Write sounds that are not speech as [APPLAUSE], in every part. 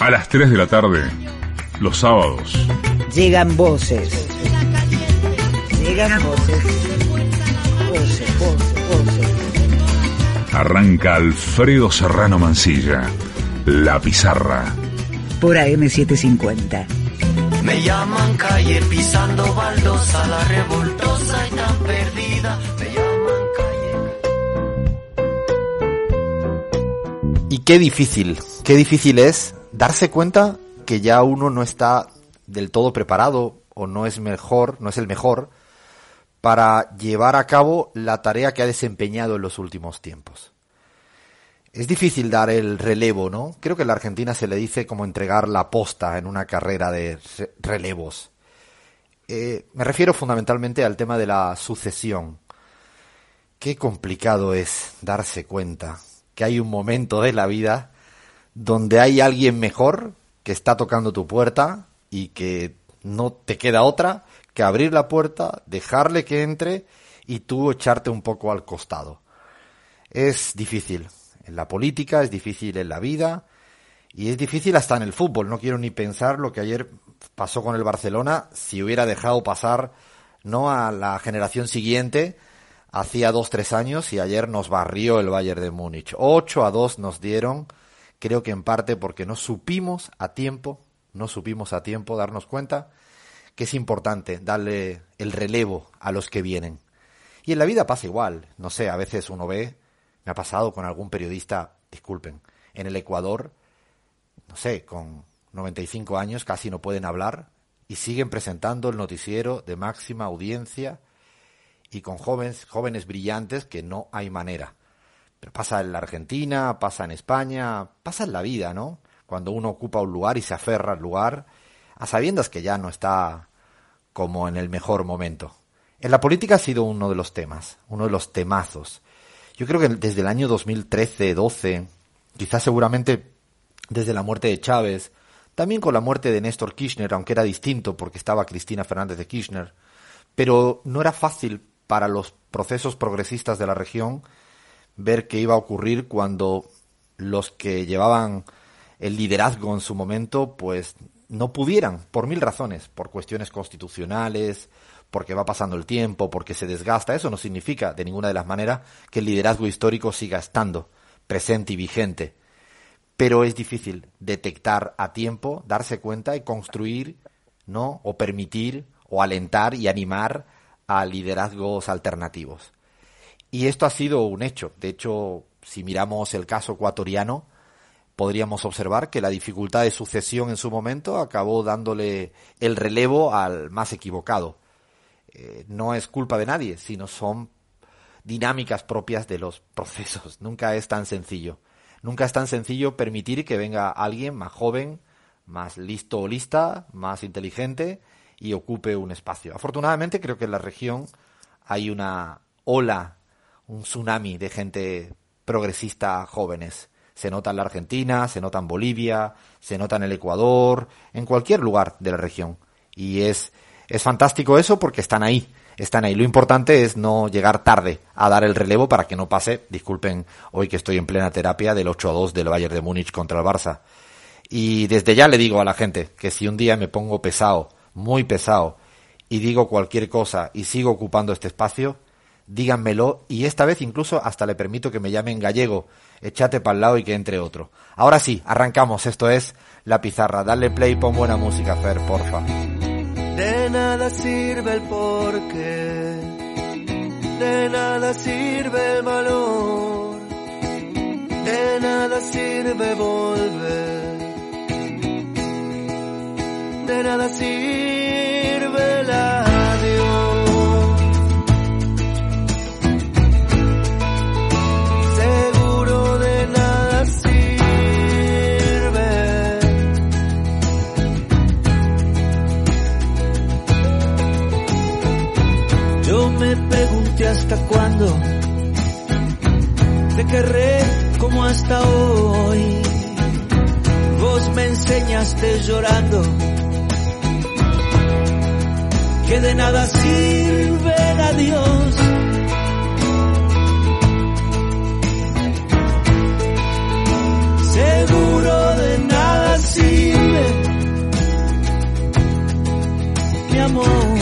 A las 3 de la tarde, los sábados. Llegan voces. Llegan voces. Voces, voces, voces. Arranca Alfredo Serrano Mancilla. La pizarra. Por AM750. Me llaman calle pisando baldosa, la revoltosa y tan perdida. Me llaman calle. Y qué difícil, qué difícil es darse cuenta que ya uno no está del todo preparado o no es mejor, no es el mejor para llevar a cabo la tarea que ha desempeñado en los últimos tiempos. Es difícil dar el relevo, ¿no? Creo que en la Argentina se le dice como entregar la posta en una carrera de relevos. Eh, me refiero fundamentalmente al tema de la sucesión. Qué complicado es darse cuenta que hay un momento de la vida donde hay alguien mejor que está tocando tu puerta y que no te queda otra que abrir la puerta, dejarle que entre y tú echarte un poco al costado. Es difícil. En la política, es difícil en la vida y es difícil hasta en el fútbol. No quiero ni pensar lo que ayer pasó con el Barcelona si hubiera dejado pasar no a la generación siguiente hacía dos, tres años y ayer nos barrió el Bayern de Múnich. Ocho a dos nos dieron creo que en parte porque no supimos a tiempo, no supimos a tiempo darnos cuenta que es importante darle el relevo a los que vienen. Y en la vida pasa igual, no sé, a veces uno ve, me ha pasado con algún periodista, disculpen, en el Ecuador, no sé, con 95 años casi no pueden hablar y siguen presentando el noticiero de máxima audiencia y con jóvenes, jóvenes brillantes que no hay manera. Pero pasa en la Argentina, pasa en España, pasa en la vida, ¿no? Cuando uno ocupa un lugar y se aferra al lugar, a sabiendas que ya no está como en el mejor momento. En la política ha sido uno de los temas, uno de los temazos. Yo creo que desde el año 2013-12, quizás seguramente desde la muerte de Chávez, también con la muerte de Néstor Kirchner, aunque era distinto porque estaba Cristina Fernández de Kirchner, pero no era fácil para los procesos progresistas de la región ver qué iba a ocurrir cuando los que llevaban el liderazgo en su momento, pues no pudieran, por mil razones, por cuestiones constitucionales, porque va pasando el tiempo, porque se desgasta. Eso no significa de ninguna de las maneras que el liderazgo histórico siga estando presente y vigente. Pero es difícil detectar a tiempo, darse cuenta y construir, ¿no? O permitir, o alentar y animar a liderazgos alternativos. Y esto ha sido un hecho. De hecho, si miramos el caso ecuatoriano, podríamos observar que la dificultad de sucesión en su momento acabó dándole el relevo al más equivocado. Eh, no es culpa de nadie, sino son dinámicas propias de los procesos. [LAUGHS] Nunca es tan sencillo. Nunca es tan sencillo permitir que venga alguien más joven, más listo o lista, más inteligente y ocupe un espacio. Afortunadamente creo que en la región hay una ola un tsunami de gente progresista jóvenes. Se nota en la Argentina, se nota en Bolivia, se nota en el Ecuador, en cualquier lugar de la región. Y es, es fantástico eso porque están ahí, están ahí. Lo importante es no llegar tarde a dar el relevo para que no pase, disculpen hoy que estoy en plena terapia del 8 a 2 del Bayern de Múnich contra el Barça. Y desde ya le digo a la gente que si un día me pongo pesado, muy pesado, y digo cualquier cosa y sigo ocupando este espacio, díganmelo y esta vez incluso hasta le permito que me llamen gallego, échate para el lado y que entre otro. Ahora sí, arrancamos, esto es La Pizarra, dale play, pon buena música, Fer, porfa. De nada sirve el de nada sirve el de nada sirve volver, de nada sirve hasta cuándo te querré como hasta hoy. Vos me enseñaste llorando que de nada sirve a Dios. Seguro de nada sirve mi amor.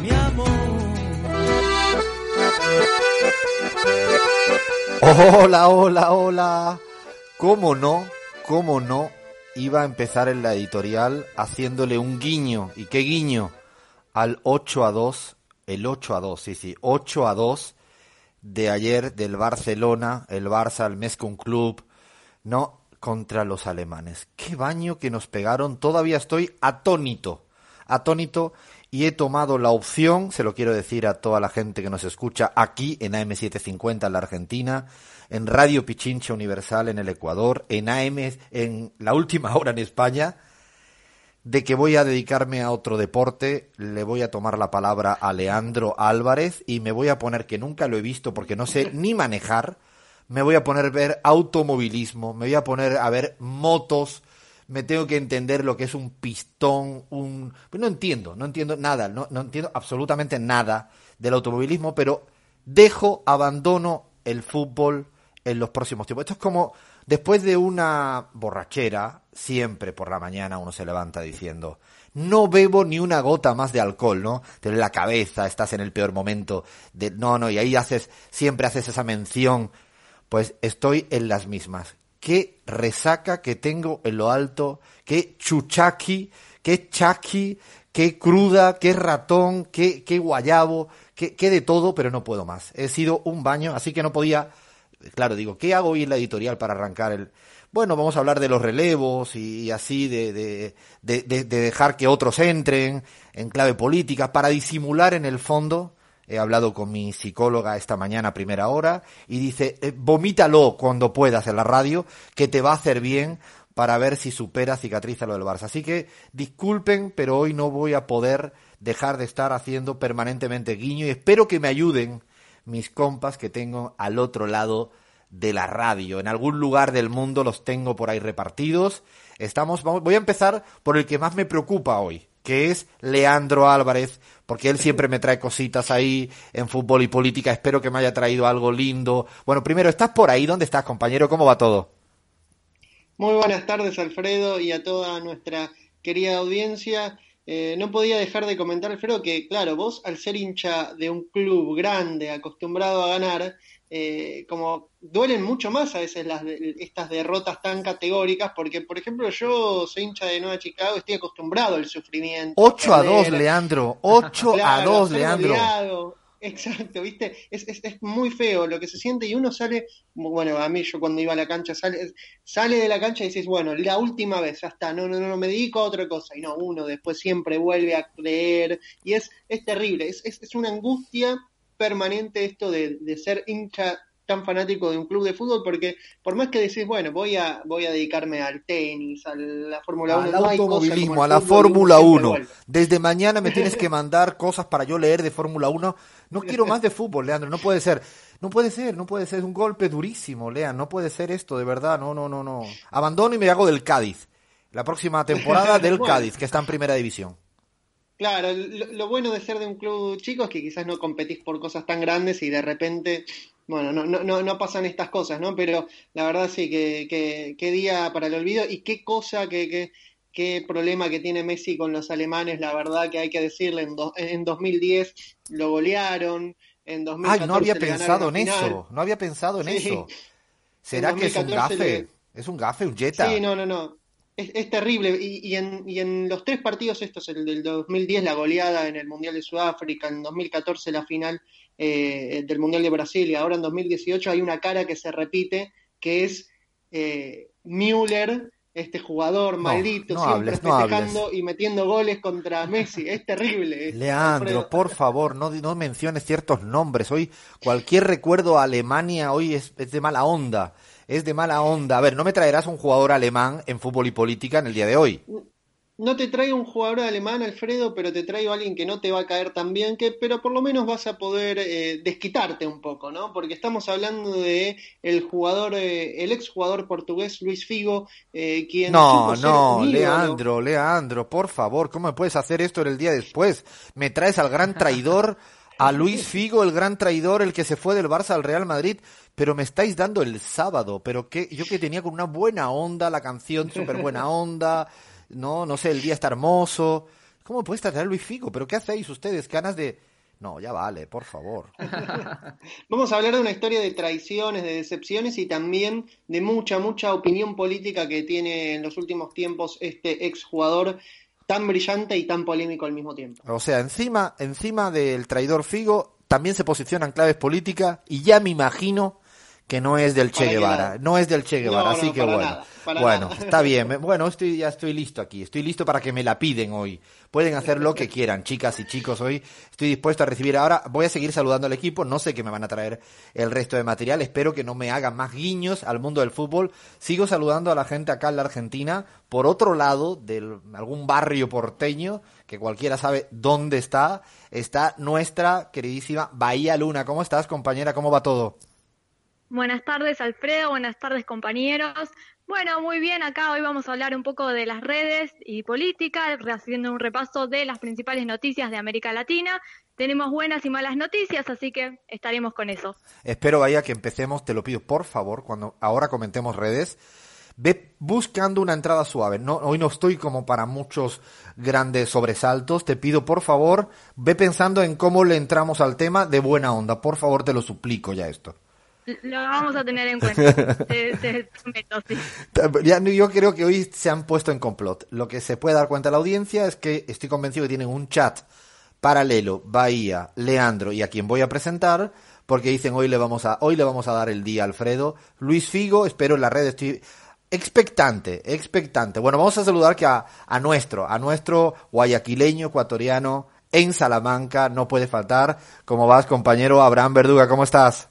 Mi amor. Hola, hola, hola. ¿Cómo no? ¿Cómo no? Iba a empezar en la editorial haciéndole un guiño. ¿Y qué guiño? Al 8 a 2. El 8 a 2, sí, sí. 8 a 2 de ayer del Barcelona, el Barça, el Mezcon Club. No, contra los alemanes. Qué baño que nos pegaron. Todavía estoy atónito. Atónito y he tomado la opción, se lo quiero decir a toda la gente que nos escucha aquí en AM750 en la Argentina, en Radio Pichincha Universal en el Ecuador, en AM en la última hora en España, de que voy a dedicarme a otro deporte, le voy a tomar la palabra a Leandro Álvarez y me voy a poner que nunca lo he visto porque no sé ni manejar, me voy a poner a ver automovilismo, me voy a poner a ver motos, me tengo que entender lo que es un pistón, un... Pues no entiendo, no entiendo nada, no, no entiendo absolutamente nada del automovilismo, pero dejo, abandono el fútbol en los próximos tiempos. Esto es como después de una borrachera, siempre por la mañana uno se levanta diciendo, no bebo ni una gota más de alcohol, ¿no? Te la cabeza, estás en el peor momento de, no, no, y ahí haces, siempre haces esa mención, pues estoy en las mismas qué resaca que tengo en lo alto, qué chuchaqui, qué chaki, qué cruda, qué ratón, qué, qué guayabo, qué, de todo, pero no puedo más. He sido un baño, así que no podía, claro, digo, ¿qué hago hoy en la editorial para arrancar el... Bueno, vamos a hablar de los relevos y, así de, de, de, de dejar que otros entren en clave política para disimular en el fondo He hablado con mi psicóloga esta mañana a primera hora y dice, eh, vomítalo cuando puedas en la radio, que te va a hacer bien para ver si supera, cicatriza lo del Barça. Así que disculpen, pero hoy no voy a poder dejar de estar haciendo permanentemente guiño y espero que me ayuden mis compas que tengo al otro lado de la radio. En algún lugar del mundo los tengo por ahí repartidos. Estamos, vamos, voy a empezar por el que más me preocupa hoy, que es Leandro Álvarez, porque él siempre me trae cositas ahí en fútbol y política. Espero que me haya traído algo lindo. Bueno, primero, ¿estás por ahí? ¿Dónde estás, compañero? ¿Cómo va todo? Muy buenas tardes, Alfredo, y a toda nuestra querida audiencia. Eh, no podía dejar de comentar, Alfredo, que claro, vos al ser hincha de un club grande, acostumbrado a ganar, eh, como duelen mucho más a veces las, estas derrotas tan categóricas, porque por ejemplo yo soy hincha de Nueva Chicago, estoy acostumbrado al sufrimiento. 8 a 2, Leandro, [LAUGHS] 8 a 2, Leandro. Exacto, viste, es, es, es, muy feo lo que se siente y uno sale, bueno, a mí yo cuando iba a la cancha, sale, sale de la cancha y dices, bueno, la última vez, ya está, no, no, no, me dedico a otra cosa. Y no, uno después siempre vuelve a creer y es, es terrible, es, es, es una angustia permanente esto de, de, ser hincha tan fanático de un club de fútbol porque por más que decís, bueno, voy a voy a dedicarme al tenis, a la Fórmula 1, al automovilismo, a la Fórmula 1. Desde mañana me tienes que [LAUGHS] mandar cosas para yo leer de Fórmula 1. No quiero más de fútbol, Leandro, no puede ser. No puede ser, no puede ser, es un golpe durísimo, Lean, no puede ser esto, de verdad, no, no, no, no. Abandono y me hago del Cádiz. La próxima temporada [LAUGHS] del Cádiz, que está en primera división. Claro, lo, bueno de ser de un club chico es que quizás no competís por cosas tan grandes y de repente, bueno, no, no, no pasan estas cosas, ¿no? Pero la verdad sí, que, que, qué día para el olvido y qué cosa, que, qué problema que tiene Messi con los alemanes, la verdad que hay que decirle, en, en 2010 lo golearon, en 2014 Ay, no había pensado en eso, no había pensado en eso. ¿Será que es un gafe? ¿Es un gafe, un? Sí, no, no, no es, terrible. Y, en, y, en, los tres partidos estos, el del 2010 la goleada en el Mundial de Sudáfrica, en 2014 la final eh, del Mundial de Brasil y ahora en 2018 hay una cara que se repite, que es eh, Müller, este jugador maldito, siempre festejando y metiendo goles contra Messi. Es terrible. Leandro, por favor, no, no menciones ciertos nombres. Hoy cualquier recuerdo a Alemania hoy es, es de mala onda es de mala onda. A ver, no me traerás un jugador alemán en fútbol y política en el día de hoy. no te traigo un jugador alemán, Alfredo, pero te traigo a alguien que no te va a caer tan bien, que, pero por lo menos vas a poder eh, desquitarte un poco, ¿no? Porque estamos hablando de el jugador, eh, el exjugador portugués Luis Figo, eh, quien... No, no, Leandro, Leandro, por favor, ¿cómo me puedes hacer esto en el día después? Me traes al gran traidor, a Luis Figo, el gran traidor, el que se fue del Barça al Real Madrid, pero me estáis dando el sábado, pero que yo que tenía con una buena onda la canción, súper buena onda no, no sé, el día está hermoso. ¿Cómo puedes tratar a Luis Figo? ¿Pero qué hacéis ustedes? Ganas de... No, ya vale, por favor. [LAUGHS] Vamos a hablar de una historia de traiciones, de decepciones y también de mucha, mucha opinión política que tiene en los últimos tiempos este exjugador tan brillante y tan polémico al mismo tiempo. O sea, encima, encima del traidor Figo también se posicionan claves políticas y ya me imagino que no es del Che Guevara, no es del Che Guevara, así que bueno. bueno, está bien, bueno, estoy ya estoy listo aquí, estoy listo para que me la piden hoy. Pueden hacer lo que quieran, chicas y chicos, hoy estoy dispuesto a recibir. Ahora voy a seguir saludando al equipo, no sé qué me van a traer el resto de material, espero que no me hagan más guiños al mundo del fútbol. Sigo saludando a la gente acá en la Argentina, por otro lado, de algún barrio porteño, que cualquiera sabe dónde está, está nuestra queridísima Bahía Luna. ¿Cómo estás, compañera? ¿Cómo va todo? Buenas tardes, Alfredo. Buenas tardes, compañeros. Bueno, muy bien, acá hoy vamos a hablar un poco de las redes y política, haciendo un repaso de las principales noticias de América Latina. Tenemos buenas y malas noticias, así que estaremos con eso. Espero, vaya, que empecemos, te lo pido, por favor, cuando ahora comentemos redes, ve buscando una entrada suave. No, hoy no estoy como para muchos grandes sobresaltos. Te pido, por favor, ve pensando en cómo le entramos al tema de buena onda. Por favor, te lo suplico ya esto. Lo vamos a tener en cuenta. te, prometo, sí. yo creo que hoy se han puesto en complot. Lo que se puede dar cuenta la audiencia es que estoy convencido que tienen un chat paralelo, Bahía, Leandro y a quien voy a presentar, porque dicen hoy le vamos a, hoy le vamos a dar el día a Alfredo. Luis Figo, espero en la red, estoy expectante, expectante. Bueno, vamos a saludar que a, a nuestro, a nuestro guayaquileño ecuatoriano en Salamanca, no puede faltar. ¿Cómo vas, compañero Abraham Verduga? ¿Cómo estás?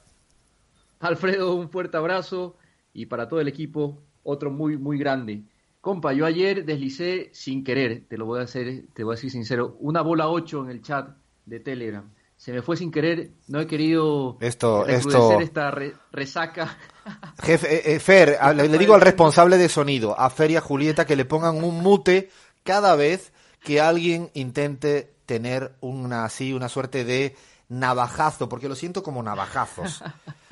Alfredo, un fuerte abrazo y para todo el equipo, otro muy, muy grande. Compa, yo ayer deslicé sin querer, te lo voy a hacer, te voy a decir sincero, una bola 8 en el chat de Telegram. Se me fue sin querer, no he querido esto, esto... esta resaca. [LAUGHS] Jefe, eh, eh, Fer, le, digo al responsable de sonido, a Fer y a Julieta, que le pongan un mute cada vez que alguien intente tener una así, una suerte de navajazo, porque lo siento como navajazos. [LAUGHS]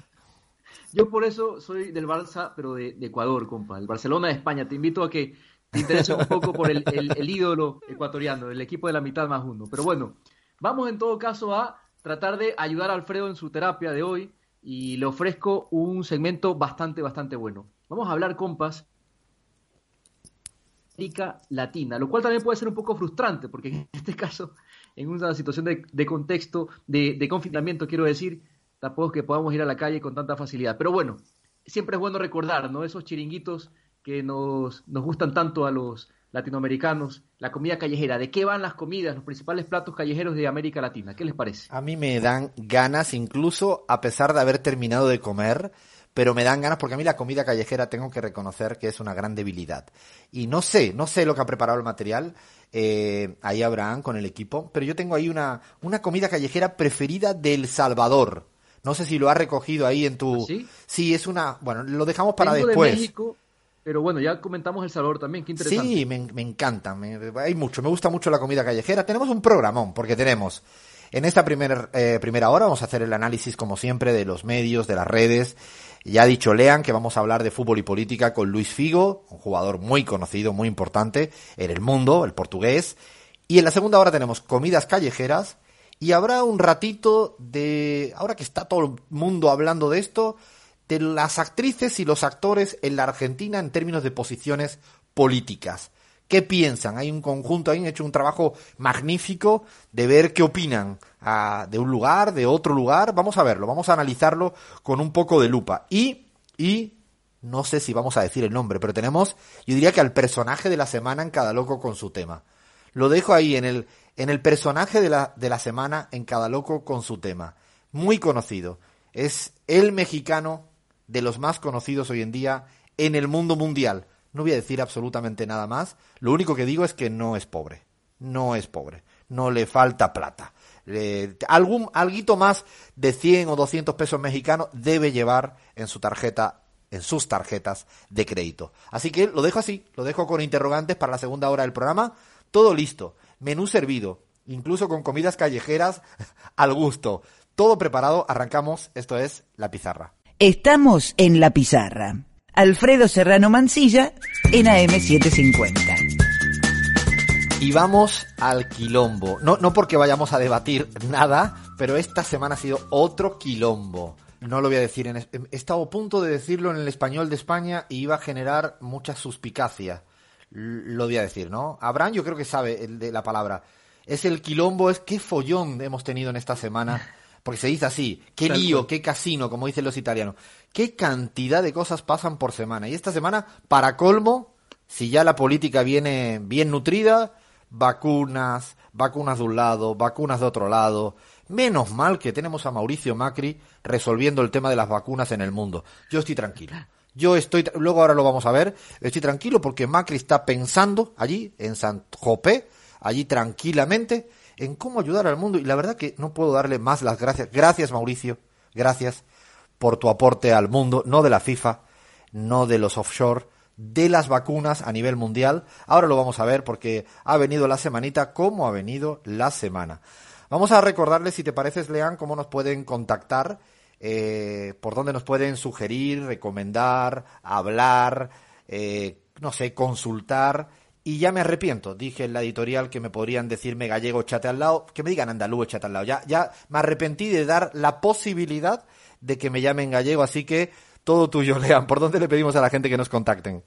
Yo por eso soy del Barça, pero de, Ecuador, compa. El Barcelona de España. Te invito a que te intereses un poco por el, ídolo ecuatoriano, el equipo de la mitad más uno. Pero bueno, vamos en todo caso a tratar de ayudar a Alfredo en su terapia de hoy y le ofrezco un segmento bastante, bastante bueno. Vamos a hablar, compas, América Latina, lo cual también puede ser un poco frustrante, porque en este caso, en una situación de, contexto, de, confinamiento, quiero decir, tampoco que podamos ir a la calle con tanta facilidad. Pero bueno, siempre es bueno recordar, ¿no? Esos chiringuitos que nos, nos gustan tanto a los latinoamericanos, la comida callejera. ¿De qué van las comidas, los principales platos callejeros de América Latina? ¿Qué les parece? A mí me dan ganas, incluso a pesar de haber terminado de comer, pero me dan ganas porque a mí la comida callejera tengo que reconocer que es una gran debilidad. Y no sé, no sé lo que ha preparado el material, eh, ahí Abraham con el equipo, pero yo tengo ahí una, una comida callejera preferida del Salvador. No sé si lo has recogido ahí en tu... ¿Sí? sí, es una... Bueno, lo dejamos para después. De México, pero bueno, ya comentamos El sabor también, qué interesante. Sí, me, encanta, hay mucho, me gusta mucho la comida callejera. Tenemos un programón, porque tenemos... En esta primer, eh, primera hora vamos a hacer el análisis, como siempre, de los medios, de las redes. Ya ha dicho Lean que vamos a hablar de fútbol y política con Luis Figo, un jugador muy conocido, muy importante en el mundo, el portugués. Y en la segunda hora tenemos comidas callejeras y habrá un ratito de, ahora que está todo el mundo hablando de esto, de las actrices y los actores en la Argentina en términos de posiciones políticas. ¿Qué piensan? Hay un conjunto, han hecho un trabajo magnífico de ver qué opinan ah, de un lugar, de otro lugar. Vamos a verlo, vamos a analizarlo con un poco de lupa. Y, y, no sé si vamos a decir el nombre, pero tenemos, yo diría que al personaje de la semana en cada loco con su tema. Lo dejo ahí en el, en el personaje de la, de la semana en cada loco con su tema. Muy conocido. Es el mexicano de los más conocidos hoy en día en el mundo mundial. No voy a decir absolutamente nada más. Lo único que digo es que no es pobre. No es pobre. No le falta plata. algún alguito más de 100 o 200 pesos mexicanos debe llevar en su tarjeta en sus tarjetas de crédito. Así que lo dejo así, lo dejo con interrogantes para la segunda hora del programa. Todo listo, menú servido, incluso con comidas callejeras [LAUGHS] al gusto. Todo preparado, arrancamos, esto es La Pizarra. Estamos en La Pizarra. Alfredo Serrano Mancilla en AM750. Y vamos al quilombo. No, no porque vayamos a debatir nada, pero esta semana ha sido otro quilombo. No lo voy a decir en... He estado a punto de decirlo en el español de España y iba a generar mucha suspicacia. Lo voy a decir, ¿no? Abraham yo creo que sabe el de la palabra. Es el quilombo, es qué follón hemos tenido en esta semana. [LAUGHS] Porque se dice así, qué lío, qué casino, como dicen los italianos. Qué cantidad de cosas pasan por semana. Y esta semana, para colmo, si ya la política viene bien nutrida, vacunas, vacunas de un lado, vacunas de otro lado, Menos mal que tenemos a Mauricio Macri resolviendo el tema de las vacunas en el mundo. Yo estoy tranquilo. Yo estoy, luego ahora lo vamos a ver, estoy tranquilo porque Macri está pensando allí, en San Jopé, allí tranquilamente, en cómo ayudar al mundo. Y la verdad que no puedo darle más las gracias. Gracias, Mauricio. Gracias por tu aporte al mundo, no de la FIFA, no de los offshore, de las vacunas a nivel mundial. Ahora lo vamos a ver porque ha venido la semanita como ha venido la semana. Vamos a recordarles, si te pareces, Lean, cómo nos pueden contactar, eh, por dónde nos pueden sugerir, recomendar, hablar, eh, no sé, consultar. Y ya me arrepiento, dije en la editorial que me podrían decirme gallego, chate al lado, que me digan andaluz, chate al lado. Ya, ya me arrepentí de dar la posibilidad de que me llamen gallego, así que todo tuyo, [LAUGHS] Lean. ¿Por dónde le pedimos a la gente que nos contacten?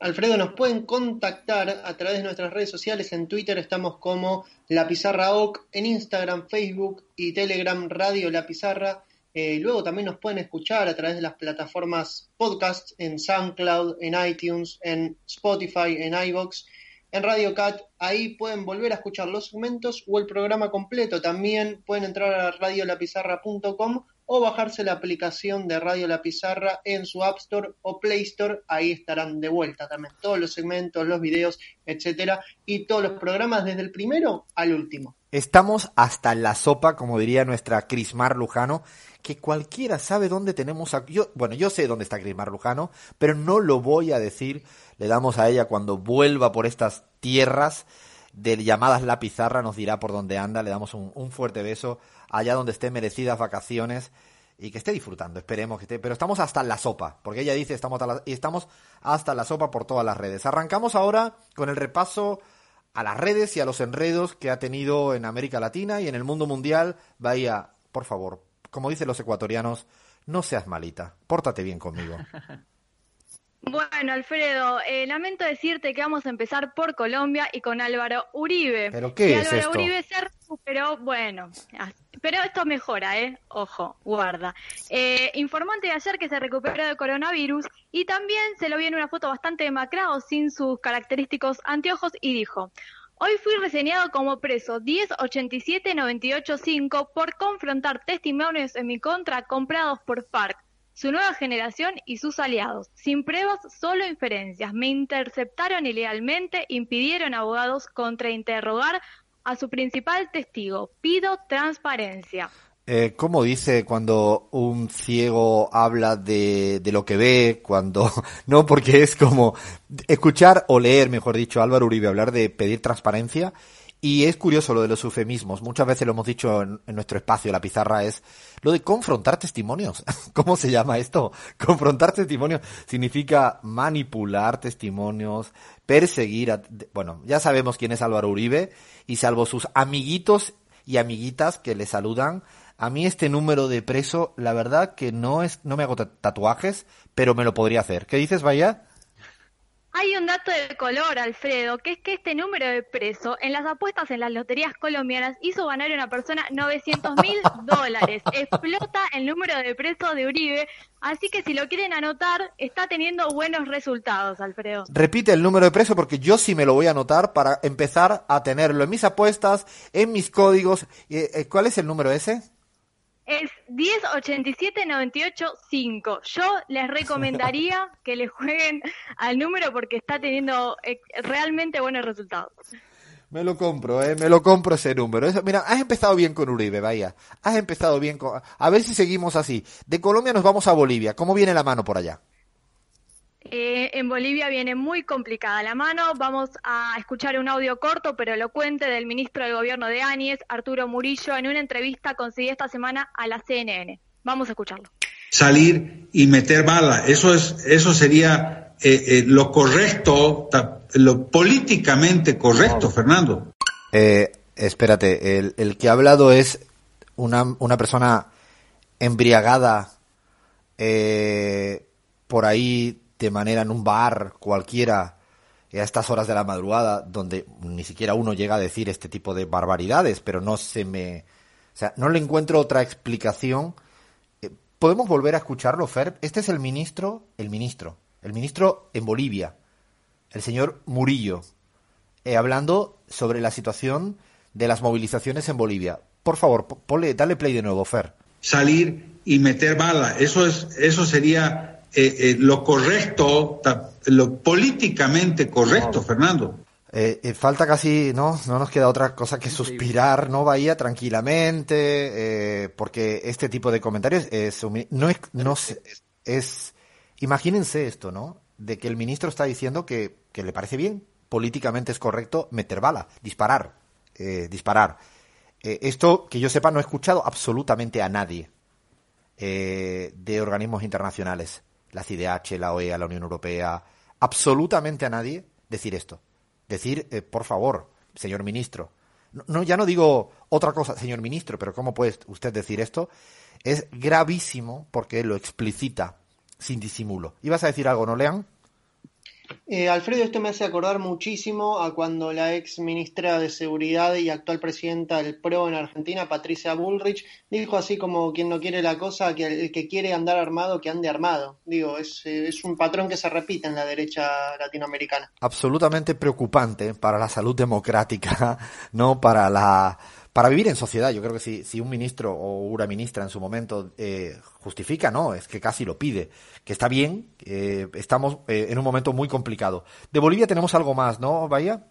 Alfredo, nos pueden contactar a través de nuestras redes sociales. En Twitter estamos como La Pizarra OC, en Instagram, Facebook y Telegram Radio La Pizarra. Eh, luego también nos pueden escuchar a través de las plataformas podcast en SoundCloud, en iTunes, en Spotify, en iBox, en Radio Cat. Ahí pueden volver a escuchar los segmentos o el programa completo. También pueden entrar a radiolapizarra.com o bajarse la aplicación de Radio La Pizarra en su App Store o Play Store. Ahí estarán de vuelta también todos los segmentos, los videos, etcétera, y todos los programas desde el primero al último. Estamos hasta la sopa, como diría nuestra Crismar Lujano, que cualquiera sabe dónde tenemos a... Yo, bueno, yo sé dónde está Crismar Lujano, pero no lo voy a decir. Le damos a ella cuando vuelva por estas tierras de llamadas La Pizarra, nos dirá por dónde anda. Le damos un, un fuerte beso allá donde esté merecidas vacaciones y que esté disfrutando, esperemos que esté, pero estamos hasta la sopa, porque ella dice estamos hasta la, y estamos hasta la sopa por todas las redes. Arrancamos ahora con el repaso a las redes y a los enredos que ha tenido en América Latina y en el mundo mundial. Bahía, por favor, como dicen los ecuatorianos, no seas malita, pórtate bien conmigo. [LAUGHS] Bueno, Alfredo, eh, lamento decirte que vamos a empezar por Colombia y con Álvaro Uribe. ¿Pero qué es Álvaro Uribe se recuperó, bueno, pero esto mejora, ¿eh? Ojo, guarda. Eh, informó antes de ayer que se recuperó de coronavirus y también se lo vio en una foto bastante demacrado, sin sus característicos anteojos, y dijo... Hoy fui reseñado como preso 1087-985 por confrontar testimonios en mi contra comprados por FARC su nueva generación y sus aliados. Sin pruebas, solo inferencias. Me interceptaron ilegalmente, impidieron abogados contrainterrogar a su principal testigo. Pido transparencia. Eh, ¿Cómo dice cuando un ciego habla de, de, lo que ve? Cuando [LAUGHS] no, porque es como escuchar o leer, mejor dicho, Álvaro Uribe hablar de pedir transparencia y es curioso lo de los eufemismos. Muchas veces lo hemos dicho en, nuestro espacio, la pizarra es lo de confrontar testimonios. [LAUGHS] ¿Cómo se llama esto? Confrontar testimonios significa manipular testimonios, perseguir a... Bueno, ya sabemos quién es Álvaro Uribe y salvo sus amiguitos y amiguitas que le saludan, a mí este número de preso, la verdad que no es, no me hago tatuajes, pero me lo podría hacer. ¿Qué dices, Vaya? Hay un dato de color, Alfredo, que es que este número de preso en las apuestas en las loterías colombianas hizo ganar a una persona 900 mil [LAUGHS] dólares. Explota el número de preso de Uribe, así que si lo quieren anotar, está teniendo buenos resultados, Alfredo. Repite el número de preso porque yo sí me lo voy a anotar para empezar a tenerlo en mis apuestas, en mis códigos. Eh, eh, ¿Cuál es el número ese? Es 1087-98-5. Yo les recomendaría [LAUGHS] que le jueguen al número porque está teniendo realmente buenos resultados. Me lo compro, eh, me lo compro ese número. Eso- mira, has empezado bien con Uribe, vaya. Has empezado bien con... A ver si seguimos así. De Colombia nos vamos a Bolivia. ¿Cómo viene la mano por allá? Eh, en Bolivia viene muy complicada la mano. Vamos a escuchar un audio corto pero elocuente del ministro del gobierno de Áñez, Arturo Murillo, en una entrevista concedida esta semana a la CNN. Vamos a escucharlo. salir y meter bala. Eso es, eso sería eh, eh, lo correcto, lo políticamente correcto, Fernando. Eh, espérate, el, el que ha hablado es una, una persona embriagada eh, por ahí de manera en un bar cualquiera a estas horas de la madrugada donde ni siquiera uno llega a decir este tipo de barbaridades, pero no se me... O sea, no le encuentro otra explicación. Eh, ¿Podemos volver a escucharlo, Fer? Este es el ministro, el ministro, el ministro en Bolivia, el señor Murillo, eh, hablando sobre la situación de las movilizaciones en Bolivia. Por favor, po- ponle, dale play de nuevo, Fer. Salir y meter bala. Eso es, eso sería eh, eh, lo correcto, lo políticamente correcto, Fernando. Eh, eh, falta casi, no, no nos queda otra cosa que suspirar, no vaya tranquilamente, eh, porque este tipo de comentarios es, no es, no se- es, imagínense esto, ¿no? De que el ministro está diciendo que, que le parece bien, políticamente es correcto meter bala, disparar, eh, disparar. Eh, esto, que yo sepa, no he escuchado absolutamente a nadie eh, de organismos internacionales, la CIDH, la OEA, la Unión Europea, absolutamente a nadie decir esto. Decir, eh, por favor, señor ministro. No, ya no digo otra cosa, señor ministro, pero ¿cómo puede usted decir esto? Es gravísimo porque lo explicita sin disimulo. ¿Ibas a decir algo, no lean? Eh, Alfredo, esto me hace acordar muchísimo a cuando la ex ministra de Seguridad y actual presidenta del PRO en Argentina, Patricia Bullrich, dijo así como quien no quiere la cosa, que el que quiere andar armado, que ande armado. Digo, es, eh, es un patrón que se repite en la derecha latinoamericana. absolutamente preocupante para la salud democrática, [LAUGHS] no para la para vivir en sociedad. Yo creo que si, si un ministro o una ministra en su momento eh, justifica, no, es que casi lo pide, que está bien, eh, estamos eh, en un momento muy complicado. De Bolivia tenemos algo más, ¿no, Bahía?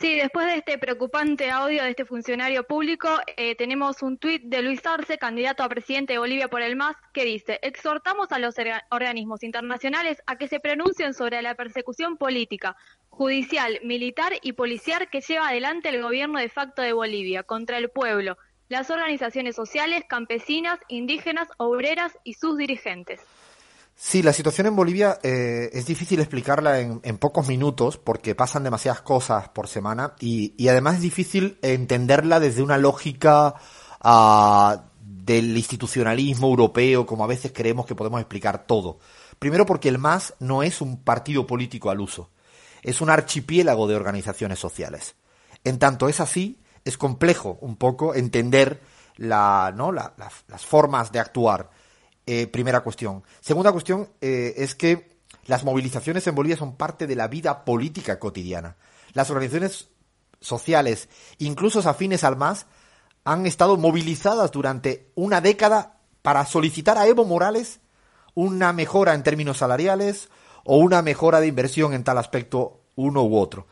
Sí, después de este preocupante audio de este funcionario público, eh, tenemos un tuit de Luis Arce, candidato a presidente de Bolivia por el MAS, que dice, exhortamos a los orga- organismos internacionales a que se pronuncien sobre la persecución política, judicial, militar y policial que lleva adelante el gobierno de facto de Bolivia contra el pueblo, las organizaciones sociales, campesinas, indígenas, obreras y sus dirigentes. Sí, la situación en Bolivia eh, es difícil explicarla en, pocos minutos porque pasan demasiadas cosas por semana y, y además es difícil entenderla desde una lógica ah, del institucionalismo europeo, como a veces creemos que podemos explicar todo. Primero porque el MAS no es un partido político al uso, es un archipiélago de organizaciones sociales. En tanto es así, es complejo un poco entender la, ¿no? la- las formas de actuar. Eh, primera cuestión. Segunda cuestión eh, es que las movilizaciones en Bolivia son parte de la vida política cotidiana. Las organizaciones sociales, incluso afines al MAS, han estado movilizadas durante una década para solicitar a Evo Morales una mejora en términos salariales o una mejora de inversión en tal aspecto uno u otro.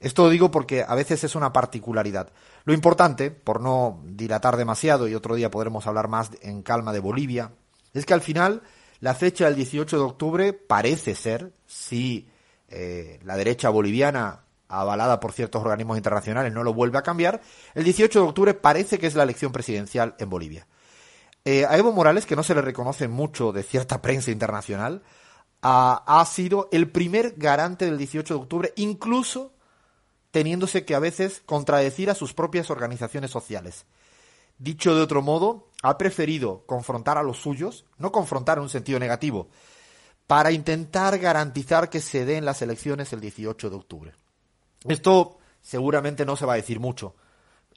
Esto lo digo porque a veces es una particularidad. Lo importante, por no dilatar demasiado y otro día podremos hablar más en calma de Bolivia, es que al final la fecha del 18 de octubre parece ser, si eh, la derecha boliviana, avalada por ciertos organismos internacionales, no lo vuelve a cambiar, el 18 de octubre parece que es la elección presidencial en Bolivia. Eh, a Evo Morales, que no se le reconoce mucho de cierta [LAUGHS] prensa internacional, ha, ha sido el primer garante del 18 de octubre, incluso teniéndose que a veces contradecir a sus propias organizaciones sociales. Dicho de otro modo, ha preferido confrontar a los suyos, no confrontar en un sentido negativo, para intentar garantizar que se den las elecciones el 18 de octubre. Esto seguramente no se va a decir mucho.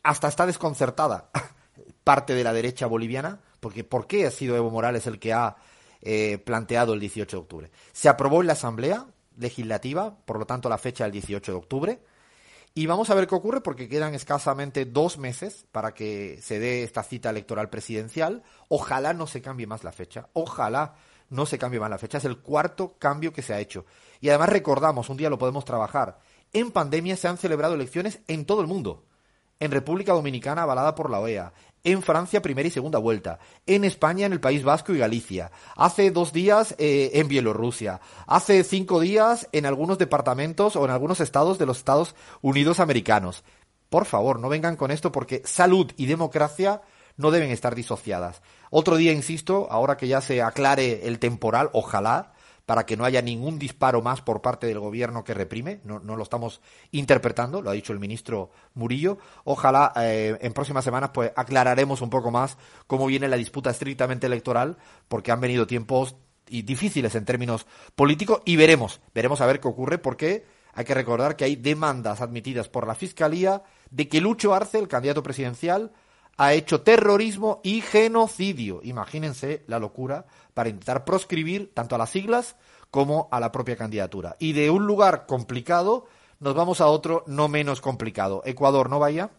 Hasta está desconcertada [LAUGHS] parte de la derecha boliviana, porque ¿por qué ha sido Evo Morales el que ha eh, planteado el 18 de octubre? Se aprobó en la Asamblea Legislativa, por lo tanto la fecha del 18 de octubre, Y vamos a ver qué ocurre porque quedan escasamente dos meses para que se dé esta cita electoral presidencial. Ojalá no se cambie más la fecha. Ojalá no se cambie más la fecha. Es el cuarto cambio que se ha hecho. Y además recordamos, un día lo podemos trabajar. En pandemia se han celebrado elecciones en todo el mundo. En República Dominicana avalada por la OEA, en Francia primera y segunda vuelta, en España en el País Vasco y Galicia, hace dos días eh, en Bielorrusia, hace cinco días en algunos departamentos o en algunos estados de los Estados Unidos americanos. Por favor, no vengan con esto porque salud y democracia no deben estar disociadas. Otro día, insisto, ahora que ya se aclare el temporal, ojalá, para que no haya ningún disparo más por parte del gobierno que reprime. No, no lo estamos interpretando, lo ha dicho el ministro Murillo. Ojalá eh, en próximas semanas pues aclararemos un poco más cómo viene la disputa estrictamente electoral, porque han venido tiempos y difíciles en términos políticos y veremos, veremos a ver qué ocurre porque hay que recordar que hay demandas admitidas por la Fiscalía de que Lucho Arce, el candidato presidencial, ha hecho terrorismo y genocidio. Imagínense la locura para intentar proscribir tanto a las siglas como a la propia candidatura. Y de un lugar complicado nos vamos a otro no menos complicado. Ecuador, ¿no vaya?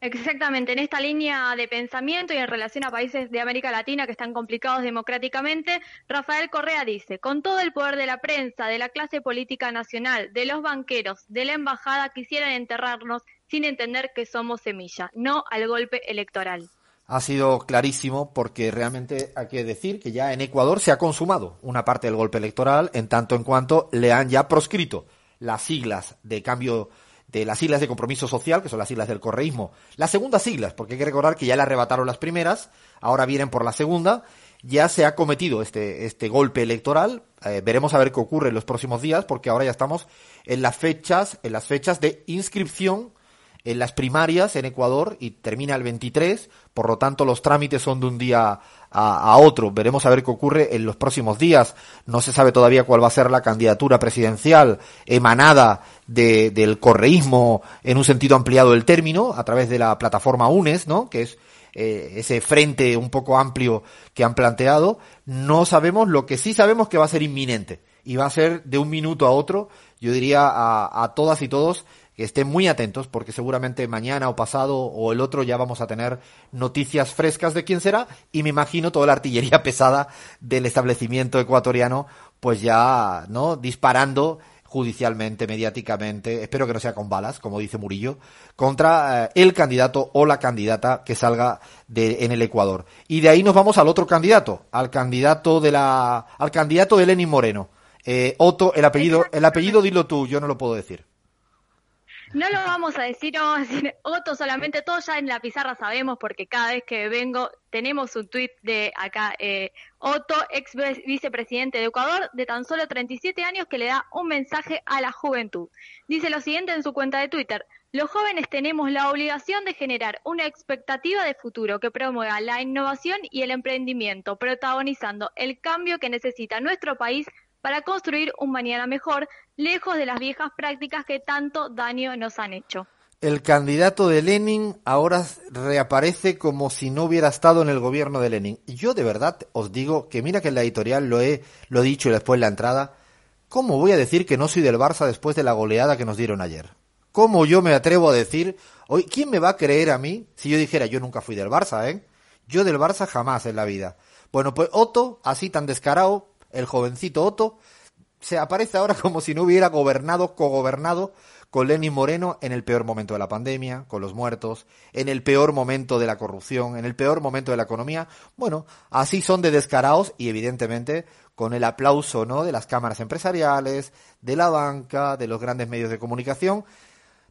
Exactamente, en esta línea de pensamiento y en relación a países de América Latina que están complicados democráticamente, Rafael Correa dice, con todo el poder de la prensa, de la clase política nacional, de los banqueros, de la embajada, quisieran enterrarnos sin entender que somos semilla, no al golpe electoral. Ha sido clarísimo porque realmente hay que decir que ya en Ecuador se ha consumado una parte del golpe electoral en tanto en cuanto le han ya proscrito las siglas de cambio de las siglas de compromiso social, que son las siglas del correísmo, las segundas siglas, porque hay que recordar que ya le arrebataron las primeras, ahora vienen por la segunda, ya se ha cometido este, este golpe electoral, eh, veremos a ver qué ocurre en los próximos días, porque ahora ya estamos en las fechas, en las fechas de inscripción en las primarias en Ecuador y termina el 23, por lo tanto los trámites son de un día a, otro. Veremos a ver qué ocurre en los próximos días. No se sabe todavía cuál va a ser la candidatura presidencial emanada de, del correísmo en un sentido ampliado del término, a través de la plataforma UNES, ¿no? que es eh, ese frente un poco amplio que han planteado. No sabemos, lo que sí sabemos que va a ser inminente y va a ser de un minuto a otro, yo diría a, a todas y todos que estén muy atentos porque seguramente mañana o pasado o el otro ya vamos a tener noticias frescas de quién será y me imagino toda la artillería [LAUGHS] pesada del establecimiento ecuatoriano pues ya, ¿no? disparando judicialmente, mediáticamente, espero que no sea con balas, como dice Murillo, contra eh, el candidato o la candidata que salga de, en el Ecuador. Y de ahí nos vamos al otro candidato, al candidato de la, al candidato de Lenin Moreno. Eh, Otto, el apellido, el apellido dilo tú, yo no lo puedo decir. No lo vamos a decir, no vamos a decir Otto solamente, todos ya en la pizarra sabemos porque cada vez que vengo tenemos un tuit de acá, eh, Otto, ex vicepresidente de Ecuador, de tan solo 37 años, que le da un mensaje a la juventud. Dice lo siguiente en su cuenta de Twitter. Los jóvenes tenemos la obligación de generar una expectativa de futuro que promueva la innovación y el emprendimiento, protagonizando el cambio que necesita nuestro país para construir un mañana mejor, lejos de las viejas prácticas que tanto daño nos han hecho. El candidato de Lenin ahora reaparece como si no hubiera estado en el gobierno de Lenin. Yo de verdad os digo que mira que en la editorial lo he, lo dicho y después en la entrada, ¿cómo voy a decir que no soy del Barça después de la goleada que nos dieron ayer? ¿Cómo yo me atrevo a decir, hoy, ¿quién me va a creer a mí si yo dijera yo nunca fui del Barça, eh? Yo del Barça jamás en la vida. Bueno, pues Otto, así tan descarado, el jovencito Otto, se aparece ahora [LAUGHS] como si no hubiera gobernado, cogobernado con Lenin Moreno en el peor momento de la pandemia, con los muertos, en el peor momento de la corrupción, en el peor momento de la economía. Bueno, así son de descarados y evidentemente con el aplauso, ¿no? de las cámaras empresariales, de la banca, de los grandes medios de comunicación.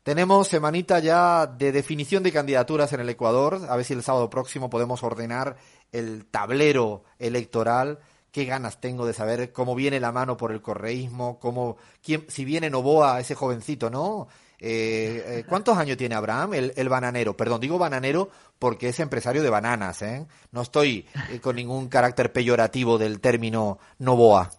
Tenemos semanita ya de definición de candidaturas en el Ecuador, a ver si el sábado próximo podemos ordenar el tablero electoral qué ganas tengo de saber cómo viene la mano por el correísmo, cómo, quién, si viene Novoa, ese jovencito, ¿no? Eh, eh, ¿Cuántos años tiene Abraham, el, bananero? Perdón, digo bananero porque es empresario de bananas, ¿eh? No estoy eh, con ningún carácter peyorativo del término Novoa.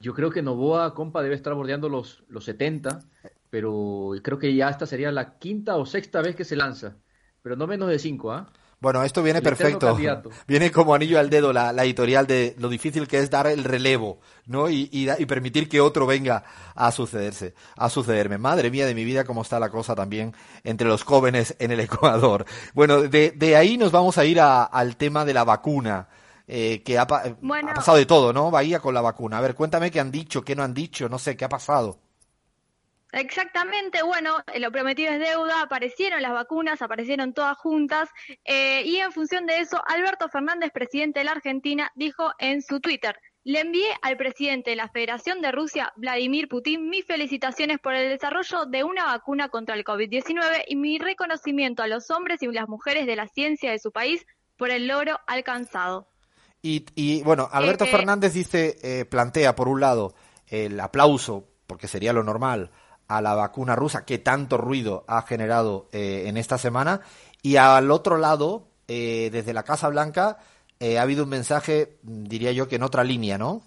Yo creo que Novoa, compa, debe estar bordeando los, los 70, pero creo que ya esta sería la quinta o sexta vez que se lanza, pero no menos de cinco, ¿ah? Bueno, esto viene perfecto. [LAUGHS] Viene como anillo al dedo la, la editorial de lo difícil que es dar el relevo, ¿no? Y, y da- y permitir que otro venga a sucederse, a sucederme. Madre mía de mi vida, cómo está la cosa también entre los jóvenes en el [LAUGHS] Ecuador. Bueno, de, de ahí nos vamos a ir a- al tema de la vacuna. eh, que ha, pa- Bueno. ha pasado de todo, ¿no? Bahía con la vacuna. A ver, cuéntame qué han dicho, qué no han dicho, no sé, qué ha pasado. Exactamente, bueno, eh, lo prometido es deuda, aparecieron las vacunas, aparecieron todas juntas, eh, y en función de eso, Alberto Fernández, presidente de la Argentina, dijo en su Twitter, le envié al presidente de la Federación de Rusia, Vladimir Putin, mis felicitaciones por el desarrollo de una vacuna contra el COVID-19 y mi reconocimiento a los hombres y las mujeres de la ciencia de su país por el logro alcanzado. Y, y, bueno, Alberto Eh, Fernández dice, eh, plantea por un lado el aplauso, porque sería lo normal, a la vacuna rusa que tanto ruido ha generado eh, en esta semana, y al otro lado, eh, desde la Casa Blanca, eh, ha habido un mensaje, diría yo, que en otra línea, ¿no?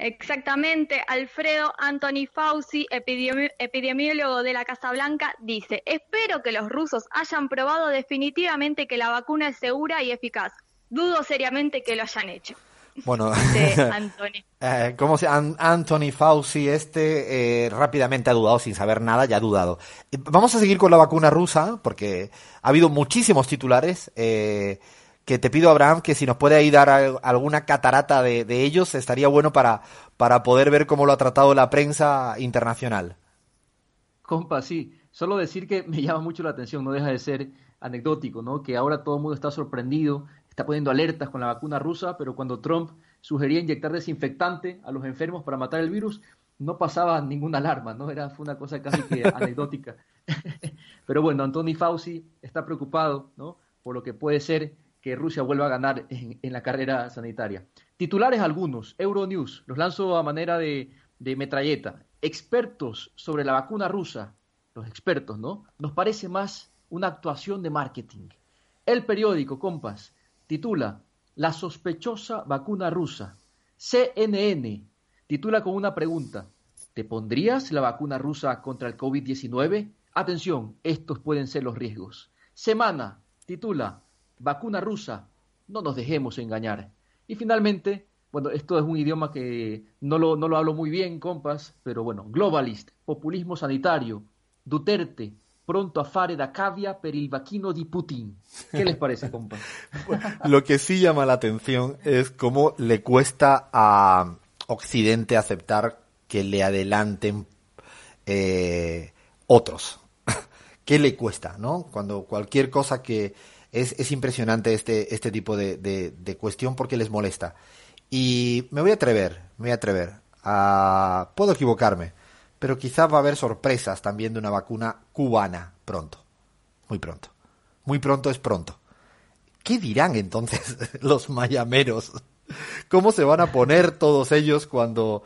Exactamente, Alfredo Anthony Fauci, epidemi- epidemiólogo de la Casa Blanca, dice, espero que los rusos hayan probado definitivamente que la vacuna es segura y eficaz. Dudo seriamente que lo hayan hecho. Bueno, Dice [LAUGHS] [LAUGHS] Anthony. Eh, ¿Cómo se An- Anthony Fauci este eh, rápidamente ha dudado sin saber nada, ya ha dudado. Vamos a seguir con la vacuna rusa porque ha habido muchísimos titulares eh, que te pido Abraham que si nos puede ahí dar al- alguna catarata de, de ellos estaría bueno para para poder ver cómo lo ha tratado la prensa internacional. Compa, sí. Solo decir que me llama mucho la atención, no deja de ser anecdótico, ¿no? Que ahora todo el mundo está sorprendido, está poniendo alertas con la vacuna rusa, pero cuando Trump sugería inyectar desinfectante a los enfermos para matar el virus, no pasaba ninguna alarma, ¿no? Era, fue una cosa casi que [LAUGHS] anecdótica. [LAUGHS] pero bueno, Anthony Fauci está preocupado, ¿no? Por lo que puede ser que Rusia vuelva a ganar en, en la carrera sanitaria. Titulares algunos, Euronews, los lanzo a manera de, de metralleta. Expertos sobre la vacuna rusa, los expertos, ¿no? Nos parece más una actuación de marketing. El periódico, compas, titula La sospechosa vacuna rusa. CNN titula con una pregunta. ¿Te pondrías la vacuna rusa contra el COVID-19? Atención, estos pueden ser los riesgos. Semana titula Vacuna rusa, no nos dejemos engañar. Y finalmente, bueno, esto es un idioma que no lo, no lo hablo muy bien, compas, pero bueno, globalist, populismo sanitario, Duterte, pronto a fare da cavia per il vaccino di Putin. ¿Qué les parece, compas? [LAUGHS] Lo que sí llama la atención es cómo le cuesta a Occidente aceptar que le adelanten eh, otros. [LAUGHS] ¿Qué le cuesta, no? Cuando cualquier cosa que es, es impresionante este, este tipo de, de- de cuestión porque les molesta. Y me voy a atrever, me voy a atrever. a- puedo equivocarme, pero quizás va a haber sorpresas también de una vacuna cubana pronto. Muy pronto. Muy pronto es pronto. ¿Qué dirán entonces [LAUGHS] los mayameros? ¿Cómo se van a poner todos ellos cuando...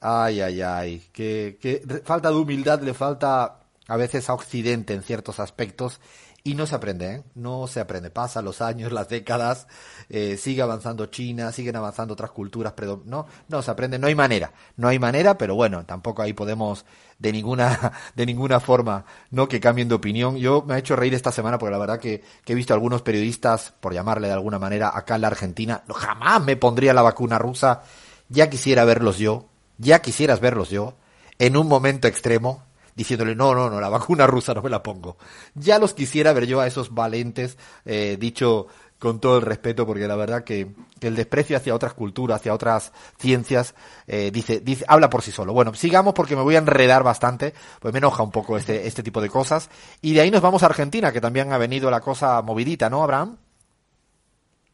Ay, ay, ay, que, que falta de humildad le falta a veces a Occidente en ciertos aspectos y no se aprende, ¿eh? no se aprende. Pasan los años, las décadas, eh, sigue avanzando China, siguen avanzando otras culturas, no, no se aprende, no hay manera, no hay manera, pero bueno, tampoco ahí podemos de ninguna, [LAUGHS] de ninguna forma, no que cambien de opinión. Yo me ha hecho reír esta semana porque la verdad que, que he visto algunos periodistas, por llamarle de alguna manera, acá en la Argentina, jamás me pondría la vacuna rusa, ya quisiera verlos yo, ya quisieras verlos yo, en un momento extremo, diciéndole, no, no, no, la vacuna rusa no me la pongo. Ya los quisiera ver yo a esos valentes, eh, dicho con todo el respeto, porque la verdad que, el desprecio hacia otras culturas, hacia otras ciencias, eh, dice, dice, habla por sí solo. Bueno, sigamos porque me voy a enredar bastante, pues me enoja un poco este, este tipo de cosas. Y de ahí nos vamos a Argentina, que también ha venido la cosa movidita, ¿no, Abraham?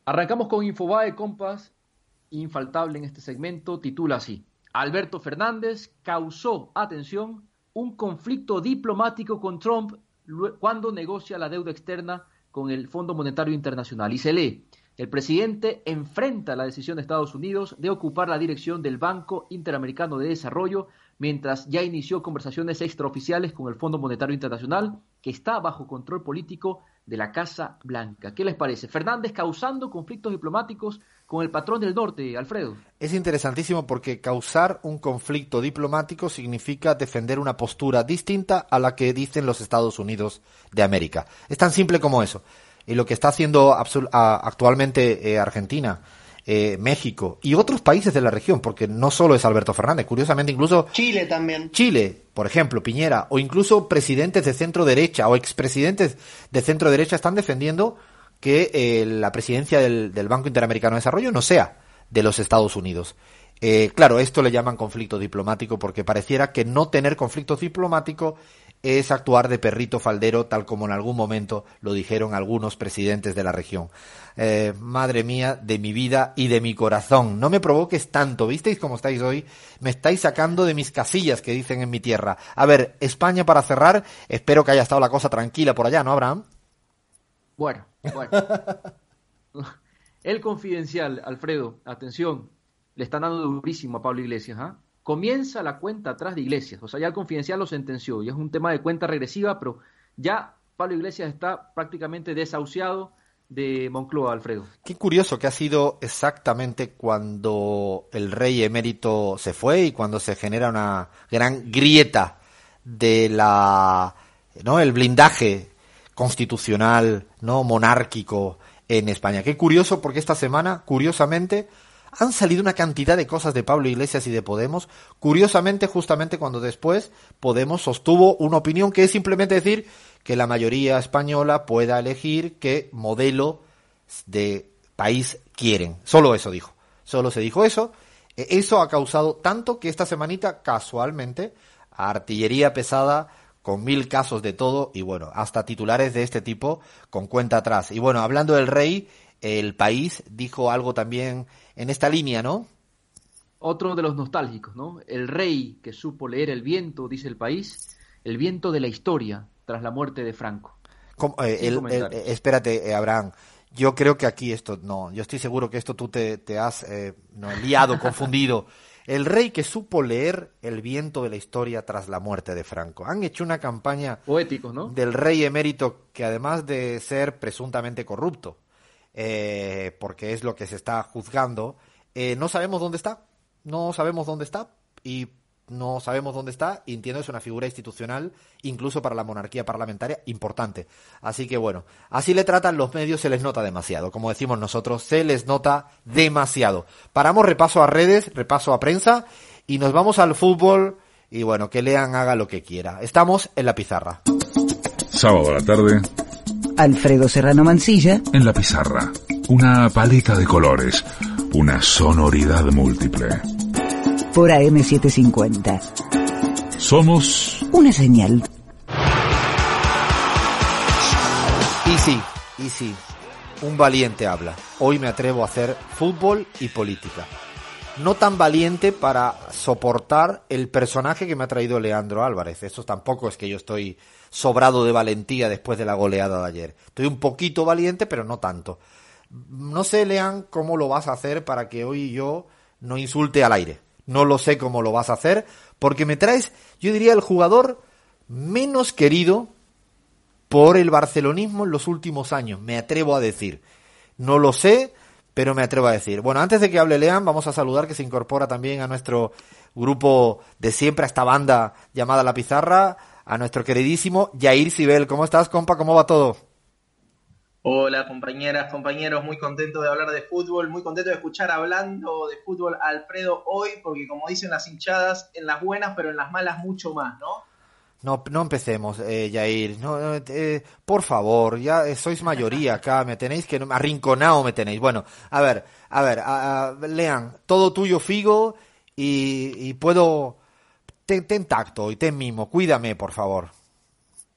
Arrancamos con Infobae, compas, infaltable en este segmento, titula así. Alberto Fernández causó, atención, un conflicto diplomático con Trump cuando negocia la deuda externa con el Fondo Monetario Internacional. Y se lee, el presidente enfrenta la decisión de Estados Unidos de ocupar la dirección del Banco Interamericano de Desarrollo mientras ya inició conversaciones extraoficiales con el Fondo Monetario Internacional que está bajo control político de la Casa Blanca. ¿Qué les parece? Fernández causando conflictos diplomáticos con el patrón del norte, Alfredo. Es interesantísimo porque causar un conflicto diplomático significa defender una postura distinta a la que dicen los Estados Unidos de América. Es tan simple como eso. y lo que está haciendo actualmente Argentina eh, México y otros países de la región, porque no solo es Alberto Fernández, curiosamente incluso Chile también. Chile, por ejemplo, Piñera, o incluso presidentes de centro derecha o expresidentes de centro derecha están defendiendo que eh, la presidencia del, Banco Interamericano de Desarrollo no sea de los Estados Unidos. Eh, claro, esto le llaman conflicto diplomático porque pareciera que no tener conflicto diplomático es actuar de perrito faldero, tal como en algún momento lo dijeron algunos presidentes de la región. Eh, madre mía, de mi vida y de mi corazón, no me provoques tanto, ¿visteis cómo estáis hoy? Me estáis sacando de mis casillas que dicen en mi tierra. A ver, España para cerrar, espero que haya estado la cosa tranquila por allá, ¿no, Abraham? Bueno, bueno. [LAUGHS] El confidencial, Alfredo, atención, le están dando durísimo a Pablo Iglesias, ¿ah? comienza la cuenta atrás de Iglesias. O sea, ya el confidencial lo sentenció y es un tema de cuenta regresiva, pero ya Pablo Iglesias está prácticamente desahuciado de Moncloa, Alfredo. Qué curioso que ha sido exactamente cuando el rey emérito se fue y cuando se genera una gran grieta de la, ¿no? El blindaje constitucional, ¿no? Monárquico en España. Qué curioso porque esta semana, curiosamente, han salido una cantidad de cosas de Pablo Iglesias y de Podemos, curiosamente justamente cuando después Podemos sostuvo una opinión que es simplemente decir que la mayoría española pueda elegir qué modelo de país quieren. Solo eso dijo. Solo se dijo eso. E, eso ha causado tanto que esta semanita, casualmente, artillería pesada con mil casos de todo y bueno, hasta titulares de este tipo con cuenta atrás. Y bueno, hablando del rey, el país dijo algo también en esta línea, ¿no? Otro de los nostálgicos, ¿no? El rey que supo leer el viento, dice el país, el viento de la historia tras la muerte de Franco. Eh, eh, espérate, eh, Abraham. Yo creo que aquí esto, no, yo estoy seguro que esto tú te, has liado, [LAUGHS] confundido. El rey que supo leer el viento de la historia tras la muerte de Franco. Han hecho una campaña Poético, ¿no? del rey emérito que además de ser presuntamente corrupto, eh, porque es lo que se está juzgando, eh, no sabemos dónde está, no sabemos dónde está y no sabemos dónde está y entiendo es una figura institucional incluso para la monarquía parlamentaria importante. Así que bueno, así le tratan los medios, se les nota demasiado, como decimos nosotros, se les nota demasiado. Paramos repaso a redes, repaso a prensa y nos vamos al fútbol y bueno, que lean, haga lo que quiera. Estamos en la pizarra. Sábado a la tarde, Alfredo Serrano Mancilla. En la pizarra, una paleta de colores, una sonoridad múltiple. Por AM750. Somos una señal. Y sí, y sí, un valiente habla. Hoy me atrevo a hacer fútbol y política. No tan valiente para soportar el personaje que me ha traído Leandro Álvarez. Eso tampoco es que yo estoy sobrado de valentía después de la goleada de ayer. Estoy un poquito valiente, pero no tanto. No sé, Lean, cómo lo vas a hacer para que hoy yo no insulte al aire. No lo sé cómo lo vas a hacer, porque me traes, yo diría, el jugador menos querido por el barcelonismo en los últimos años, me atrevo a decir. No lo sé, pero me atrevo a decir. Bueno, antes de que hable Lean, vamos a saludar que se incorpora también a nuestro grupo de siempre, a esta banda llamada La Pizarra, a nuestro queridísimo Jair Sibel. ¿Cómo estás, compa? ¿Cómo va todo? Hola, compañeras, compañeros, muy contento de hablar de fútbol, muy contento de escuchar hablando de fútbol Alfredo hoy, porque como dicen las hinchadas, en las buenas, pero en las malas mucho más, ¿no? No, no empecemos, eh, Jair. No, eh, por favor, ya sois mayoría acá, me tenéis que arrinconado me tenéis. Bueno, a ver, a ver, lean, todo tuyo, Figo, y puedo ten, tacto y ten mimo, cuídame, por favor.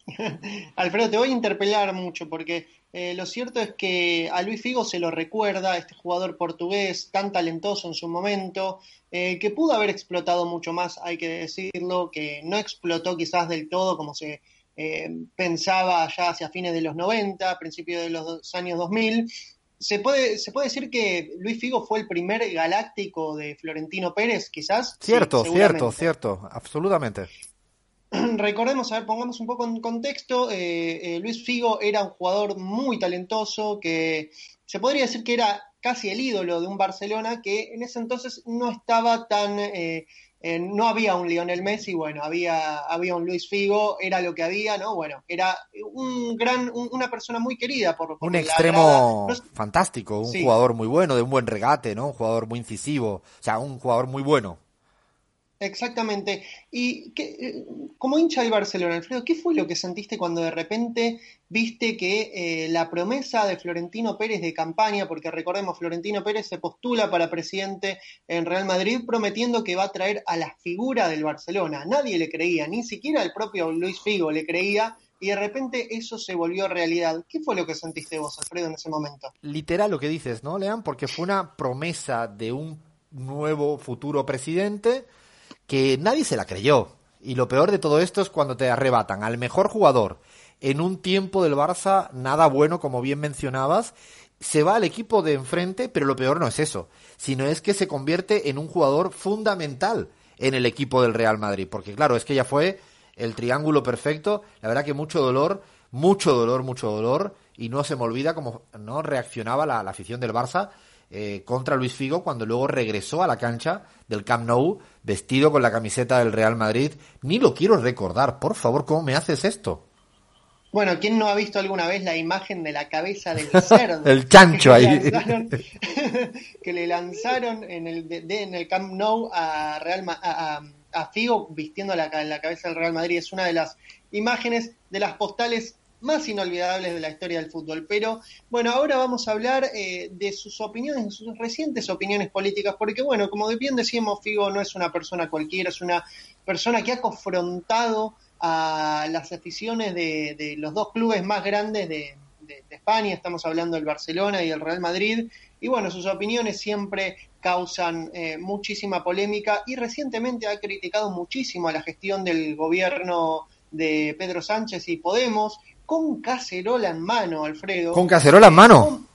[LAUGHS] Alfredo, te voy a interpelar mucho porque eh, lo cierto es que a Luis Figo se lo recuerda, este jugador portugués tan talentoso en su momento, eh, que pudo haber explotado mucho más, hay que decirlo, que no explotó quizás del todo como se eh, pensaba ya hacia fines de los 90, principios de los años 2000, ¿Se puede, ¿Se puede decir que Luis Figo fue el primer galáctico de Florentino Pérez, quizás? Cierto, cierto, cierto, absolutamente. [CLEARS THROAT] Recordemos, a ver, pongamos un poco en contexto, eh, eh, Luis Figo era un jugador muy talentoso que se podría decir que era casi el ídolo de un Barcelona que en ese entonces no estaba tan... Eh, eh, no había un Lionel Messi, bueno, había, había un Luis Figo, era lo que había, ¿no? Bueno, era un gran, un- una persona muy querida por, por Un extremo grada. No- fantástico, un Sí. jugador muy bueno, de un buen regate, ¿no? Un jugador muy incisivo, o sea, un jugador muy bueno. Exactamente. Y que, eh, como hincha del Barcelona, Alfredo, ¿qué fue lo que sentiste cuando de repente viste que eh, la promesa de Florentino Pérez de campaña, porque recordemos, Florentino Pérez se postula para presidente en Real Madrid prometiendo que va a traer a la figura del Barcelona? Nadie le creía, ni siquiera el propio Luis Figo le creía, y de repente eso se volvió realidad. ¿Qué fue lo que sentiste vos, Alfredo, en ese momento? Literal lo que dices, ¿no, Lean? Porque fue una promesa de un nuevo futuro presidente que nadie se la creyó. Y lo peor de todo esto es cuando te arrebatan al mejor jugador en un tiempo del Barça nada bueno, como bien mencionabas, se va al equipo de enfrente, pero lo peor no es eso, sino es que se convierte en un jugador fundamental en el equipo del Real Madrid, porque claro, es que ya fue el triángulo perfecto, la verdad que mucho dolor, mucho dolor, mucho dolor, y no se me olvida cómo no reaccionaba la, la afición del Barça eh, contra Luis Figo cuando luego regresó a la cancha del Camp Nou vestido con la camiseta del Real Madrid. Ni lo quiero recordar, por favor, ¿cómo me haces esto? Bueno, ¿quién no ha visto alguna vez la imagen de la cabeza del [LAUGHS] cerdo? El chancho que le ahí. lanzaron- [LAUGHS] que le lanzaron en el, de- de- en el Camp Nou a, Real, Ma- a, a- a Figo vistiendo la, la cabeza del Real Madrid. Es una de las imágenes, de las postales más inolvidables de la historia del fútbol. Pero bueno, ahora vamos a hablar eh, de sus opiniones, de sus recientes opiniones políticas, porque bueno, como bien decíamos, Figo no es una persona cualquiera, es una persona que ha confrontado a las aficiones de, de los dos clubes más grandes de, de- España, estamos hablando del Barcelona y el Real Madrid, y bueno, sus opiniones siempre causan eh, muchísima polémica y recientemente ha criticado muchísimo a la gestión del gobierno de Pedro Sánchez y Podemos con cacerola en mano, Alfredo. Con cacerola en mano. Con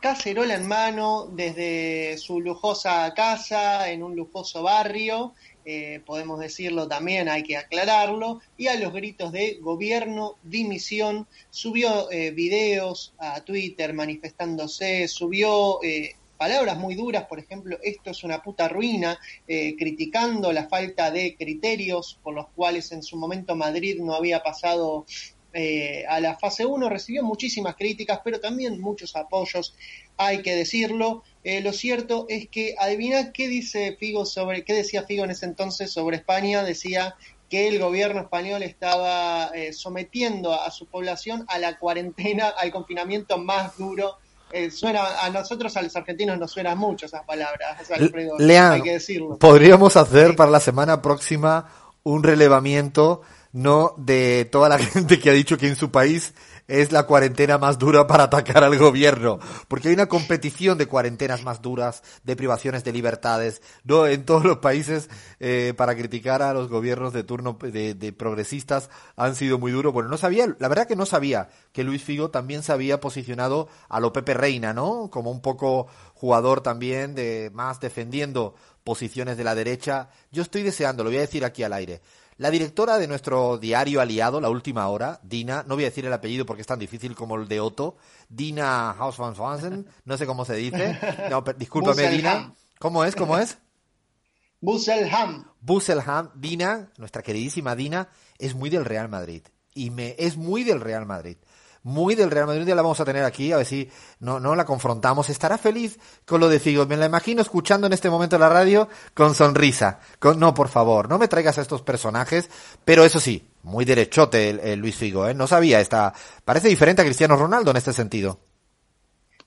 cacerola en mano desde su lujosa casa en un lujoso barrio, eh, podemos decirlo también, hay que aclararlo, y a los gritos de gobierno, dimisión, subió eh, videos a Twitter manifestándose, subió eh, palabras muy duras, por ejemplo, esto es una puta ruina, eh, criticando la falta de criterios por los cuales en su momento Madrid no había pasado eh, a la fase 1 recibió muchísimas críticas, pero también muchos apoyos, hay que decirlo. Eh, lo cierto es que adivina qué dice Figo sobre, qué decía Figo en ese entonces sobre España, decía que el gobierno español estaba eh, sometiendo a su población a la cuarentena, al confinamiento más duro. Eh, suena a nosotros, a los argentinos, nos suenan mucho esas palabras, Alfredo, Lean, hay que decirlo. podríamos hacer para la semana próxima un relevamiento no de toda la [LAUGHS] gente que ha dicho que en su país es la cuarentena más dura para atacar al gobierno, porque hay una competición de cuarentenas más duras, de privaciones de libertades, no en todos los países eh, para criticar a los gobiernos de turno de, de progresistas han sido muy duros. Bueno, no sabía, la verdad que no sabía que Luis Figo también se había posicionado a lo Pepe Reina, ¿no? Como un poco jugador también de más defendiendo posiciones de la derecha. Yo estoy deseando, lo voy a decir aquí al aire. La directora de nuestro diario aliado, La Última Hora, Dina, no voy a decir el apellido porque es tan difícil como el de Otto, Dina Hausmann no sé cómo se dice. No, discúlpame. Dina. ¿Cómo es? ¿Cómo es? [LAUGHS] Busselham. Busselham, Dina, nuestra queridísima Dina, es muy del Real Madrid. Y me es muy del Real Madrid. Muy del Real Madrid. Día la vamos a tener aquí, a ver si no, no la confrontamos. Estará feliz con lo de Figo. Me la imagino escuchando en este momento la radio con sonrisa. Con, no, por favor, no me traigas a estos personajes. Pero eso sí, muy derechote el, el Luis Figo, ¿eh? No sabía esta. Parece diferente a Cristiano Ronaldo en este sentido.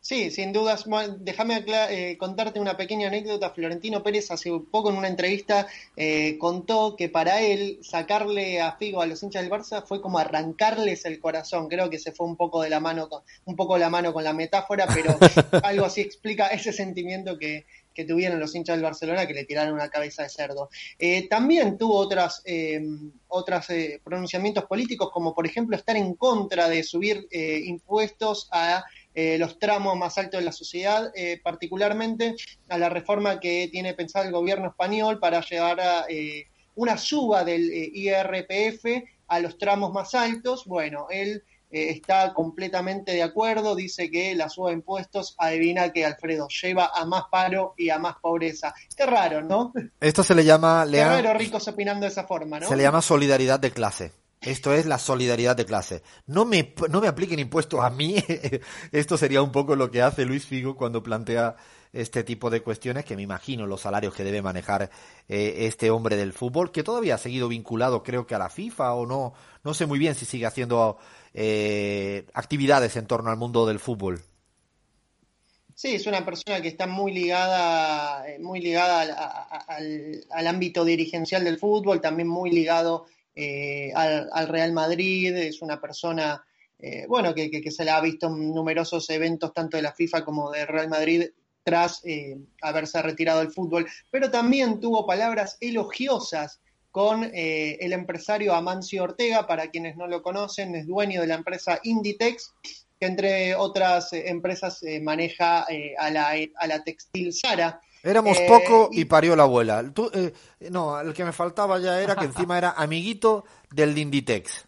Sí, sin dudas. Déjame eh, contarte una pequeña anécdota. Florentino Pérez hace poco en una entrevista eh, contó que para él sacarle a Figo a los hinchas del Barça fue como arrancarles el corazón. Creo que se fue un poco de la mano con, un poco la mano con la metáfora, pero [LAUGHS] algo así explica ese sentimiento que, que tuvieron los hinchas del Barcelona que le tiraron una cabeza de cerdo. Eh, también tuvo otras, eh, otros eh, pronunciamientos políticos, como por ejemplo estar en contra de subir eh, impuestos a eh, los tramos más altos de la sociedad, eh, particularmente a la reforma que tiene pensado el gobierno español para llevar a eh, una suba del eh, IRPF a los tramos más altos. Bueno, él eh, está completamente de acuerdo, dice que la suba de impuestos, adivina que Alfredo lleva a más paro y a más pobreza. Qué raro, ¿no? Esto se le llama, Qué raro ricos opinando de esa forma, ¿no? se le llama solidaridad de clase. Esto es la solidaridad de clase. No me, no me apliquen impuestos a mí. [LAUGHS] Esto sería un poco lo que hace Luis Figo cuando plantea este tipo de cuestiones, que me imagino los salarios que debe manejar eh, este hombre del fútbol, que todavía ha seguido vinculado creo que a la FIFA o no, no sé muy bien si sigue haciendo eh, actividades en torno al mundo del fútbol. Sí, es una persona que está muy ligada, eh, muy ligada al, ámbito dirigencial del fútbol, también muy ligado eh, al, al Real Madrid, es una persona, eh, bueno, que, que- se la ha visto en numerosos eventos tanto de la FIFA como del Real Madrid tras eh, haberse retirado del fútbol, pero también tuvo palabras elogiosas con eh, el empresario Amancio Ortega, para quienes no lo conocen, es dueño de la empresa Inditex, que entre otras eh, empresas maneja a, la, a la textil Sara. Éramos Eh, poco y- y parió la abuela. Tú, eh, no, el que me faltaba ya era que encima era amiguito del Inditex.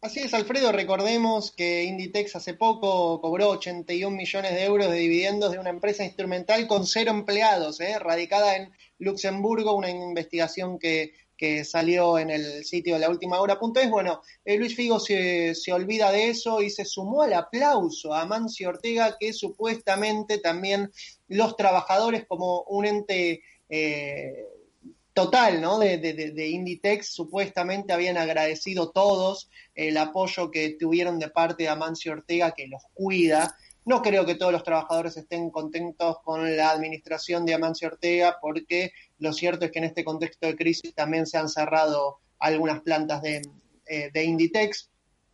Así es, Alfredo, recordemos que Inditex hace poco cobró 81 millones de euros de dividendos de una empresa instrumental con cero empleados, ¿eh? radicada en Luxemburgo, una investigación que, que salió en el sitio de la última hora.es. Bueno, eh, Luis Figo se, se olvida de eso y se sumó al aplauso a Mancio Ortega, que supuestamente también los trabajadores como un ente... eh, total, ¿no? De, de, Inditex supuestamente habían agradecido todos el apoyo que tuvieron de parte de Amancio Ortega, que los cuida. No creo que todos los trabajadores estén contentos con la administración de Amancio Ortega, porque lo cierto es que en este contexto de crisis también se han cerrado algunas plantas de, eh, Inditex.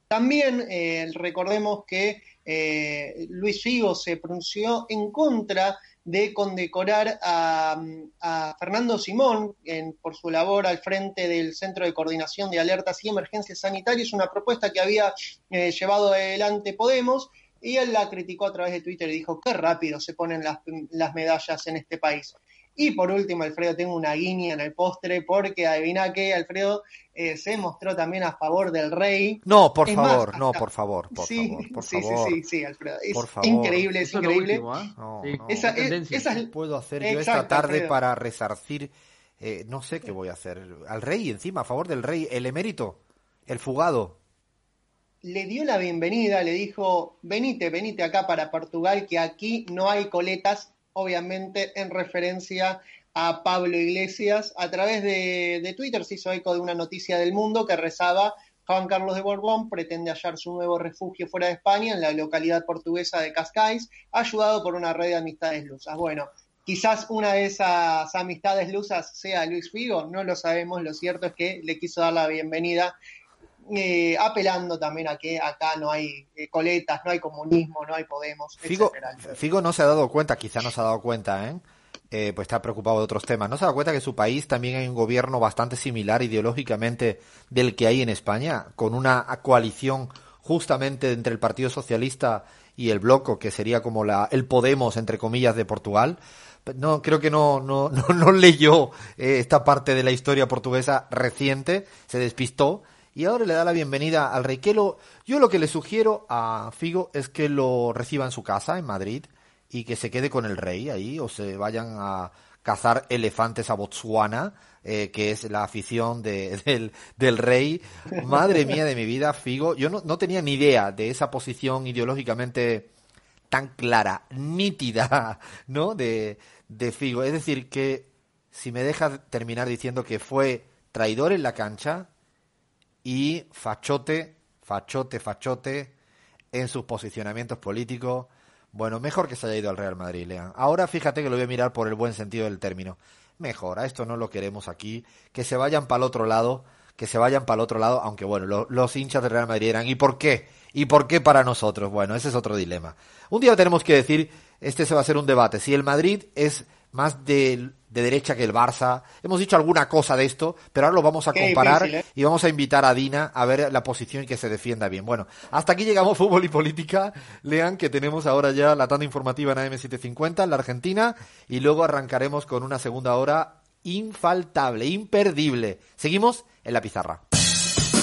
También eh, recordemos que eh, Luis Figo se pronunció en contra de condecorar a, Fernando Simón en- por su labor al frente del Centro de Coordinación de Alertas y Emergencias Sanitarias, una propuesta que había llevado adelante Podemos, y él la criticó a través de Twitter y dijo, qué rápido se ponen las medallas en este país. Y por último, Alfredo, tengo una guiña en el postre, porque adivina que Alfredo eh, se mostró también a favor del rey. No, por Es más, favor, no, por favor, por sí, favor, por sí, favor. sí, sí, sí, Alfredo. Es Por favor. increíble, es increíble. último, ¿ah? No, Sí. no. Esa, es- tendencia. esa ¿Qué es- puedo hacer yo esta tarde Alfredo. para resarcir? eh, no sé qué voy a hacer. Al rey, encima, a favor del rey, el emérito, el fugado. le dio la bienvenida, le dijo, venite, venite acá para Portugal, que aquí no hay coletas, obviamente en referencia a Pablo Iglesias. A través de, Twitter se hizo eco de una noticia del mundo que rezaba, Juan Carlos de Borbón pretende hallar su nuevo refugio fuera de España, en la localidad portuguesa de Cascais, ayudado por una red de amistades lusas. Bueno, quizás una de esas amistades lusas sea Luis Figo, no lo sabemos, lo cierto es que le quiso dar la bienvenida eh, apelando también a que acá no hay eh, coletas, no hay comunismo, no hay Podemos, Figo, etcétera. Figo no se ha dado cuenta, quizá no se ha dado cuenta, ¿eh? Eh, pues está preocupado de otros temas. ¿No se da cuenta que su país también hay un gobierno bastante similar ideológicamente del que hay en España, con una coalición justamente entre el Partido Socialista y el Bloco, que sería como la, el Podemos, entre comillas, de Portugal? No, creo que no, no, [LAUGHS] no, no leyó eh, esta parte de la historia portuguesa reciente, se despistó y ahora le da la bienvenida al rey. Que lo, yo lo que le sugiero a Figo es que lo reciba en su casa, en Madrid, y que se quede con el rey ahí, o se vayan a cazar elefantes a Botswana, eh, que es la afición de, [LAUGHS] del, del rey. Madre mía de mi vida, Figo. Yo no, no tenía ni idea de esa posición ideológicamente tan clara, nítida, [LAUGHS] ¿no? De, de Figo. Es decir, que si me deja terminar diciendo que fue traidor en la cancha y fachote, fachote, fachote en sus posicionamientos políticos. Bueno, mejor que se haya ido al Real Madrid, Lean. Ahora fíjate que lo voy a mirar por el buen sentido del término. Mejor, a esto no lo queremos aquí. Que se vayan para el otro lado, que se vayan para el otro lado, aunque bueno, lo- los hinchas del Real Madrid eran, ¿y por qué? ¿Y por qué para nosotros? Bueno, ese es otro dilema. Un día tenemos que decir, este se va a ser un debate, si el Madrid es más de, de derecha que el Barça. Hemos dicho alguna cosa de esto, pero ahora lo vamos a Qué comparar difícil, ¿eh? y vamos a invitar a Dina a ver la posición y que se defienda bien. Bueno, hasta aquí llegamos [LAUGHS] fútbol y política. Lean que tenemos ahora ya la tanda informativa en AM750 en la Argentina y luego arrancaremos con una segunda hora infaltable, imperdible. Seguimos en la pizarra.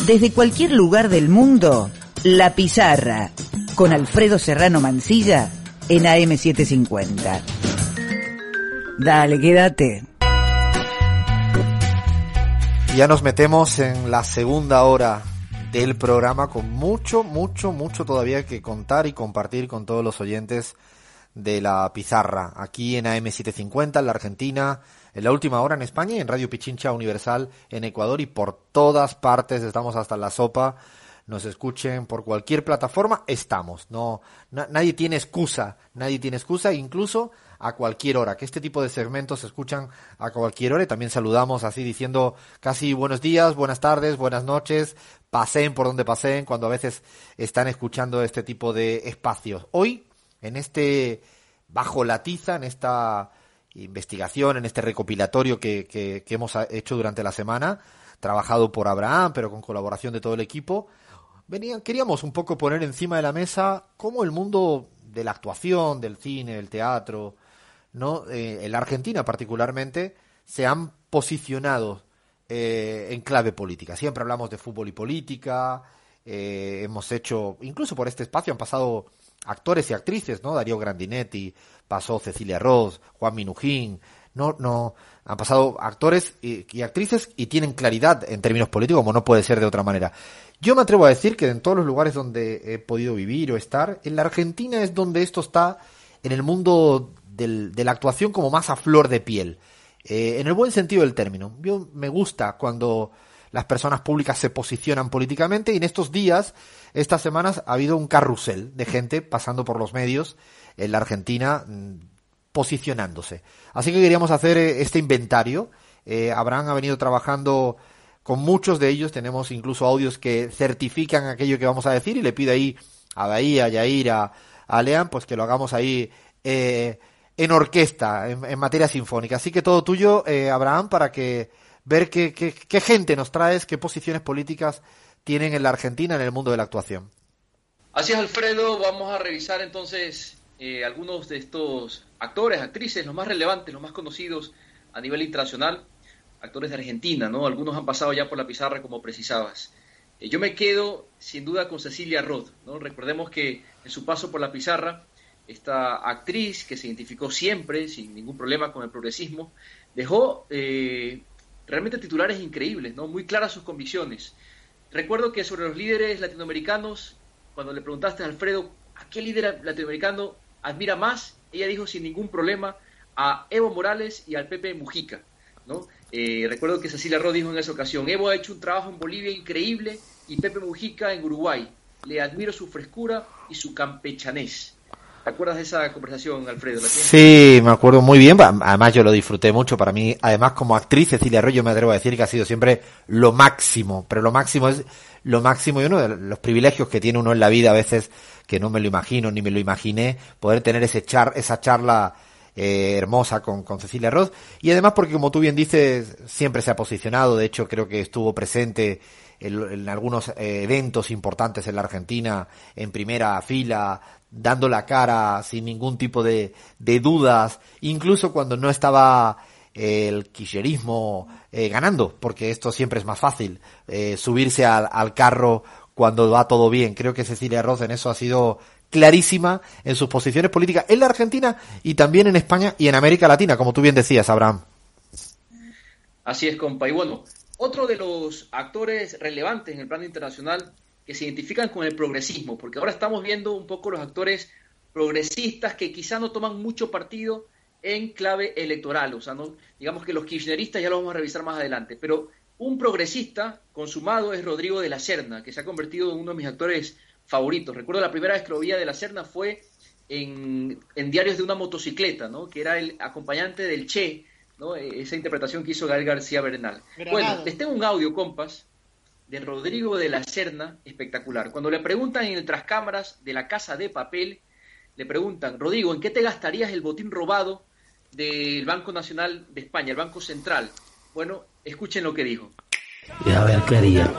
Desde cualquier lugar del mundo, La Pizarra, con Alfredo Serrano Mancilla en AM750. Dale, quédate. Ya nos metemos en la segunda hora del programa con mucho, mucho, mucho todavía que contar y compartir con todos los oyentes de la pizarra, aquí en AM750, en la Argentina, en la última hora en España y en Radio Pichincha Universal en Ecuador y por todas partes, estamos hasta la sopa, nos escuchen por cualquier plataforma, estamos, no, nadie tiene excusa, nadie tiene excusa, incluso a cualquier hora, que este tipo de segmentos se escuchan a cualquier hora y también saludamos así diciendo casi buenos días, buenas tardes, buenas noches, pasen por donde pasen cuando a veces están escuchando este tipo de espacios. Hoy, en este bajo la tiza, en esta investigación, en este recopilatorio que, que, que hemos hecho durante la semana, trabajado por Abraham, pero con colaboración de todo el equipo, venía, queríamos un poco poner encima de la mesa cómo el mundo de la actuación, del cine, del teatro, ¿no? Eh, en la Argentina particularmente, se han posicionado eh, en clave política. Siempre hablamos de fútbol y política, eh, hemos hecho, incluso por este espacio han pasado actores y actrices, ¿no? Darío Grandinetti, pasó Cecilia Ross, Juan Minujín, no, no, han pasado actores y, y, actrices y tienen claridad en términos políticos como no puede ser de otra manera. Yo me atrevo a decir que en todos los lugares donde he podido vivir o estar, en la Argentina es donde esto está en el mundo del, de la actuación como más a flor de piel. Eh, en el buen sentido del término. Yo me gusta cuando las personas públicas se posicionan políticamente y en estos días, estas semanas, ha habido un carrusel de gente pasando por los medios en la Argentina mm, posicionándose. Así que queríamos hacer eh, este inventario. Eh, Abraham ha venido trabajando con muchos de ellos, tenemos incluso audios que certifican aquello que vamos a decir y le pido ahí a Bahía, a Yair, a, a Lean, pues que lo hagamos ahí eh, en orquesta, en, materia sinfónica. Así que todo tuyo, eh, Abraham, para que ver qué, gente nos traes, qué posiciones políticas tienen en la Argentina en el mundo de la actuación. Así es, Alfredo. Vamos a revisar entonces eh, algunos de estos actores, actrices, los más relevantes, los más conocidos a nivel internacional, actores de Argentina, ¿no? Algunos han pasado ya por la pizarra, como precisabas. Eh, yo me quedo, sin duda, con Cecilia Roth, ¿no? Recordemos que en su paso por la pizarra esta actriz que se identificó siempre, sin ningún problema con el progresismo, dejó eh, realmente titulares increíbles, ¿no? muy claras sus convicciones. Recuerdo que sobre los líderes latinoamericanos, cuando le preguntaste a Alfredo a qué líder latinoamericano admira más, ella dijo sin ningún problema a Evo Morales y al Pepe Mujica. ¿no? Eh, recuerdo que Cecilia Rod dijo en esa ocasión, Evo ha hecho un trabajo en Bolivia increíble y Pepe Mujica en Uruguay. Le admiro su frescura y su campechanés. ¿Te acuerdas de esa conversación, Alfredo? Sí, me acuerdo muy bien. Además, yo lo disfruté mucho. Para mí, además, como actriz, Cecilia Arroyo, me atrevo a decir que ha sido siempre lo máximo. Pero lo máximo es lo máximo y uno de los privilegios que tiene uno en la vida a veces, que no me lo imagino ni me lo imaginé, poder tener ese char, esa charla eh, hermosa con, con Cecilia Ross. Y además, porque como tú bien dices, siempre se ha posicionado. De hecho, creo que estuvo presente en, algunos eh, eventos importantes en la Argentina, en primera fila, dando la cara sin ningún tipo de, de dudas, incluso cuando no estaba eh, el kirchnerismo eh, ganando, porque esto siempre es más fácil, eh, subirse al, al, carro cuando va todo bien. Creo que Cecilia Roth en eso ha sido clarísima en sus posiciones políticas en la Argentina y también en España y en América Latina, como tú bien decías, Abraham. Así es, compa. Y bueno, otro de los actores relevantes en el plano internacional que se identifican con el progresismo, porque ahora estamos viendo un poco los actores progresistas que quizá no toman mucho partido en clave electoral, o sea, no, digamos que los kirchneristas ya lo vamos a revisar más adelante, pero un progresista consumado es Rodrigo de la Serna, que se ha convertido en uno de mis actores favoritos. Recuerdo la primera vez que lo vi de la Serna fue en, en Diarios de una motocicleta, ¿no? que era el acompañante del Che, ¿no? esa interpretación que hizo Gael García Bernal. Bueno, les tengo un audio, compas, de Rodrigo de la Serna espectacular. Cuando le preguntan en el trascámaras de la casa de papel, le preguntan, Rodrigo, ¿en qué te gastarías el botín robado del Banco Nacional de España, el Banco Central? Bueno, escuchen lo que dijo. A ver, ¿qué haría?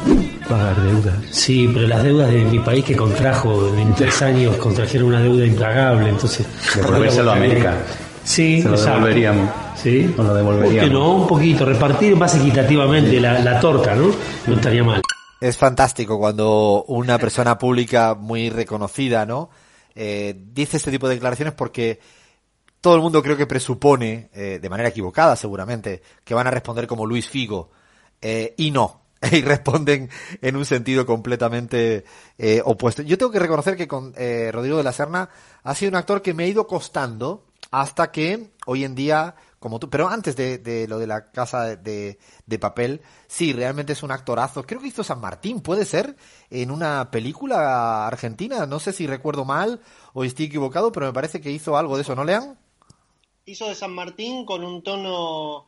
Pagar deudas. Sí, pero las deudas de mi país que contrajo en tres años contrajeron una deuda impagable, entonces... Devolvérselo a América. Sí, Se lo devolveríamos. ¿Sí? O lo devolveríamos. no? Un poquito, repartir más equitativamente la, la torta, ¿no? No estaría mal. Es fantástico cuando una persona pública muy reconocida, ¿no? Eh, dice este tipo de declaraciones porque todo el mundo creo que presupone, eh, de manera equivocada seguramente, que van a responder como Luis Figo. Eh, y no. [LAUGHS] Y responden en un sentido completamente eh, opuesto. Yo tengo que reconocer que con eh, Rodrigo de la Serna ha sido un actor que me ha ido costando hasta que hoy en día, como tú, pero antes de, lo de la casa de, de papel, sí, realmente es un actorazo. Creo que hizo San Martín, puede ser, en una película argentina. No sé si recuerdo mal o estoy equivocado, pero me parece que hizo algo de eso, ¿no, Lean? Hizo de San Martín con un tono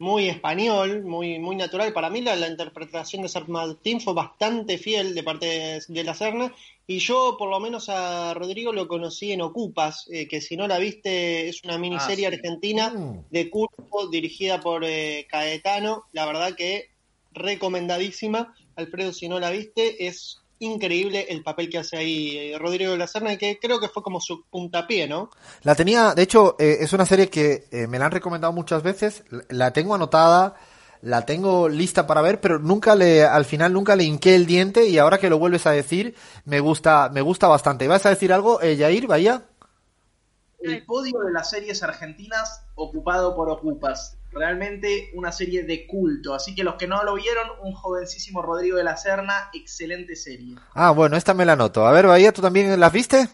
muy español, muy, muy natural. Para mí la, la interpretación de San Martín fue bastante fiel de parte de, de la Serna. Y yo, por lo menos, a Rodrigo lo conocí en Ocupas, eh, que si no la viste, es una miniserie Ah, sí. argentina Mm. de culto dirigida por eh, Caetano. La verdad que recomendadísima. Alfredo, si no la viste, es increíble el papel que hace ahí eh, Rodrigo de la Serna, y que creo que fue como su puntapié, ¿no? La tenía, de hecho, eh, es una serie que eh, me la han recomendado muchas veces, la- la tengo anotada, la tengo lista para ver, pero nunca le, al final nunca le hinqué el diente y ahora que lo vuelves a decir, me gusta, me gusta bastante. ¿Vas a decir algo, eh, Yair, Bahía? El podio de las series argentinas ocupado por Ocupas. Realmente una serie de culto. Así que los que no lo vieron, un jovencísimo Rodrigo de la Serna, excelente serie. Ah, bueno, esta me la anoto. A ver, Bahía, ¿tú también la viste?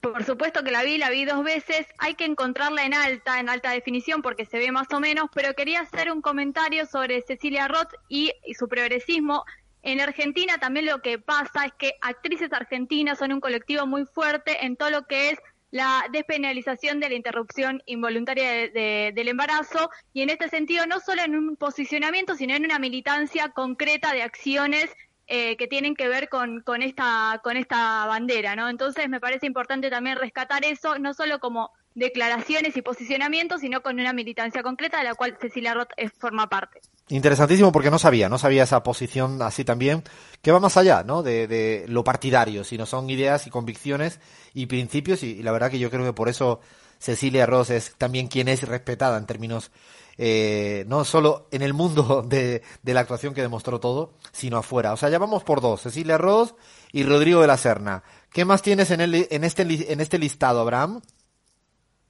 Por supuesto que la vi, la vi dos veces. Hay que encontrarla en alta, en alta definición, porque se ve más o menos. Pero quería hacer un comentario sobre Cecilia Roth y, y su progresismo. En Argentina también lo que pasa es que actrices argentinas son un colectivo muy fuerte en todo lo que es la despenalización de la interrupción involuntaria de- de- del embarazo y en este sentido no solo en un posicionamiento sino en una militancia concreta de acciones eh, que tienen que ver con, con esta con esta bandera, ¿no? Entonces me parece importante también rescatar eso, no solo como declaraciones y posicionamientos, sino con una militancia concreta de la cual Cecilia Roth forma parte. Interesantísimo porque no sabía, no sabía esa posición así también, que va más allá, ¿no? De, lo partidario, sino son ideas y convicciones y principios y, la verdad que yo creo que por eso Cecilia Ross es también quien es respetada en términos, eh, no solo en el mundo [LAUGHS] de, la actuación que demostró todo, sino afuera. O sea, ya vamos por dos, Cecilia Ross y Rodrigo de la Serna. ¿Qué más tienes en, el, en, este, en este listado, Abraham?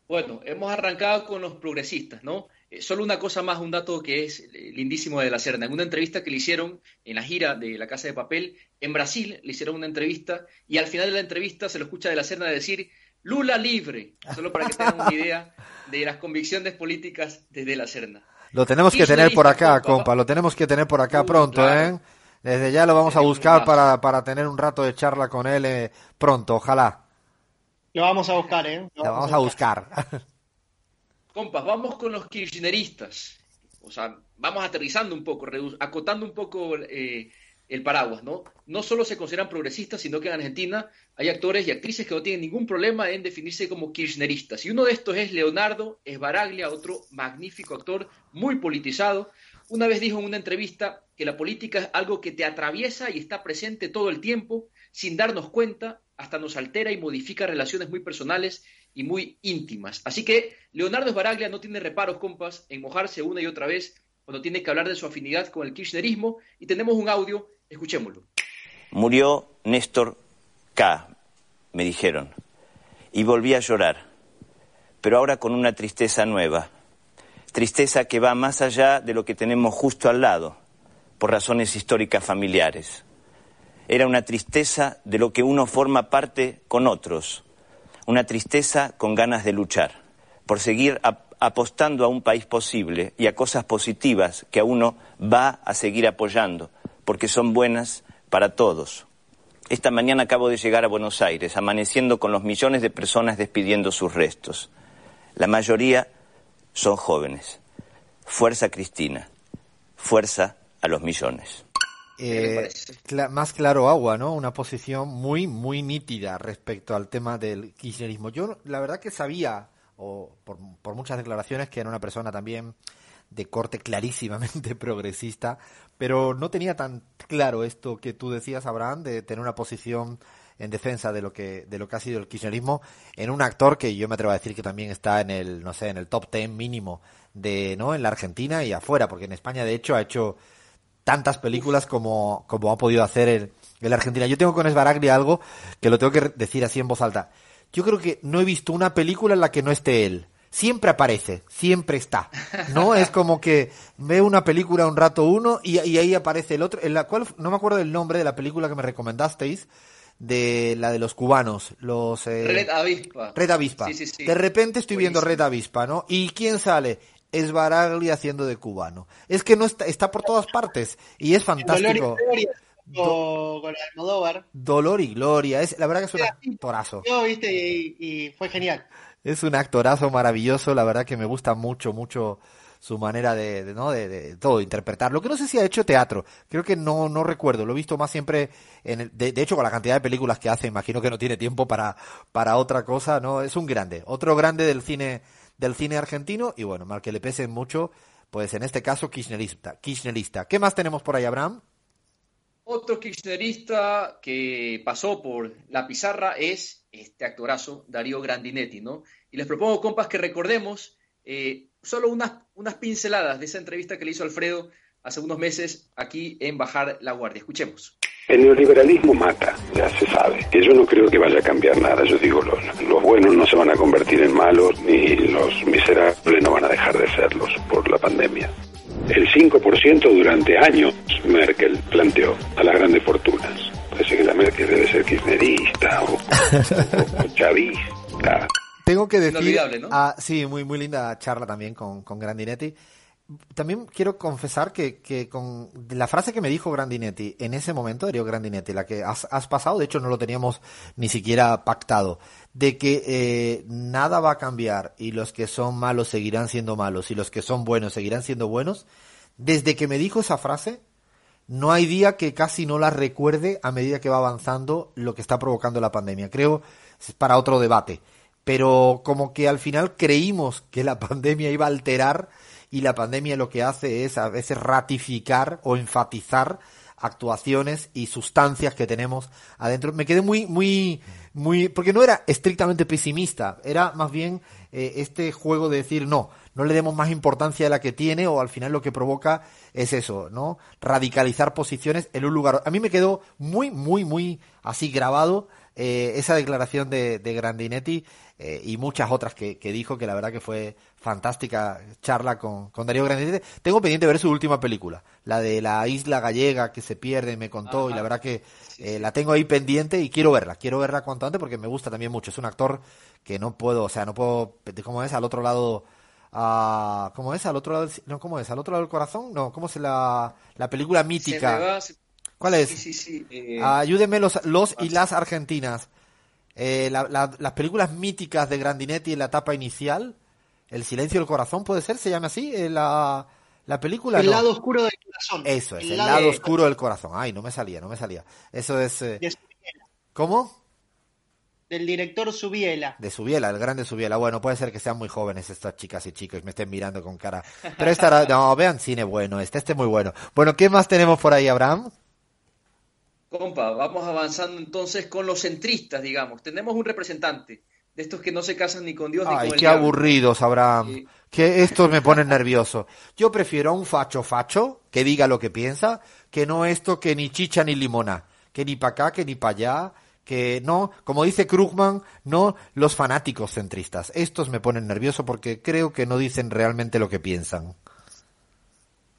Bueno, hemos arrancado con los progresistas, ¿no? Eh, solo una cosa más, un dato que es eh, lindísimo de la Serna. En una entrevista que le hicieron en la gira de La Casa de Papel, en Brasil le hicieron una entrevista y al final de la entrevista se lo escucha de la Serna decir Lula libre, solo para que tengan una idea de las convicciones políticas desde la Serna. Lo tenemos que tener por acá, compa. compa, lo tenemos que tener por acá Uh, pronto, claro. ¿eh? Desde ya lo vamos a buscar para, para tener un rato de charla con él eh, pronto, ojalá. Lo vamos a buscar, ¿eh? Lo vamos a buscar. Compas, vamos con los kirchneristas. O sea, vamos aterrizando un poco, acotando un poco eh, el paraguas, ¿no? No solo se consideran progresistas, sino que en Argentina hay actores y actrices que no tienen ningún problema en definirse como kirchneristas. Y uno de estos es Leonardo Esbaraglia, otro magnífico actor, muy politizado. Una vez dijo en una entrevista que la política es algo que te atraviesa y está presente todo el tiempo, sin darnos cuenta, hasta nos altera y modifica relaciones muy personales y muy íntimas. Así que Leonardo Esbaraglia no tiene reparos, compas, en mojarse una y otra vez cuando tiene que hablar de su afinidad con el kirchnerismo y tenemos un audio, escuchémoslo. Murió Néstor K, me dijeron, y volví a llorar, pero ahora con una tristeza nueva, tristeza que va más allá de lo que tenemos justo al lado, por razones históricas familiares. Era una tristeza de lo que uno forma parte con otros, una tristeza con ganas de luchar, por seguir ap- apostando a un país posible y a cosas positivas que a uno va a seguir apoyando, porque son buenas para todos. Esta mañana acabo de llegar a Buenos Aires, amaneciendo con los millones de personas despidiendo sus restos. La mayoría son jóvenes. Fuerza Cristina, fuerza a los millones. Eh, más claro agua, ¿no? Una posición muy, muy nítida respecto al tema del kirchnerismo. Yo, la verdad que sabía, o por, por muchas declaraciones, que era una persona también de corte clarísimamente [LAUGHS] progresista, pero no tenía tan claro esto que tú decías, Abraham, de tener una posición en defensa de lo que de lo que ha sido el kirchnerismo en un actor que yo me atrevo a decir que también está en el no sé en el top ten mínimo de no en la Argentina y afuera porque en España de hecho ha hecho tantas películas como, como ha podido hacer en, en la Argentina. Yo tengo con Esbaraglia algo que lo tengo que decir así en voz alta. Yo creo que no he visto una película en la que no esté él. Siempre aparece, siempre está. ¿No? [LAUGHS] es como que veo una película un rato uno y, y ahí aparece el otro, en la cual no me acuerdo del nombre de la película que me recomendasteis, de la de los cubanos, los eh, Red Avispa. Red Avispa. Sí, sí, sí. De repente estoy viendo. Red Avispa, ¿no? ¿Y quién sale? Es Baragli haciendo de cubano. Es que no está, está por todas partes y es Dolor y fantástico. Gloria o con Almodóvar. Dolor y gloria, es la verdad que es un actorazo. Yo, viste, y, y fue genial. Es un actorazo maravilloso, la verdad que me gusta mucho, mucho su manera de, de, ¿no? de, de todo interpretar. Lo que no sé si ha hecho teatro, creo que no, no recuerdo, lo he visto más siempre, en el- de, de hecho con la cantidad de películas que hace, imagino que no tiene tiempo para, para otra cosa, no, es un grande, otro grande del cine, del cine argentino y bueno, mal que le pese mucho, pues en este caso kirchnerista, kirchnerista. ¿Qué más tenemos por ahí, Abraham? Otro kirchnerista que pasó por la pizarra es este actorazo, Darío Grandinetti, ¿no? Y les propongo, compas, que recordemos eh, solo unas, unas pinceladas de esa entrevista que le hizo Alfredo hace unos meses aquí en Bajar la Guardia. Escuchemos. El neoliberalismo mata, ya se sabe. Yo no creo que vaya a cambiar nada. Yo digo, los, los buenos no se van a convertir en malos, ni los miserables no van a dejar de serlos por la pandemia. El 5% durante años Merkel planteó a las grandes fortunas. Parece que la Merkel debe ser kirchnerista o, o- o chavista. Tengo que decir, Inolvidable, ¿no? ah, sí, muy, muy linda charla también con, con Grandinetti. También quiero confesar que, con la frase que me dijo Grandinetti en ese momento, Darío Grandinetti, la que has, has pasado, de hecho no lo teníamos ni siquiera pactado, de que eh, nada va a cambiar y los que son malos seguirán siendo malos y los que son buenos seguirán siendo buenos, desde que me dijo esa frase, no hay día que casi no la recuerde a medida que va avanzando lo que está provocando la pandemia. Creo es para otro debate. Pero como que al final creímos que la [LAUGHS] pandemia iba a alterar y la pandemia lo que hace es a veces ratificar o enfatizar actuaciones y sustancias que tenemos adentro. Me quedé muy, muy, muy, porque no era estrictamente pesimista, era más bien eh, este juego de decir no, no le demos más importancia de la que tiene o al final lo que provoca es eso, ¿no? Radicalizar posiciones en un lugar. A mí me quedó muy, muy, muy así grabado eh, esa declaración de, de Grandinetti eh, y muchas otras que, que dijo que la verdad que fue fantástica charla con, con Darío Grandinetti. Tengo pendiente ver su última película, la de la isla gallega que se pierde, me contó y la verdad que eh, la tengo ahí pendiente y quiero verla, quiero verla cuanto antes porque me gusta también mucho. Es un actor que no puedo, o sea, no puedo, ¿cómo es? Al otro lado a ¿cómo es? Al otro lado del, no, ¿cómo es? Al otro lado del corazón, no, ¿cómo es la, la película Se me mítica? va, se- ¿Cuál es? Sí, sí, sí. eh, Ayúdenme los, los y las argentinas. Eh, la- la- las películas míticas de Grandinetti en la etapa inicial, El silencio del corazón, ¿puede ser? ¿Se llama así? Eh, la, la película. El no. lado oscuro del corazón. Eso es, el, El lado, oscuro del corazón. Ay, no me salía, no me salía. Eso es... De- ¿Cómo? del director Subiela. De Subiela, el grande Subiela. Bueno, puede ser que sean muy jóvenes estas chicas y chicos me estén mirando con cara. Pero esta, no, vean cine bueno, este, este es muy bueno. Bueno, ¿qué más tenemos por ahí, Abraham? Compa, vamos avanzando entonces con los centristas, digamos. Tenemos un representante de estos que no se casan ni con Dios ni con el qué diablo. aburridos, Abraham. Que estos me ponen nervioso. Yo prefiero a un facho facho que diga lo que piensa, que no esto que ni chicha ni limona, que ni para acá, que ni para allá, que no, como dice Krugman, no los fanáticos centristas. Estos me ponen nervioso porque creo que no dicen realmente lo que piensan.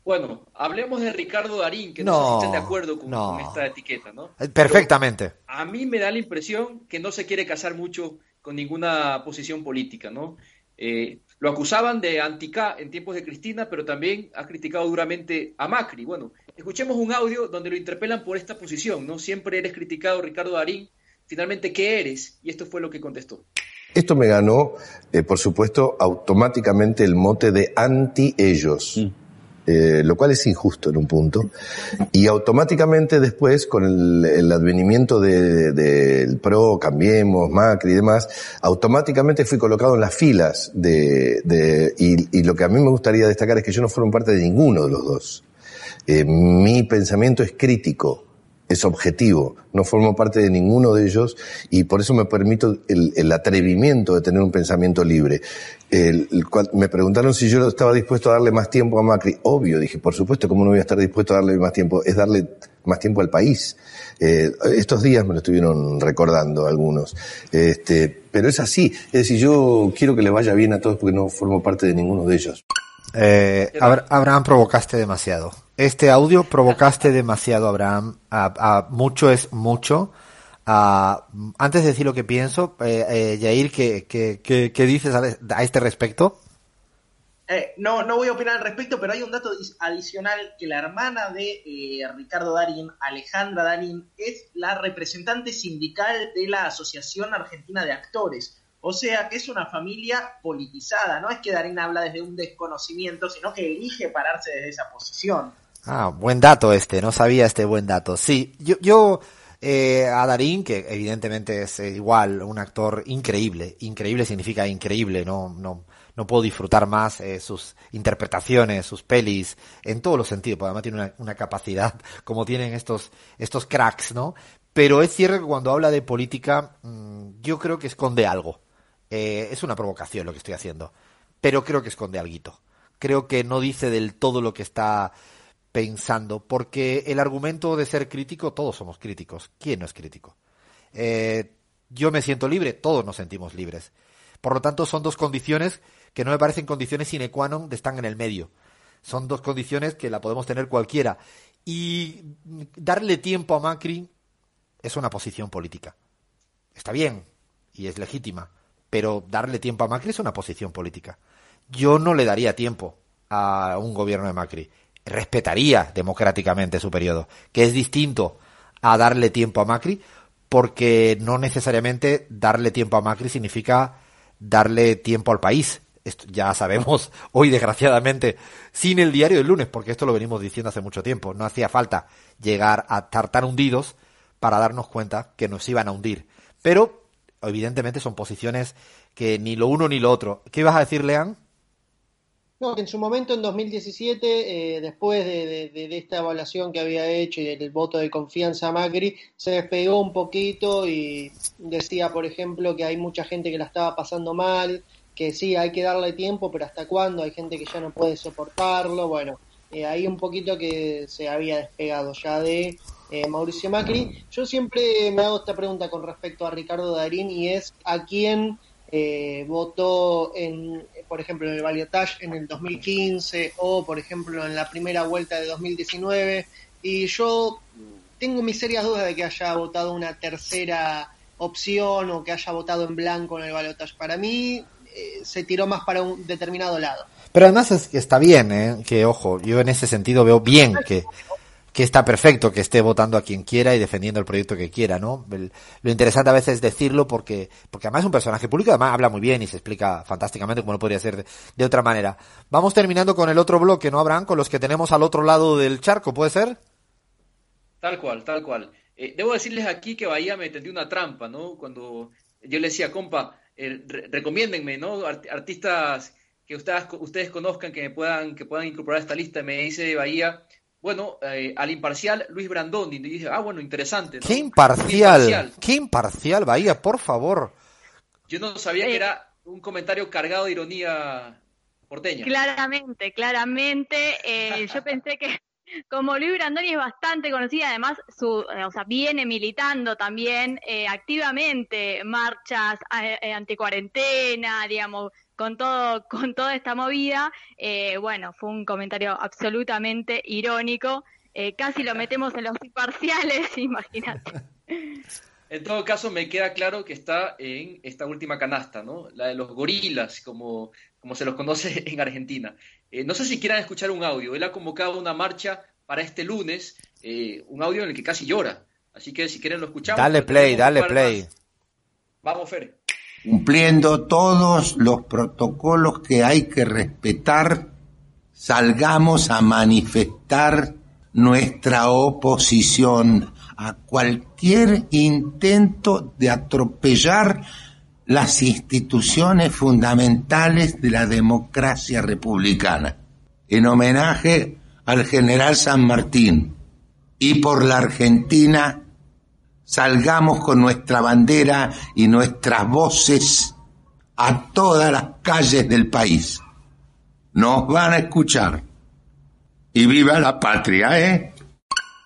Bueno, hablemos de Ricardo Darín, que no, No, sé si estén de acuerdo con, no. con esta etiqueta, ¿no? Eh, Perfectamente. A mí me da la impresión que no se quiere casar mucho con ninguna posición política, ¿no? Eh, lo acusaban de antica en tiempos de Cristina, pero también ha criticado duramente a Macri. Bueno, escuchemos un audio donde lo interpelan por esta posición, ¿no? Siempre eres criticado, Ricardo Darín. Finalmente, ¿qué eres? Y esto fue lo que contestó. Esto me ganó, eh, por supuesto, automáticamente el mote de anti-ellos, eh, lo cual es injusto en un punto. Y automáticamente después, con el, advenimiento de- del PRO, Cambiemos, Macri y demás, automáticamente fui colocado en las filas de... de- y, y lo que a mí me gustaría destacar es que yo no formo parte de ninguno de los dos. Eh, mi pensamiento es crítico es objetivo, no formo parte de ninguno de ellos y por eso me permito el, el atrevimiento de tener un pensamiento libre. El- el me preguntaron si yo estaba dispuesto a darle más tiempo a Macri. Obvio, dije, por supuesto, ¿cómo no voy a estar dispuesto a darle más tiempo? Es darle más tiempo al país. Eh, estos días me lo estuvieron recordando algunos. Este, pero es así. Es decir, yo quiero que le vaya bien a todos porque no formo parte de ninguno de ellos. Eh, Abra- Abraham, provocaste demasiado. Este audio provocaste demasiado, Abraham. Mucho es mucho. A- antes de decir lo que pienso, eh, eh, Yair, ¿qué, qué, qué- qué dices a, este respecto? Eh, no, no voy a opinar al respecto, pero hay un dato adicional que la hermana de eh, Ricardo Darín, Alejandra Darín, es la representante sindical de la Asociación Argentina de Actores. O sea que es una familia politizada, no es que Darín habla desde un desconocimiento, sino que elige pararse desde esa posición. Ah, buen dato este, no sabía este buen dato. Sí, yo, yo eh, a Darín, que evidentemente es eh, igual un actor increíble, increíble significa increíble, no, no, no puedo disfrutar más eh, sus interpretaciones, sus pelis, en todos los sentidos, porque además tiene una, una capacidad [LAUGHS] como tienen estos, estos cracks, ¿no? Pero es cierto que cuando habla de política, mm, yo creo que esconde algo. Eh, es una provocación lo que estoy haciendo, pero creo que esconde algo. Creo que no dice del todo lo que está pensando, porque el argumento de ser crítico, todos somos críticos. ¿Quién no es crítico? Eh, yo me siento libre, todos nos sentimos libres. Por lo tanto, son dos condiciones que no me parecen condiciones sine qua non están en el medio. Son dos condiciones que la podemos tener cualquiera. Y darle tiempo a Macri es una posición política. Está bien y es legítima, pero darle tiempo a Macri es una posición política. Yo no le daría tiempo a un gobierno de Macri. Respetaría democráticamente su periodo, que es distinto a darle tiempo a Macri, porque no necesariamente darle tiempo a Macri significa darle tiempo al país. Esto ya sabemos [LAUGHS] hoy, desgraciadamente, sin el diario del lunes, porque esto lo venimos diciendo hace mucho tiempo. No hacía falta llegar a estar tan hundidos para darnos cuenta que nos iban a hundir. Pero, evidentemente, son posiciones que ni lo uno ni lo otro. ¿Qué ibas a decir, Lean? No, en su momento, en 2017, eh, después de, de- de- de esta evaluación que había hecho y del voto de confianza a Macri, se despegó un poquito y decía, por ejemplo, que hay mucha gente que la estaba pasando mal, que sí, hay que darle tiempo, pero ¿hasta cuándo? Hay gente que ya no puede soportarlo. Bueno, eh, ahí un poquito que se había despegado ya de eh, Mauricio Macri. Yo siempre me hago esta pregunta con respecto a Ricardo Darín y es a quién eh, votó en, por ejemplo, en el balotaje en el 2015 o, por ejemplo, en la primera vuelta de 2019. Y yo tengo mis serias dudas de que haya votado una tercera opción o que haya votado en blanco en el balotaje. Para mí eh, se tiró más para un determinado lado. Pero además es, está bien, ¿eh? que ojo, yo en ese sentido veo bien que, que está perfecto que esté votando a quien quiera y defendiendo el proyecto que quiera, ¿no? Lo interesante a veces es decirlo porque, porque además es un personaje público, además habla muy bien y se explica fantásticamente como no podría ser de, otra manera. Vamos terminando con el otro bloque, ¿no, Abraham? Con los que tenemos al otro lado del charco, ¿puede ser? Tal cual, tal cual. Eh, debo decirles aquí que Bahía me tendió una trampa, ¿no? Cuando yo le decía, compa, eh, re- recomiéndenme, ¿no? Art- artistas que ustedes, ustedes conozcan, que me puedan, que puedan incorporar a esta lista. Me dice Bahía, bueno, eh, al imparcial Luis Brandoni. Y dije, ah, bueno, interesante. ¿no? ¡Qué Muy imparcial! ¡Qué imparcial, Bahía, por favor! Yo no sabía que era un comentario cargado de ironía porteña. Claramente, claramente. eh, yo pensé que [LAUGHS] como Luis Brandoni es bastante conocida, además su, eh, o sea, viene militando también eh, activamente marchas eh, eh, anticuarentena, digamos, con todo, con toda esta movida. eh, bueno, fue un comentario absolutamente irónico. eh, casi lo metemos en los imparciales, [LAUGHS] imagínate. En todo caso, me queda claro que está en esta última canasta, ¿no? La de los gorilas, como, como se los conoce [LAUGHS] en Argentina. Eh, no sé si quieran escuchar un audio. Él ha convocado una marcha para este lunes, eh, un audio en el que casi llora. Así que si quieren lo escuchamos. Dale play, dale play. más. Vamos, Fer. Cumpliendo todos los protocolos que hay que respetar, salgamos a manifestar nuestra oposición a cualquier intento de atropellar las instituciones fundamentales de la democracia republicana. En homenaje al general San Martín, y por la Argentina, salgamos con nuestra bandera y nuestras voces a todas las calles del país. Nos van a escuchar. Y viva la patria, ¿eh?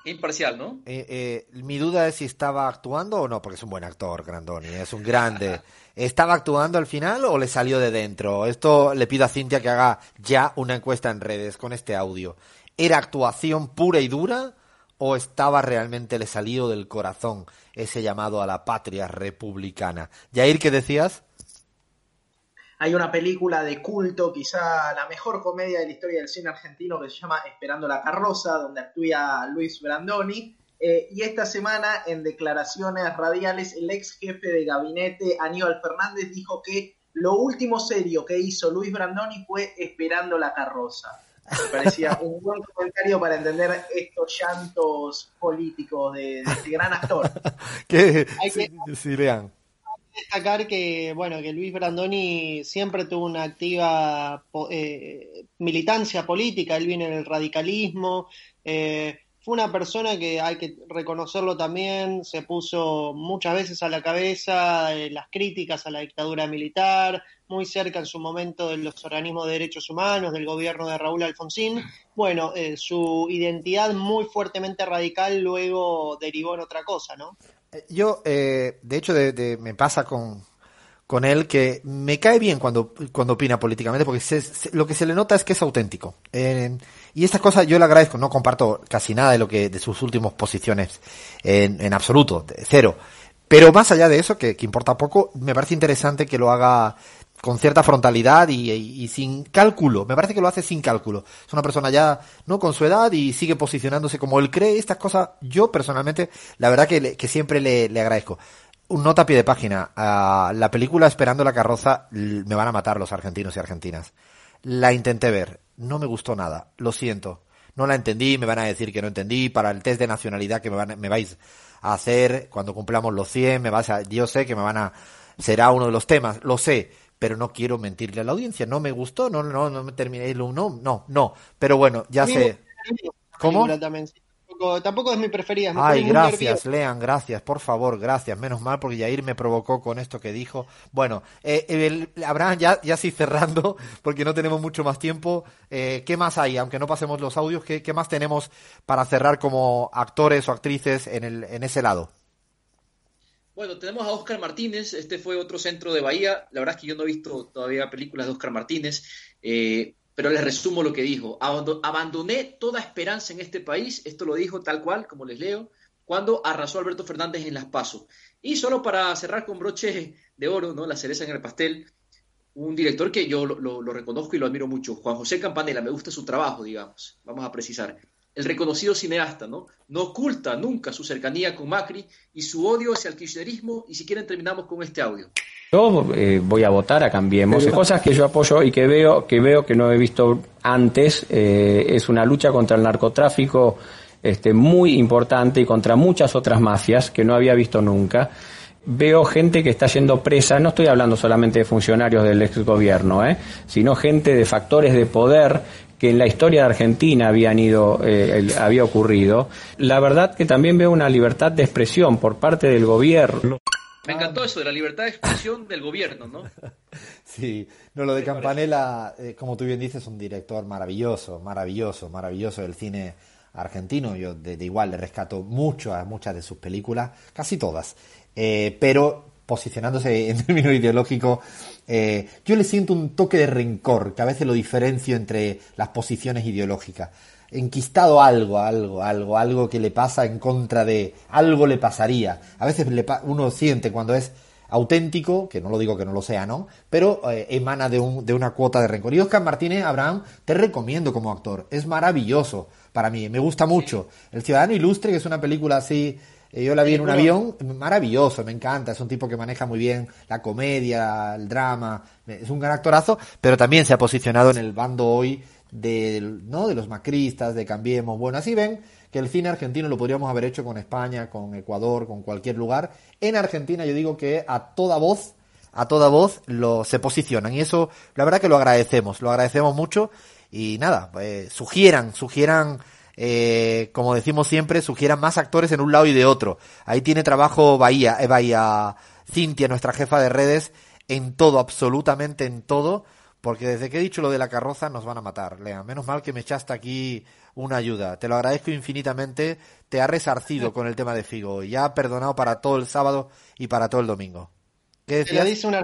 Imparcial, ¿no? Eh, eh, mi duda es si estaba actuando o no, porque es un buen actor, Grandoni, es un grande. [LAUGHS] ¿Estaba actuando al final o le salió de dentro? Esto le pido a Cintia que haga ya una encuesta en redes con este audio. ¿Era actuación pura y dura o estaba realmente le salido del corazón ese llamado a la patria republicana? Yair, ¿qué decías? Hay una película de culto, quizá la mejor comedia de la historia del cine argentino, que se llama Esperando la carroza, donde actúa Luis Brandoni. Eh, y esta semana, en declaraciones radiales, el ex jefe de gabinete, Aníbal Fernández, dijo que lo último serio que hizo Luis Brandoni fue Esperando la carroza. Me parecía un buen comentario para entender estos llantos políticos de, de este gran actor. [LAUGHS] ¿Qué? Hay que- Sí, sí, lean. destacar que bueno que Luis Brandoni siempre tuvo una activa eh, militancia política, él viene del radicalismo, eh, fue una persona que hay que reconocerlo también, se puso muchas veces a la cabeza de las críticas a la dictadura militar, muy cerca en su momento de los organismos de derechos humanos, del gobierno de Raúl Alfonsín. Bueno, eh, su identidad muy fuertemente radical luego derivó en otra cosa, ¿no? Yo, eh, de hecho, de- me pasa con, con él que me cae bien cuando, cuando opina políticamente, porque se- se- lo que se le nota es que es auténtico. Eh, y estas cosas yo le agradezco, no comparto casi nada de lo que de sus últimas posiciones en, en absoluto, cero. Pero más allá de eso, que, que importa poco, me parece interesante que lo haga con cierta frontalidad y, sin cálculo. Me parece que lo hace sin cálculo. Es una persona ya, ¿no? Con su edad y sigue posicionándose como él cree. Estas cosas, yo personalmente, la verdad que, le- siempre le, agradezco. Un nota a pie de página. a la película Esperando la carroza, me van a matar los argentinos y argentinas. La intenté ver. No me gustó nada. Lo siento. No la entendí, me van a decir que no entendí. Para el test de nacionalidad que me, van, me vais a hacer cuando cumplamos los 100, me vas a, yo sé que me van a, será uno de los temas, lo sé, pero no quiero mentirle a la audiencia. No me gustó, no, no, no me terminé, no, no, no. Pero bueno, ya sé. ¿Cómo? Tampoco, tampoco es mi preferida. me Ay, gracias. Lean, gracias, por favor, gracias. Menos mal porque Yair me provocó con esto que dijo. Bueno, eh, el- Abraham, ya, ya sí cerrando, [LAUGHS] porque no tenemos mucho más tiempo. Eh, ¿Qué más hay? Aunque no pasemos los audios, ¿qué, qué más tenemos para cerrar como actores o actrices en, el, en ese lado? Bueno, tenemos a Oscar Martínez, este fue otro centro de Bahía. La verdad es que yo no he visto todavía películas de Oscar Martínez, eh, pero les resumo lo que dijo. Abando- Abandoné toda esperanza en este país, esto lo dijo tal cual, como les leo, cuando arrasó Alberto Fernández en Las Paso. Y solo para cerrar con broche de oro, ¿no? La cereza en el pastel, un director que yo lo, lo- lo reconozco y lo admiro mucho, Juan José Campanella, me gusta su trabajo, digamos, vamos a precisar. El reconocido cineasta, ¿no? No oculta nunca su cercanía con Macri y su odio hacia el kirchnerismo, y si quieren terminamos con este audio. Yo eh, voy a votar a Cambiemos. Cosas que yo apoyo y que veo que veo que no he visto antes eh, es una lucha contra el narcotráfico este, muy importante y contra muchas otras mafias que no había visto nunca. Veo gente que está yendo presa, no estoy hablando solamente de funcionarios del ex gobierno, ¿eh? sino gente de factores de poder que en la historia de Argentina habían ido, eh, el- había ocurrido. La verdad que también veo una libertad de expresión por parte del gobierno. Me encantó eso de la libertad de expresión del gobierno, ¿no? [LAUGHS] Sí, no, lo de Campanella, eh, como tú bien dices, es un director maravilloso, maravilloso, maravilloso del cine argentino. Yo de, de igual le rescato mucho a muchas de sus películas, casi todas. Eh, pero posicionándose [LAUGHS] en términos ideológicos, eh, yo le siento un toque de rencor, que a veces lo diferencio entre las posiciones ideológicas. Enquistado algo, algo, algo, algo que le pasa en contra de, algo le pasaría. A veces le pa- uno siente cuando es auténtico, que no lo digo que no lo sea, ¿no? Pero eh, emana de, un, de una cuota de rencor. Y Oscar Martínez, Abraham, te recomiendo como actor. Es maravilloso para mí, me gusta mucho. El Ciudadano Ilustre, que es una película así, yo la vi en un avión, maravilloso, me encanta. Es un tipo que maneja muy bien la comedia, el drama, eh, es un gran actorazo, pero también se ha posicionado en el bando hoy del, ¿no? de los macristas, de Cambiemos. Bueno, así ven que el cine argentino lo podríamos haber hecho con España, con Ecuador, con cualquier lugar. En Argentina yo digo que a toda voz, a toda voz lo, se posicionan y eso la verdad que lo agradecemos, lo agradecemos mucho y nada, pues, sugieran, sugieran eh, como decimos siempre, sugieran más actores en un lado y de otro. Ahí tiene trabajo Bahía, eh, Bahía Cintia, nuestra jefa de redes, en todo, absolutamente en todo, porque desde que he dicho lo de la carroza nos van a matar. Lea, menos mal que me echaste aquí una ayuda. Te lo agradezco infinitamente. Te ha resarcido con el tema de Figo y ya ha perdonado para todo el sábado y para todo el domingo. ¿Qué lo decías? dice una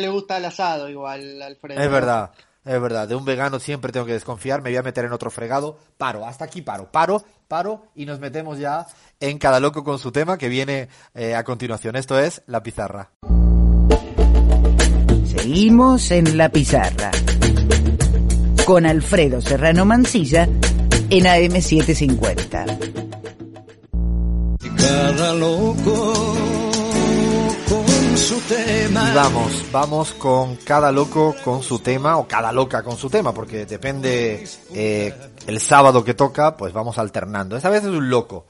le gusta el asado igual, Alfredo. Es verdad, es verdad. De un vegano siempre tengo que desconfiar. Me voy a meter en otro fregado. Paro, hasta aquí paro, paro, paro y nos metemos ya en cada loco con su tema que viene eh, a continuación. Esto es La Pizarra. Seguimos en la pizarra. Con Alfredo Serrano Mancilla en AM750. Cada loco vamos, vamos con cada loco con su tema o cada loca con su tema, porque depende eh, el sábado que toca, pues vamos alternando. Esta vez es un loco,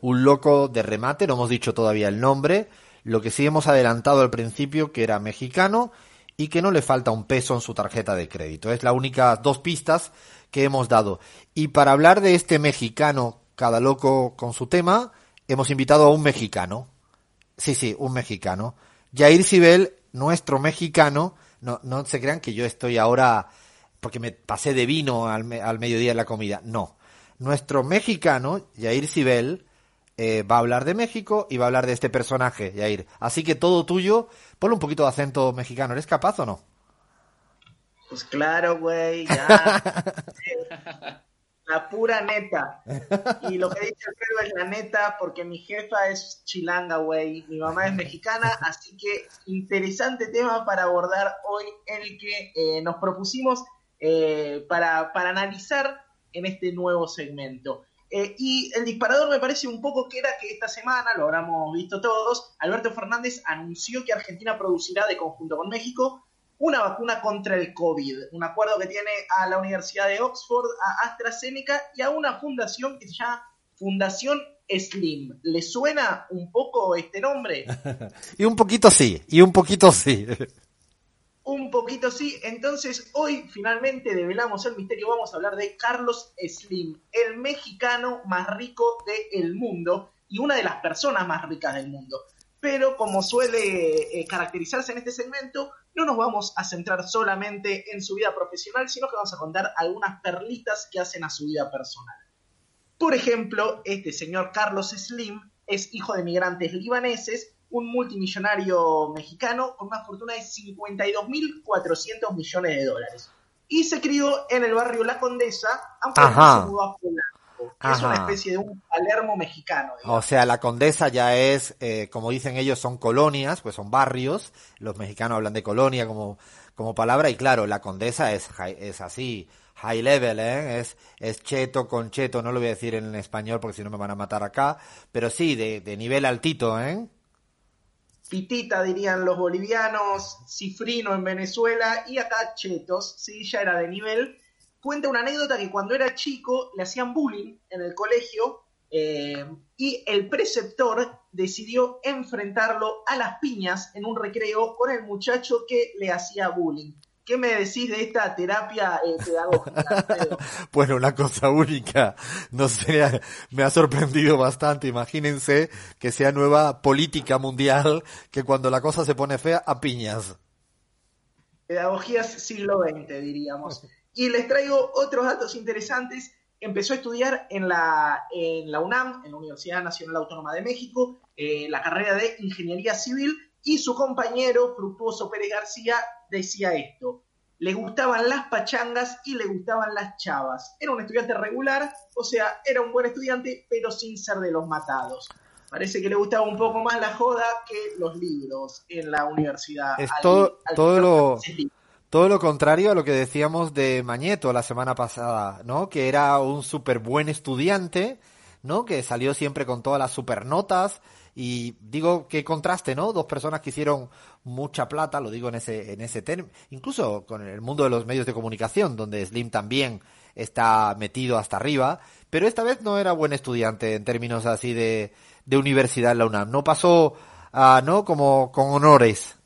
un loco de remate, no hemos dicho todavía el nombre, lo que sí hemos adelantado al principio que era mexicano y que no le falta un peso en su tarjeta de crédito. Es la única dos pistas que hemos dado. Y para hablar de este mexicano, cada loco con su tema, hemos invitado a un mexicano. Sí, sí, un mexicano. Jair Sibel, nuestro mexicano, no, no se crean que yo estoy ahora porque me pasé de vino al, me- al mediodía en la comida. No. Nuestro mexicano, Jair Sibel, eh, va a hablar de México y va a hablar de este personaje, Jair. Así que todo tuyo, ponle un poquito de acento mexicano. ¿Eres capaz o no? Pues claro, güey, ya. [LAUGHS] la pura neta. Y lo que dice Alfredo es la neta, porque mi jefa es chilanga, güey. Mi mamá es mexicana, así que interesante tema para abordar hoy, el que eh, nos propusimos eh, para, para analizar en este nuevo segmento. Eh, y el disparador me parece un poco que era que esta semana, lo habremos visto todos, Alberto Fernández anunció que Argentina producirá de conjunto con México una vacuna contra el COVID, un acuerdo que tiene a la Universidad de Oxford, a AstraZeneca y a una fundación que se llama Fundación Slim. ¿Le suena un poco este nombre? [LAUGHS] y un poquito sí, y un poquito sí. [LAUGHS] Un poquito sí. Entonces, hoy finalmente develamos el misterio. Vamos a hablar de Carlos Slim, el mexicano más rico del mundo y una de las personas más ricas del mundo. Pero como suele eh, caracterizarse en este segmento, no nos vamos a centrar solamente en su vida profesional, sino que vamos a contar algunas perlitas que hacen a su vida personal. Por ejemplo, este señor Carlos Slim es hijo de migrantes libaneses, un multimillonario mexicano con una fortuna de 52.400 millones de dólares. Y se crió en el barrio La Condesa, aunque Ajá. se mudó a Es una especie de un Palermo mexicano. O sea, la condesa ya es, eh, como dicen ellos, son colonias, pues son barrios. Los mexicanos hablan de colonia como, como palabra y claro, la condesa es, es así, high level, ¿eh? Es, es cheto con cheto, no lo voy a decir en español porque si no me van a matar acá, pero sí, de, de nivel altito, ¿eh? Pitita dirían los bolivianos, Cifrino en Venezuela y acá Chetos, sí, ya era de nivel. Cuenta una anécdota que cuando era chico le hacían bullying en el colegio eh, y el preceptor decidió enfrentarlo a las piñas en un recreo con el muchacho que le hacía bullying. ¿Qué me decís de esta terapia eh, pedagógica? [LAUGHS] Bueno, una cosa única. No sé, me ha sorprendido bastante. Imagínense que sea nueva política mundial que cuando la cosa se pone fea, a piñas. Pedagogías siglo XX, diríamos. [LAUGHS] Y les traigo otros datos interesantes. Empezó a estudiar en la, en la UNAM, en la Universidad Nacional Autónoma de México, eh, la carrera de Ingeniería Civil, y su compañero, Fructuoso Pérez García, decía esto. Le gustaban las pachangas y le gustaban las chavas. Era un estudiante regular, o sea, era un buen estudiante, pero sin ser de los matados. Parece que le gustaba un poco más la joda que los libros en la universidad. Es Al- todo, al todo lo. Todo lo contrario a lo que decíamos de Mañeto la semana pasada, ¿no? Que era un súper buen estudiante, ¿no? Que salió siempre con todas las super notas. Y digo, qué contraste, ¿no? Dos personas que hicieron mucha plata, lo digo en ese, en ese término, incluso con el mundo de los medios de comunicación, donde Slim también está metido hasta arriba, pero esta vez no era buen estudiante en términos así de, de universidad en la UNAM. No pasó, ah, ¿no? Como con honores.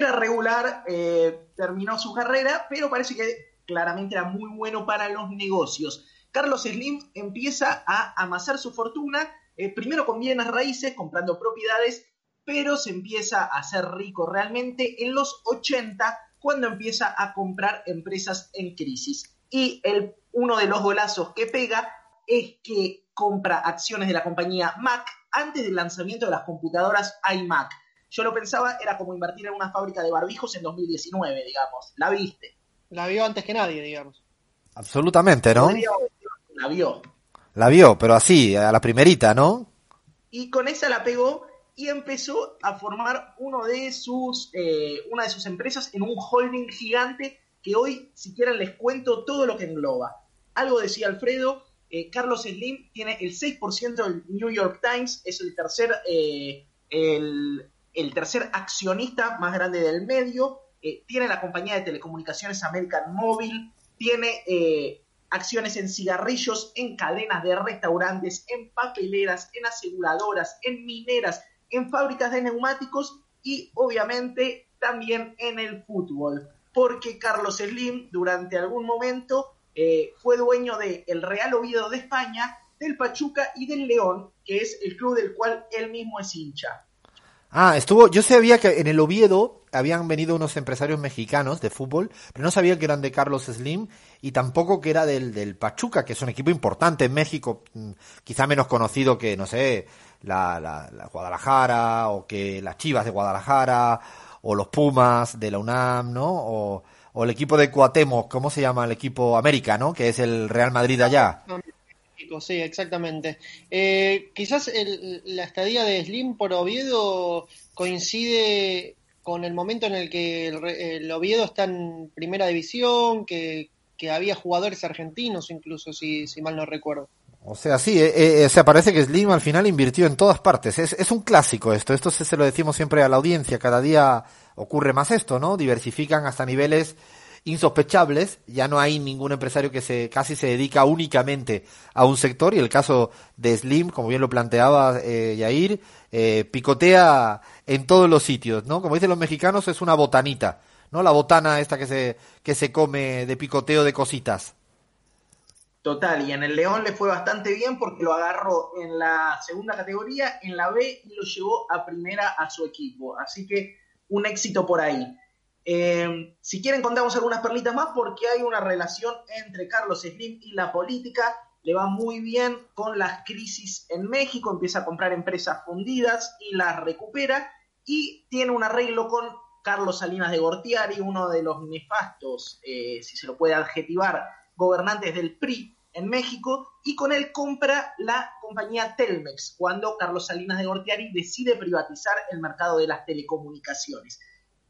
Era regular, eh, terminó su carrera, pero parece que claramente era muy bueno para los negocios. Carlos Slim empieza a amasar su fortuna, eh, primero con bienes raíces, comprando propiedades, pero se empieza a hacer rico realmente en los 80, cuando empieza a comprar empresas en crisis. Y el, uno de los golazos que pega es que compra acciones de la compañía Mac antes del lanzamiento de las computadoras iMac. Yo lo pensaba, era como invertir en una fábrica de barbijos en 2019, digamos. La viste. La vio antes que nadie, digamos. Absolutamente, ¿no? La vio. La vio, pero así, a la primerita, ¿no? Y con esa la pegó y empezó a formar uno de sus, eh, una de sus empresas en un holding gigante que hoy, si quieren, les cuento todo lo que engloba. Algo decía Alfredo, eh, Carlos Slim tiene el 6% del New York Times, es el tercer, eh, el, el, tercer accionista más grande del medio, tiene la compañía de telecomunicaciones American Mobile, tiene acciones en cigarrillos, en cadenas de restaurantes, en papeleras, en aseguradoras, en mineras, en fábricas de neumáticos y obviamente también en el fútbol, porque Carlos Slim durante algún momento eh, fue dueño del el Real Oviedo de España, del Pachuca y del León, que es el club del cual él mismo es hincha. Ah, estuvo, yo sabía que en el Oviedo habían venido unos empresarios mexicanos de fútbol, pero no sabía que eran de Carlos Slim y tampoco que era del, del Pachuca, que es un equipo importante en México, mm, quizá menos conocido que, no sé, la, la, Guadalajara o que las Chivas de Guadalajara o los Pumas de la UNAM, ¿no? O, o el equipo de Cuauhtémoc, ¿cómo se llama? El equipo América, ¿no? Que es el Real Madrid allá. Sí, exactamente. Eh, quizás el, la estadía de Slim por Oviedo coincide con el momento en el que el, el Oviedo está en primera división, que, había jugadores argentinos incluso, si, mal no recuerdo. O sea, sí, eh, eh, se parece que Slim al final invirtió en todas partes. Es, es un clásico esto, esto se, se, lo decimos siempre a la audiencia, cada día ocurre más esto, ¿no? Diversifican hasta niveles insospechables, ya no hay ningún empresario que se casi se dedica únicamente a un sector y el caso de Slim, como bien lo planteaba eh, Yair, eh, picotea en todos los sitios, ¿no? Como dicen los mexicanos, es una botanita, ¿no? La botana esta que se, que se come de picoteo de cositas. Total, y en el León le fue bastante bien porque lo agarró en la segunda categoría, en la B, y lo llevó a primera a su equipo. Así que un éxito por ahí. Eh, si quieren contamos algunas perlitas más porque hay una relación entre Carlos Slim y la política. Le va muy bien con las crisis en México, empieza a comprar empresas fundidas y las recupera y tiene un arreglo con Carlos Salinas de Gortiari, uno de los nefastos, eh, si se lo puede adjetivar, gobernantes del PRI en México y con él compra la compañía Telmex cuando Carlos Salinas de Gortiari decide privatizar el mercado de las telecomunicaciones.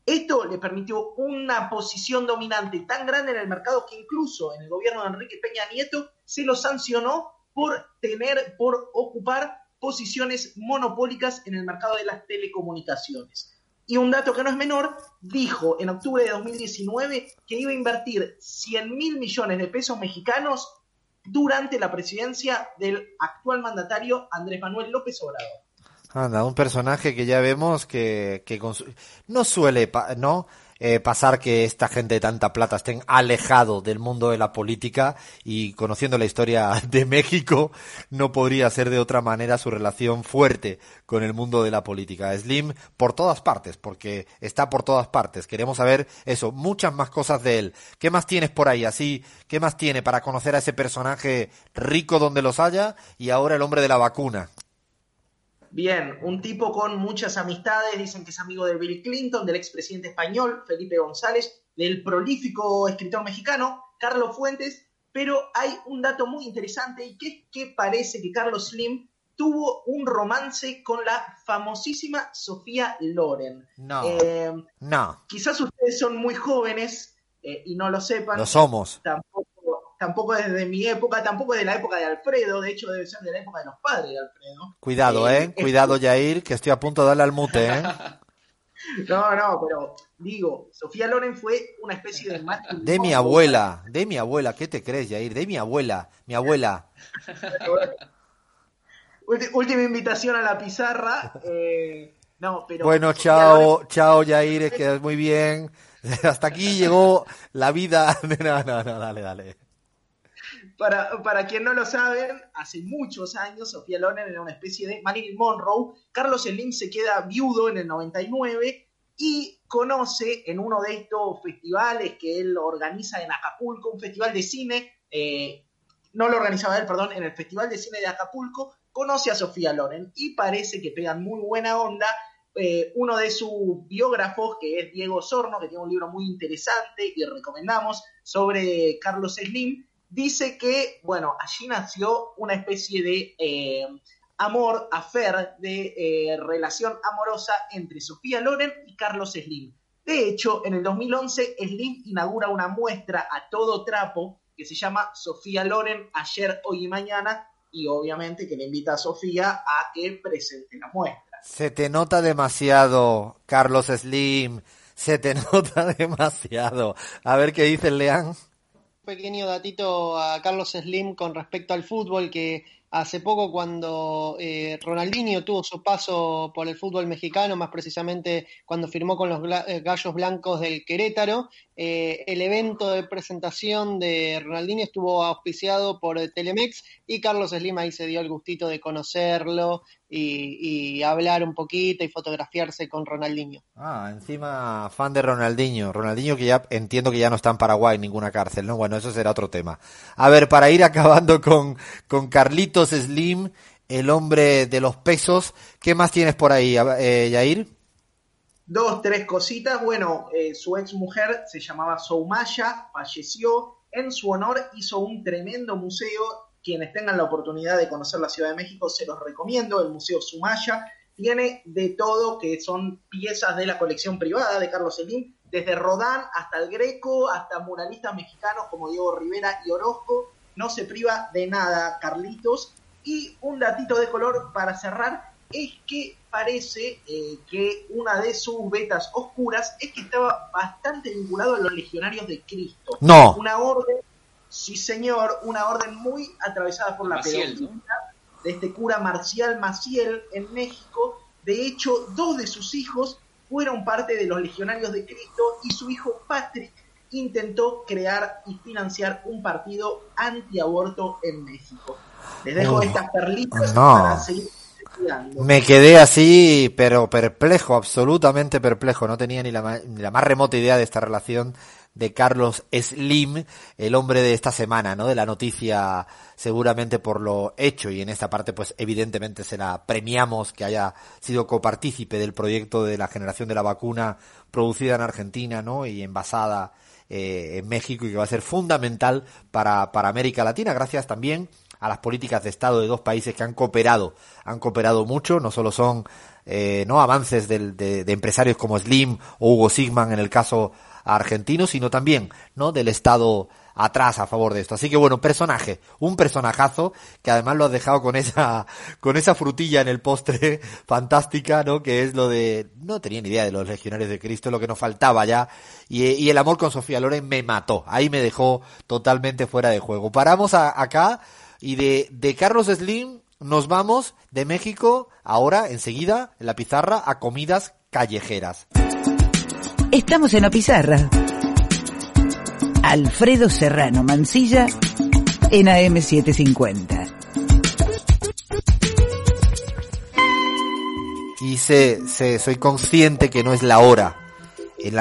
Esto le permitió una posición dominante tan grande en el mercado que incluso en el gobierno de Enrique Peña Nieto se lo sancionó por tener, por ocupar posiciones monopólicas en el mercado de las telecomunicaciones. Y un dato que no es menor, dijo en octubre de 2019 que iba a invertir 100 mil millones de pesos mexicanos durante la presidencia del actual mandatario Andrés Manuel López Obrador. Anda, un personaje que ya vemos que, que no suele no eh, pasar que esta gente de tanta plata estén alejado del mundo de la política y conociendo la historia [LAUGHS] de México no podría ser de otra manera su relación fuerte con el mundo de la política. Slim por todas partes, porque está por todas partes. Queremos saber eso, muchas más cosas de él. ¿Qué más tienes por ahí? Así, ¿qué más tiene para conocer a ese personaje rico donde los haya y ahora el hombre de la vacuna? Bien, un tipo con muchas amistades, dicen que es amigo de Bill Clinton, del expresidente español Felipe González, del prolífico escritor mexicano Carlos Fuentes, pero hay un dato muy interesante y que es que parece que Carlos Slim tuvo un romance con la famosísima Sofía Loren. No. Eh, no. Quizás ustedes son muy jóvenes eh, y no lo sepan. Lo somos. Tampoco tampoco desde mi época, tampoco de la época de Alfredo, de hecho debe ser de la época de los padres de Alfredo. Cuidado, ¿eh? eh Cuidado, Jair, que estoy a punto de darle al mute, ¿eh? [LAUGHS] no, no, pero digo, Sofía Loren fue una especie de... De mi abuela, de mi abuela, ¿qué te crees, Jair? De mi abuela, mi abuela. [LAUGHS] Última invitación a la pizarra. Eh, no, pero bueno, chao, chao, Jair, que muy bien. [LAUGHS] Hasta aquí llegó la vida. No, no, no, dale, dale. Para, para quien no lo saben, hace muchos años Sofía Loren era una especie de Marilyn Monroe. Carlos Slim se queda viudo en el 99 y conoce en uno de estos festivales que él organiza en Acapulco, un festival de cine, eh, no lo organizaba él, perdón, en el Festival de Cine de Acapulco, conoce a Sofía Loren y parece que pegan muy buena onda. Eh, uno de sus biógrafos, que es Diego Sorno, que tiene un libro muy interesante y recomendamos sobre Carlos Slim, dice que, bueno, allí nació una especie de eh, amor, afer, de eh, relación amorosa entre Sofía Loren y Carlos Slim. De hecho, en el 2011, Slim inaugura una muestra a todo trapo que se llama Sofía Loren ayer, hoy y mañana, y obviamente que le invita a Sofía a que presente la muestra. Se te nota demasiado, Carlos Slim. Se te [LAUGHS] nota demasiado. A ver qué dice Leán pequeño datito a Carlos Slim con respecto al fútbol, que hace poco cuando eh, Ronaldinho tuvo su paso por el fútbol mexicano, más precisamente cuando firmó con los eh, Gallos Blancos del Querétaro, eh, el evento de presentación de Ronaldinho estuvo auspiciado por Telemex y Carlos Slim ahí se dio el gustito de conocerlo y, y, hablar un poquito y fotografiarse con Ronaldinho. Ah, encima fan de Ronaldinho. Ronaldinho que ya entiendo que ya no está en Paraguay en ninguna cárcel, ¿no? Bueno, eso será otro tema. A ver, para ir [LAUGHS] acabando con, con Carlitos Slim, el hombre de los pesos, ¿qué más tienes por ahí, eh, Yair? Dos, tres cositas. Bueno, eh, su ex mujer se llamaba Soumaya, falleció. En su honor hizo un tremendo museo quienes tengan la oportunidad de conocer la Ciudad de México, se los recomiendo. El Museo Sumaya tiene de todo, que son piezas de la colección privada de Carlos Slim, desde Rodán hasta el Greco, hasta muralistas mexicanos como Diego Rivera y Orozco. No se priva de nada, Carlitos. Y un datito de color para cerrar es que parece eh, que una de sus vetas oscuras es que estaba bastante vinculado a los legionarios de Cristo. No. Una orden Sí, señor, una orden muy atravesada por la Maciel, de este cura Marcial Maciel en México. De hecho, dos de sus hijos fueron parte de los legionarios de Cristo y su hijo Patrick intentó crear y financiar un partido antiaborto en México. Les dejo estas perlitas no. para seguir estudiando. Me quedé así, pero perplejo, absolutamente perplejo. No tenía ni la, ma- ni la más remota idea de esta relación de Carlos Slim, el hombre de esta semana, ¿no? De la noticia, seguramente por lo hecho, y en esta parte, pues evidentemente se la premiamos que haya sido copartícipe del proyecto de la generación de la vacuna producida en Argentina, ¿no? Y envasada eh, en México y que va a ser fundamental para, para América Latina, gracias también a las políticas de Estado de dos países que han cooperado, han cooperado mucho, no solo son eh, no avances del- de, de empresarios como Slim o Hugo Sigman en el caso argentino, sino también no del Estado atrás a favor de esto. Así que bueno, personaje, un personajazo que además lo has dejado con esa [LAUGHS] con esa frutilla en el postre [LAUGHS] fantástica, ¿no? Que es lo de no tenía ni idea de los legionarios de Cristo, lo que nos faltaba ya y, y el amor con Sofía Loren me mató. Ahí me dejó totalmente fuera de juego. Paramos a- acá y de, de Carlos Slim nos vamos de México ahora, enseguida, en la pizarra, a comidas callejeras. Estamos en la pizarra. Alfredo Serrano Mancilla en AM750. Y sé, sé- soy consciente que no es la hora.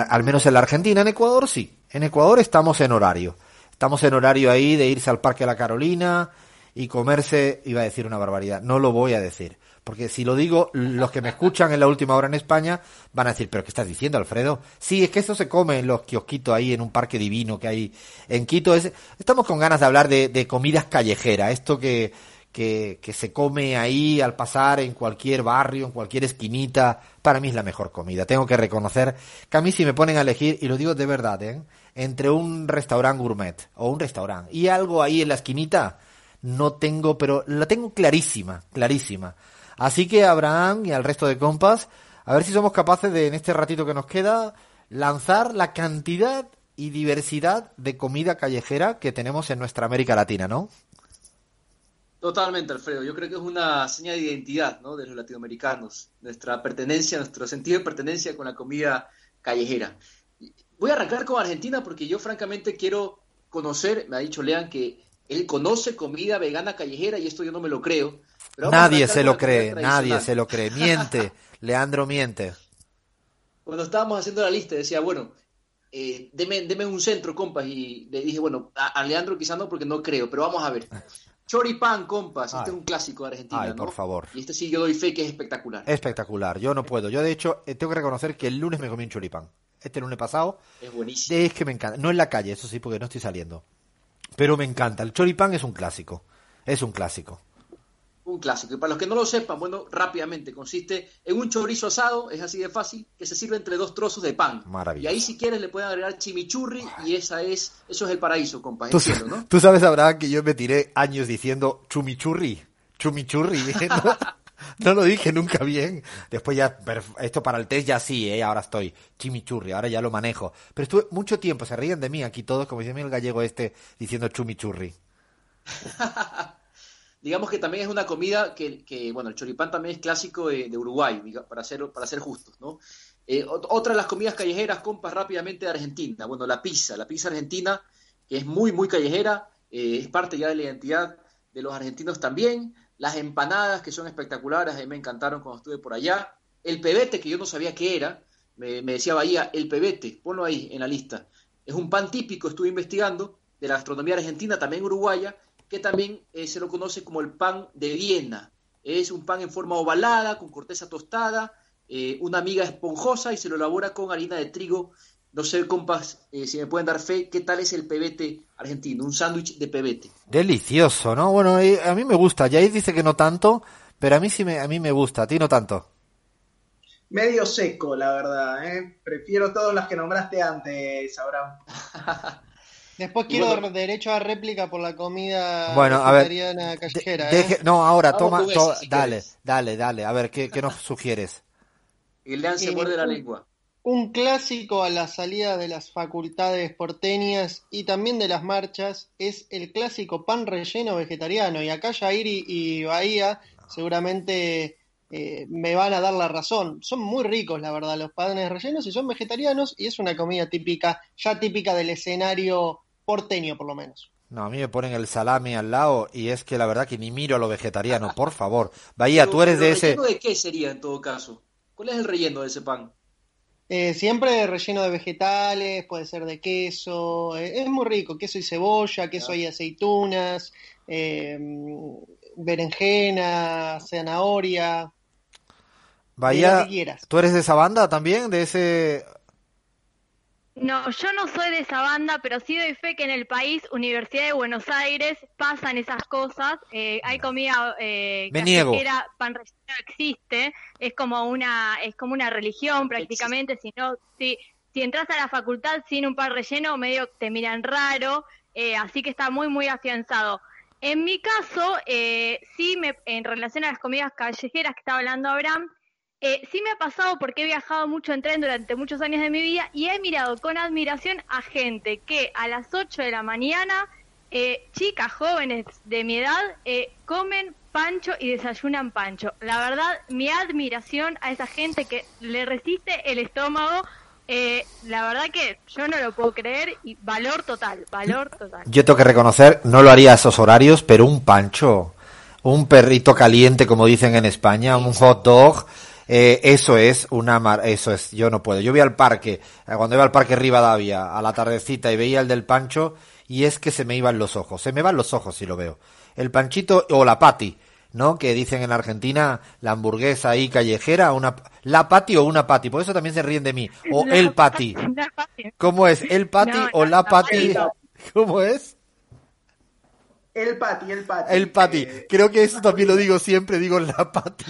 Al menos en la Argentina, en Ecuador sí. En Ecuador estamos en horario. Estamos en horario ahí de irse al Parque de la Carolina y comerse, iba a decir una barbaridad, no lo voy a decir. Porque si lo digo, los que me escuchan en la última hora en España van a decir, pero ¿qué estás diciendo, Alfredo? Sí, es que eso se come en los kiosquitos ahí, en un parque divino que hay en Quito. Es, estamos con ganas de hablar de, comidas callejeras, esto que, que, que se come ahí al pasar en cualquier barrio, en cualquier esquinita. Para mí es la mejor comida. Tengo que reconocer que a mí si me ponen a elegir, y lo digo de verdad, ¿eh? entre un restaurante gourmet o un restaurante y algo ahí en la esquinita, no tengo, pero la tengo clarísima, clarísima. Así que Abraham y al resto de compas, a ver si somos capaces de, en este ratito que nos queda, lanzar la cantidad y diversidad de comida callejera que tenemos en nuestra América Latina, ¿no? Totalmente, Alfredo. Yo creo que es una señal de identidad, ¿no? de los latinoamericanos, nuestra pertenencia, nuestro sentido de pertenencia con la comida callejera. Voy a arrancar con Argentina porque yo francamente quiero conocer, me ha dicho Lean que él conoce comida vegana callejera y esto yo no me lo creo. Pero Nadie se lo cree, nadie se lo cree. Miente, [LAUGHS] Leandro miente. Cuando estábamos haciendo la lista decía, bueno, eh, deme, deme un centro, compas, y le dije, bueno, a, a Leandro quizá no porque no creo, pero vamos a ver. Choripán, compas, este Ay. es un clásico de Argentina, Ay, ¿no? por favor. Y este sí yo doy fe que es espectacular. Espectacular, yo no puedo. Yo de hecho eh, tengo que reconocer que el lunes me comí un choripán. Este lunes pasado Es buenísimo. es que me encanta. No en la calle, eso sí, porque no estoy saliendo. Pero me encanta. El choripán es un clásico. Es un clásico. Un clásico. Y para los que no lo sepan, bueno, rápidamente, consiste en un chorizo asado, es así de fácil, que se sirve entre dos trozos de pan. Maravilloso. Y ahí si quieres le pueden agregar chimichurri y esa es, eso es el paraíso, compas, Tú, ¿no? tú sabes, Abraham, que yo me tiré años diciendo chumichurri. Chumichurri. [LAUGHS] No, no lo dije nunca bien. Después ya, esto para el test ya sí, ¿eh? ahora estoy chimichurri, ahora ya lo manejo. Pero estuve mucho tiempo, se ríen de mí aquí todos, como dice el gallego este, diciendo chumichurri. [LAUGHS] Digamos que también es una comida que, que, bueno, el choripán también es clásico de, Uruguay, para ser, para ser justos, ¿no? Eh, ot- otra de las comidas callejeras, compas, rápidamente de Argentina. Bueno, la pizza, la pizza argentina, que es muy, muy callejera, eh, es parte ya de la identidad de los argentinos también. Las empanadas, que son espectaculares, a mí me encantaron cuando estuve por allá. El pebete, que yo no sabía qué era, me, decía Bahía, el pebete, ponlo ahí en la lista. Es un pan típico, estuve investigando, de la gastronomía argentina, también uruguaya, que también eh, se lo conoce como el pan de Viena. Es un pan en forma ovalada, con corteza tostada, eh, una miga esponjosa y se lo elabora con harina de trigo. No sé, compas, eh, si me pueden dar fe, ¿qué tal es el pebete argentino? Un sándwich de pebete. Delicioso, ¿no? Bueno, eh, a mí me gusta. Yair dice que no tanto, pero a mí sí me, a mí me gusta. A ti no tanto. Medio seco, la verdad, ¿eh? Prefiero todas las que nombraste antes, Abraham. [LAUGHS] Después quiero bueno- derecho a réplica por la comida Bueno, a ver, callejera. Deje- ¿eh? no, ahora, Vamos toma, to- si dale, quieres. dale, dale. A ver, ¿qué, qué nos sugieres? Y Lean se Eh, muerde la lengua. Un clásico a la salida de las facultades porteñas y también de las marchas es el clásico pan relleno vegetariano. Y acá Jair y, y Bahía seguramente eh, me van a dar la razón. Son muy ricos, la verdad, los panes rellenos y son vegetarianos y es una comida típica, ya típica del escenario porteño por lo menos. No, a mí me ponen el salami al lado y es que la verdad que ni miro a lo vegetariano, por favor. Bahía, tú eres de ese... ¿Relleno de qué sería en todo caso? ¿Cuál es el relleno de ese pan? Eh, siempre relleno de vegetales, puede ser de queso, eh, es muy rico, queso y cebolla, queso y aceitunas, eh, berenjena, zanahoria, Bahía. ¿tú eres de esa banda también? ¿De ese...? No, yo no soy de esa banda, pero sí doy fe que en el país, Universidad de Buenos Aires, pasan esas cosas. Eh, hay comida eh, Me niego. callejera, pan relleno existe, es como una, es como una religión prácticamente. Si no, si, si entras a la facultad sin un pan relleno, medio te miran raro, eh, así que está muy muy afianzado. En mi caso, eh, sí, me, en relación a las comidas callejeras que estaba hablando Abraham, eh, sí me ha pasado porque he viajado mucho en tren durante muchos años de mi vida y he mirado con admiración a gente que a las 8 de la mañana, eh, chicas jóvenes de mi edad, eh, comen pancho y desayunan pancho. La verdad, mi admiración a esa gente que le resiste el estómago, eh, la verdad que yo no lo puedo creer y valor total, valor total. Yo tengo que reconocer, no lo haría a esos horarios, pero un pancho, un perrito caliente, como dicen en España, un hot dog, eh, eso es una mar eso es, yo no puedo. Yo voy al parque, eh, cuando iba al parque Rivadavia, a la tardecita y veía el del pancho, y es que se me iban los ojos, se me van los ojos si lo veo. El panchito o la pati, ¿no? Que dicen en Argentina la hamburguesa ahí callejera, una la pati o una pati, por eso también se ríen de mí, o [LAUGHS] La el pati. ¿Cómo es? ¿El pati No, o no, la no, pati? [LAUGHS] ¿Cómo es? El pati, el pati. El Pati. Eh, Creo que eso también lo digo siempre, digo la Pati.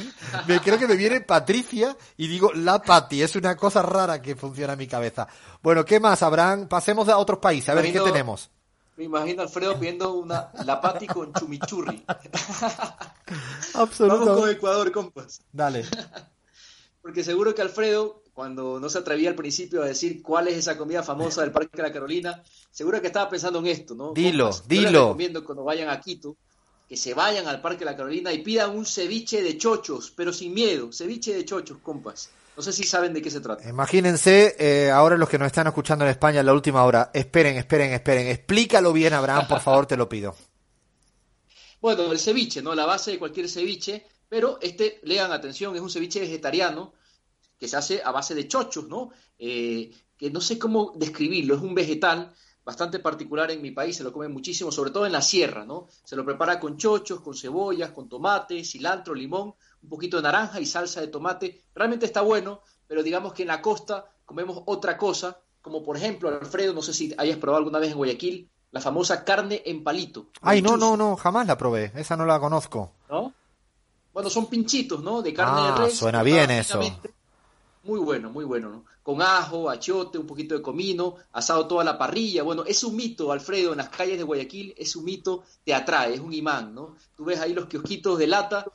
Me, creo que me viene Patricia y digo la Pati. Es una cosa rara que funciona en mi cabeza. Bueno, ¿qué más, Abraham? Pasemos a otros países, a ver qué tenemos. Me imagino a Alfredo pidiendo una la pati con chumichurri. [LAUGHS] Vamos con Absolutamente. Ecuador, compas. Dale. Porque seguro que Alfredo, cuando no se atrevía al principio a decir cuál es esa comida famosa del Parque de la Carolina, seguro que estaba pensando en esto, ¿no? Dilo, yo les dilo. recomiendo cuando vayan a Quito que se vayan al Parque de la Carolina y pidan un ceviche de chochos, pero sin miedo, ceviche de chochos, compas. No sé si saben de qué se trata. Imagínense, eh, ahora los que nos están escuchando en España en la última hora, esperen, esperen, esperen. Explícalo bien, Abraham, por favor, te lo pido. [LAUGHS] Bueno, el ceviche, ¿no? La base de cualquier ceviche, pero este, lean atención, es un ceviche vegetariano que se hace a base de chochos, ¿no? Eh, que no sé cómo describirlo, es un vegetal bastante particular en mi país, se lo comen muchísimo, sobre todo en la sierra, ¿no? Se lo prepara con chochos, con cebollas, con tomate, cilantro, limón, un poquito de naranja y salsa de tomate. Realmente está bueno, pero digamos que en la costa comemos otra cosa, como por ejemplo, Alfredo, no sé si hayas probado alguna vez en Guayaquil, la famosa carne en palito. Ay, no, no, no, jamás la probé, esa no la conozco. ¿No? Bueno, son pinchitos, ¿no? De carne Ah, de res. suena bien eso. Muy bueno, muy bueno, ¿no? Con ajo, achiote, un poquito de comino, asado toda la parrilla. Bueno, es un mito, Alfredo, en las calles de Guayaquil, es un mito, te atrae, es un imán, ¿no? Tú ves ahí los kiosquitos de lata,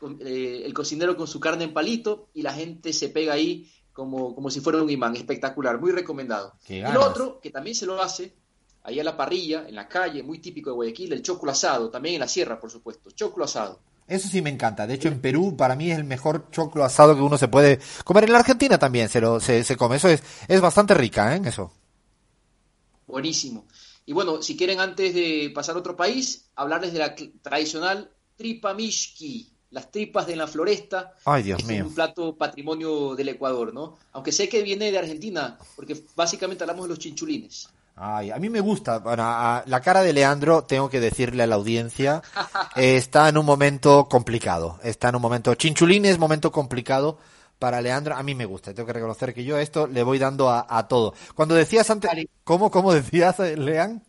con, eh, el cocinero con su carne en palito y la gente se pega ahí como, como si fuera un imán. Espectacular, muy recomendado. Y lo otro, que también se lo hace, ahí a la parrilla, en la calle, muy típico de Guayaquil, el choclo asado, también en la sierra, por supuesto, choclo asado. Eso sí me encanta. De hecho, en Perú para mí es el mejor choclo asado que uno se puede comer. En la Argentina también se lo se, se come. Eso es, es bastante rica, ¿eh? Eso. Buenísimo. Y bueno, si quieren antes de pasar a otro país, hablarles de la tradicional tripa mishki, las tripas de la floresta. Ay, Dios mío. Es un plato patrimonio del Ecuador, ¿no? Aunque sé que viene de Argentina, porque básicamente hablamos de los chinchulines. Ay, a mí me gusta. Bueno, a- la cara de Leandro, tengo que decirle a la audiencia, eh, [LAUGHS] está en un momento complicado. Está en un momento. Chinchulín es momento complicado para Leandro. A mí me gusta. Tengo que reconocer que yo a esto le voy dando a, a todo. Cuando decías antes. ¿Cómo, cómo decías, eh, Lean?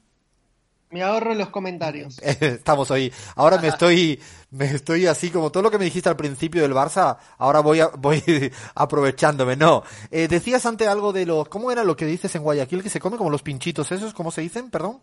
Me ahorro los comentarios. [LAUGHS] Estamos hoy. Ahora me estoy, me estoy así como todo lo que me dijiste al principio del Barça. Ahora voy, a- voy [LAUGHS] aprovechándome. No, Eh, decías antes algo de los, ¿cómo era lo que dices en Guayaquil que se come como los pinchitos esos? ¿Cómo se dicen? Perdón.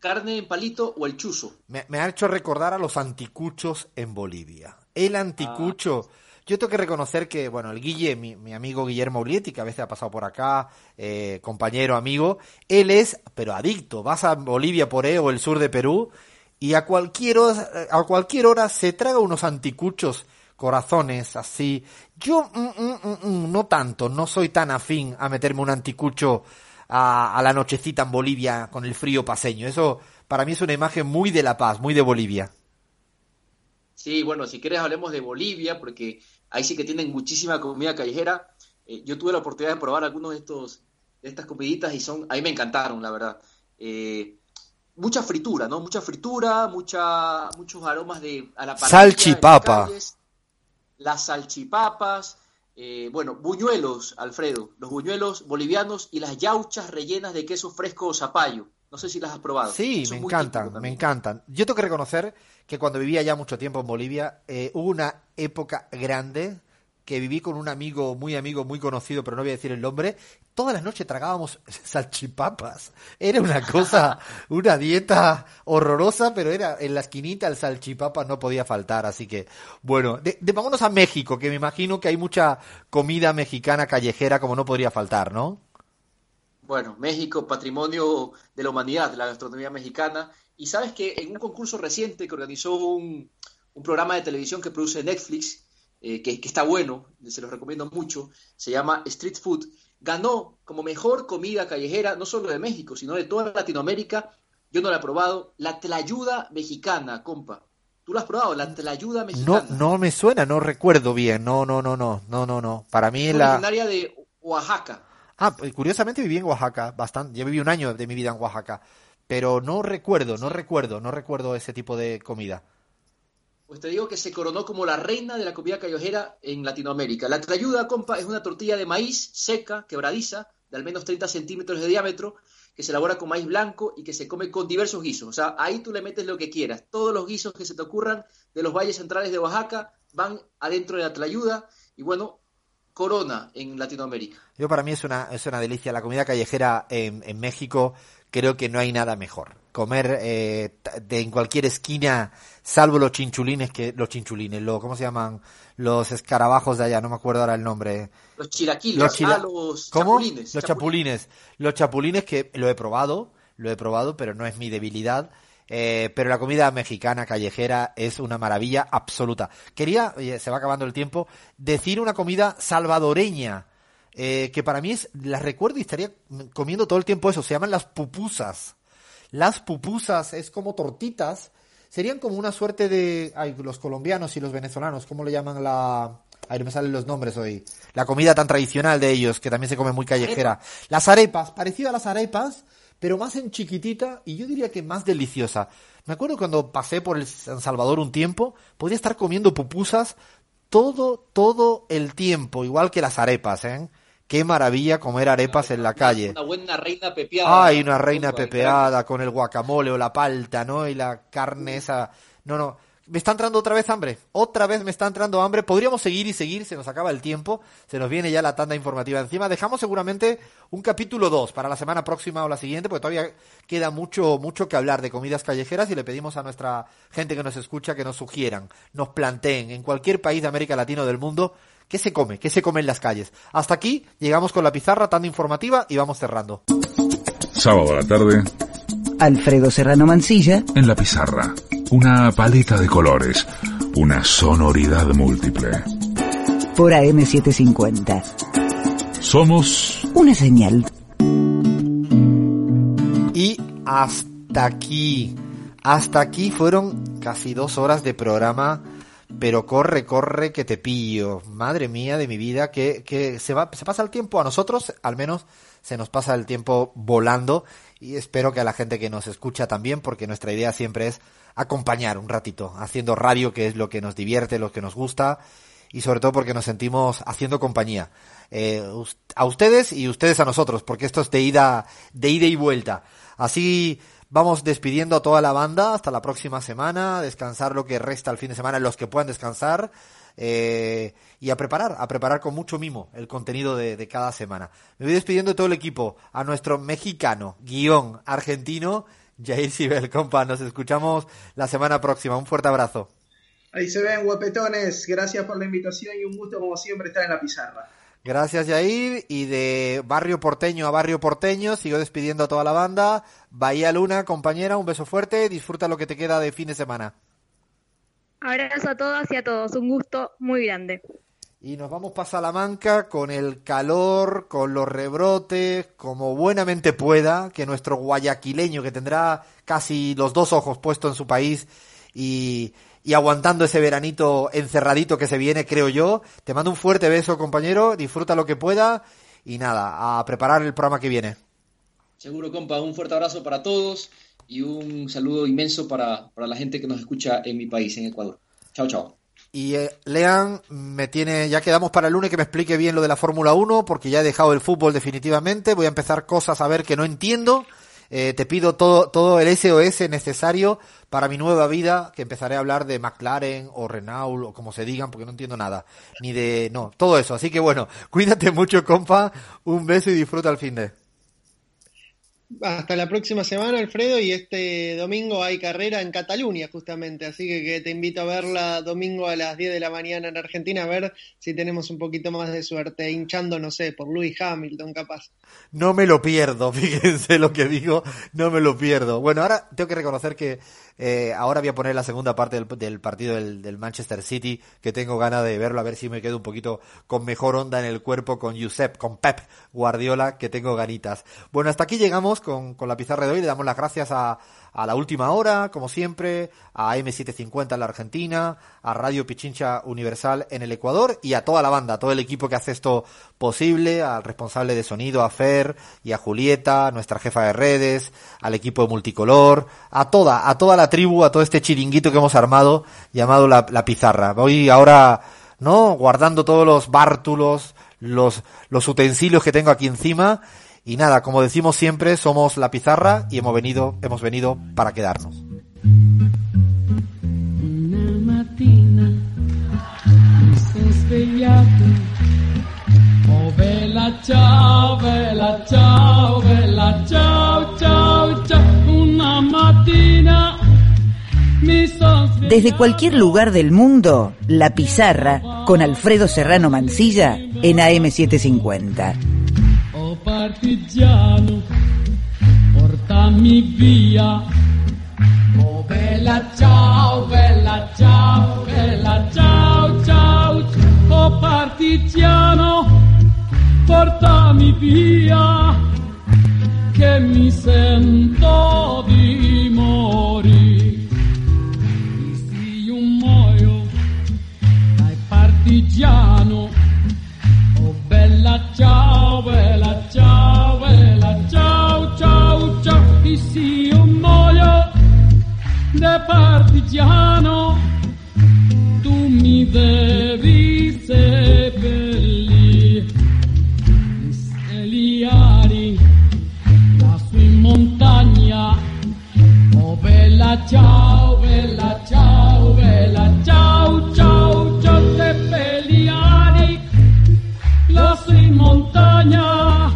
Carne en palito o el chuzo. Me, me ha hecho recordar a los anticuchos en Bolivia. El anticucho. Yo tengo que reconocer que, bueno, el Guille, mi, mi amigo Guillermo Ulietti, que a veces ha pasado por acá, eh, compañero, amigo, él es, pero adicto. Vas a Bolivia por E o el sur de Perú y a cualquier hora, a cualquier hora se traga unos anticuchos corazones así. Yo mm, mm, mm, no tanto, no soy tan afín a meterme un anticucho a, a la nochecita en Bolivia con el frío paseño. Eso para mí es una imagen muy de La Paz, muy de Bolivia. Sí, bueno, si quieres hablemos de Bolivia, porque ahí sí que tienen muchísima comida callejera. Eh, yo tuve la oportunidad de probar algunos de estos de estas comiditas y son, a mí me encantaron, la verdad. Eh, mucha fritura, ¿no? Mucha fritura, mucha, muchos aromas de a la Salchipapa. en las calles, las salchipapas, eh, bueno, buñuelos, Alfredo, los buñuelos bolivianos y las yauchas rellenas de queso fresco o zapallo. No sé si las has probado. Sí, Son me encantan, me encantan. Yo tengo que reconocer que cuando vivía ya mucho tiempo en Bolivia, eh, hubo una época grande que viví con un amigo, muy amigo, muy conocido, pero no voy a decir el nombre. Todas las noches tragábamos [LAUGHS] salchipapas. Era una cosa, [LAUGHS] una dieta horrorosa, pero era en la esquinita el salchipapa no podía faltar. Así que, bueno, de, de- vámonos a México, que me imagino que hay mucha comida mexicana callejera como no podría faltar, ¿no? Bueno, México, patrimonio de la humanidad, de la gastronomía mexicana. Y sabes que en un concurso reciente que organizó un, un programa de televisión que produce Netflix, eh, que, que está bueno, se los recomiendo mucho, se llama Street Food, ganó como mejor comida callejera, no solo de México, sino de toda Latinoamérica. Yo no la he probado, la tlayuda mexicana, compa. ¿Tú la has probado? La tlayuda No, mexicana. no me suena, no recuerdo bien. No, no, no, no, no, no, no. Para mí Es la... originaria de Oaxaca. Ah, pues, curiosamente viví en Oaxaca, bastante. Yo viví un año de mi vida en Oaxaca, pero no recuerdo, no recuerdo, no recuerdo ese tipo de comida. Pues te digo que se coronó como la reina de la comida callejera en Latinoamérica. La trayuda, compa, es una tortilla de maíz seca, quebradiza, de al menos 30 centímetros de diámetro, que se elabora con maíz blanco y que se come con diversos guisos. O sea, ahí tú le metes lo que quieras. Todos los guisos que se te ocurran de los valles centrales de Oaxaca van adentro de la trayuda y bueno, corona en Latinoamérica. Yo para mí es una, es una delicia. La comida callejera en, en México creo que no hay nada mejor. Comer eh, de en cualquier esquina, salvo los chinchulines, que los chinchulines, lo, ¿cómo se llaman? Los escarabajos de allá, no me acuerdo ahora el nombre. Los chilaquiles, Los chila- ah, los ¿Cómo? chapulines. Los chapulines. chapulines. Los chapulines que lo he probado, lo he probado, pero no es mi debilidad. Eh, pero la comida mexicana callejera es una maravilla absoluta. Quería, oye, se va acabando el tiempo, decir una comida salvadoreña, eh, que para mí es, la recuerdo y estaría comiendo todo el tiempo eso, se llaman las pupusas. Las pupusas es como tortitas, serían como una suerte de, ay, los colombianos y los venezolanos, ¿cómo le llaman la, no me salen los nombres hoy, la comida tan tradicional de ellos, que también se come muy callejera, las arepas, parecido a las arepas, pero más en chiquitita y yo diría que más deliciosa. Me acuerdo cuando pasé por el San Salvador un tiempo, podía estar comiendo pupusas todo, todo el tiempo, igual que las arepas, ¿eh? Qué maravilla comer arepas en la calle. Una buena reina pepeada. Ay, una reina pepeada con el guacamole o la palta, ¿no? Y la carne esa. No, no. Me está entrando otra vez hambre. Otra vez me está entrando hambre. Podríamos seguir y seguir, se nos acaba el tiempo. Se nos viene ya la tanda informativa encima. Dejamos seguramente un capítulo 2 para la semana próxima o la siguiente, porque todavía queda mucho, mucho que hablar de comidas callejeras y le pedimos a nuestra gente que nos escucha que nos sugieran, nos planteen en cualquier país de América Latina o del mundo qué se come, qué se come en las calles. Hasta aquí llegamos con la pizarra, tanda informativa y vamos cerrando. Sábado a la tarde, Alfredo Serrano Mancilla, en la pizarra. Una paleta de colores, una sonoridad múltiple. por AM750. Somos Una señal. Y hasta aquí, hasta aquí fueron casi dos horas de programa, pero corre, corre que te pillo. Madre mía de mi vida, que, que se, va, se pasa el tiempo a nosotros, al menos se nos pasa el tiempo volando y espero que a la gente que nos escucha también, porque nuestra idea siempre es acompañar un ratito, haciendo radio, que es lo que nos divierte, lo que nos gusta y sobre todo porque nos sentimos haciendo compañía eh, a ustedes y ustedes a nosotros, porque esto es de ida, de ida y vuelta. Así vamos despidiendo a toda la banda hasta la próxima semana, descansar lo que resta el fin de semana, los que puedan descansar, eh, y a preparar, a preparar con mucho mimo el contenido de, de cada semana. Me voy despidiendo de todo el equipo, a nuestro mexicano, guion argentino, Jair Sibel, compa, nos escuchamos la semana próxima. Un fuerte abrazo. Ahí se ven, guapetones. Gracias por la invitación y un gusto, como siempre, estar en la pizarra. Gracias, Yair. Y de barrio porteño a barrio porteño, sigo despidiendo a toda la banda. Bahía Luna, compañera, un beso fuerte. Disfruta lo que te queda de fin de semana. Abrazo a todas y a todos, un gusto muy grande. Y nos vamos para Salamanca con el calor, con los rebrotes, como buenamente pueda, que nuestro guayaquileño, que tendrá casi los dos ojos puestos en su país y, y aguantando ese veranito encerradito que se viene, creo yo. Te mando un fuerte beso, compañero, disfruta lo que pueda y nada, a preparar el programa que viene. Seguro, compa, un fuerte abrazo para todos y un saludo inmenso para, para la gente que nos escucha en mi país, en Ecuador. Chao, chao. Y eh, Lean me tiene, ya quedamos para el lunes que me explique bien lo de la Fórmula 1, porque ya he dejado el fútbol definitivamente, voy a empezar cosas a ver que no entiendo. Eh, te pido todo, todo el SOS necesario para mi nueva vida, que empezaré a hablar de McLaren o Renault o como se digan, porque no entiendo nada. Ni de, no, todo eso. Así que bueno, [LAUGHS] cuídate mucho, compa. Un beso y disfruta el fin de. Hasta la próxima semana, Alfredo, y este domingo hay carrera en Cataluña, justamente, así que, te invito a verla domingo a las 10 de la mañana en Argentina, a ver si tenemos un poquito más de suerte, hinchando, no sé, por Lewis Hamilton, capaz. No me lo pierdo, [LAUGHS] fíjense lo que digo, no me lo pierdo. Bueno, ahora tengo que reconocer que eh, ahora voy a poner la segunda parte del, partido del, del, Manchester City, que tengo ganas de verlo, a ver si me quedo un poquito con mejor onda en el cuerpo con Josep, con Pep Guardiola, que tengo ganitas. Bueno, hasta aquí llegamos con, con la pizarra de hoy, le damos las gracias a, a la última hora, como siempre, a M750 en la Argentina, a Radio Pichincha Universal en el Ecuador y a toda la banda, a todo el equipo que hace esto posible, al responsable de sonido, a Fer y a Julieta, nuestra jefa de redes, al equipo de multicolor, a toda, a toda la tribu, a todo este chiringuito que hemos armado llamado la, la pizarra. Voy ahora, ¿no? Guardando todos los bártulos, los, los utensilios que tengo aquí encima y nada, como decimos siempre, somos la pizarra y hemos venido, hemos venido para quedarnos. Una mattina mi sono svegliato. Oh bella ciao, bella ciao, bella ciao, ciao, ciao. Una mattina mi sono svegliato. Desde cualquier lugar del mundo, La Pizarra con Alfredo Serrano Mancilla en AM750. Oh partigiano, portami via. Oh bella ciao, bella ciao, bella ciao, ciao. Oh partigiano, portami via, che mi sento di morire. Sì, io muoio dai partigiano. Bella ciao, bella ciao, bella ciao, ciao, ciao. E se io muoio da partigiano, tu mi devi seppellire. Eliari, lassù in montagna. Oh bella ciao, bella ciao, bella ciao, ciao, montagna,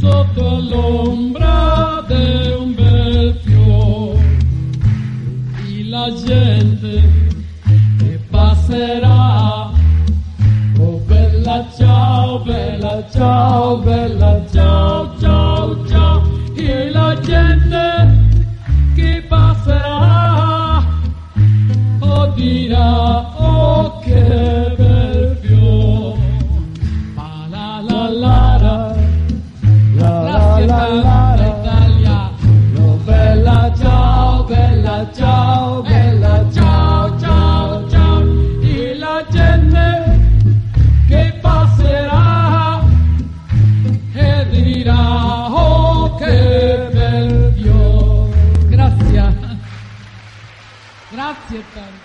sotto l'ombra di un bel fiore, e la gente che passerà, oh bella ciao, bella ciao, bella ciao, ciao, ciao, e la gente che passerà o dirà dear.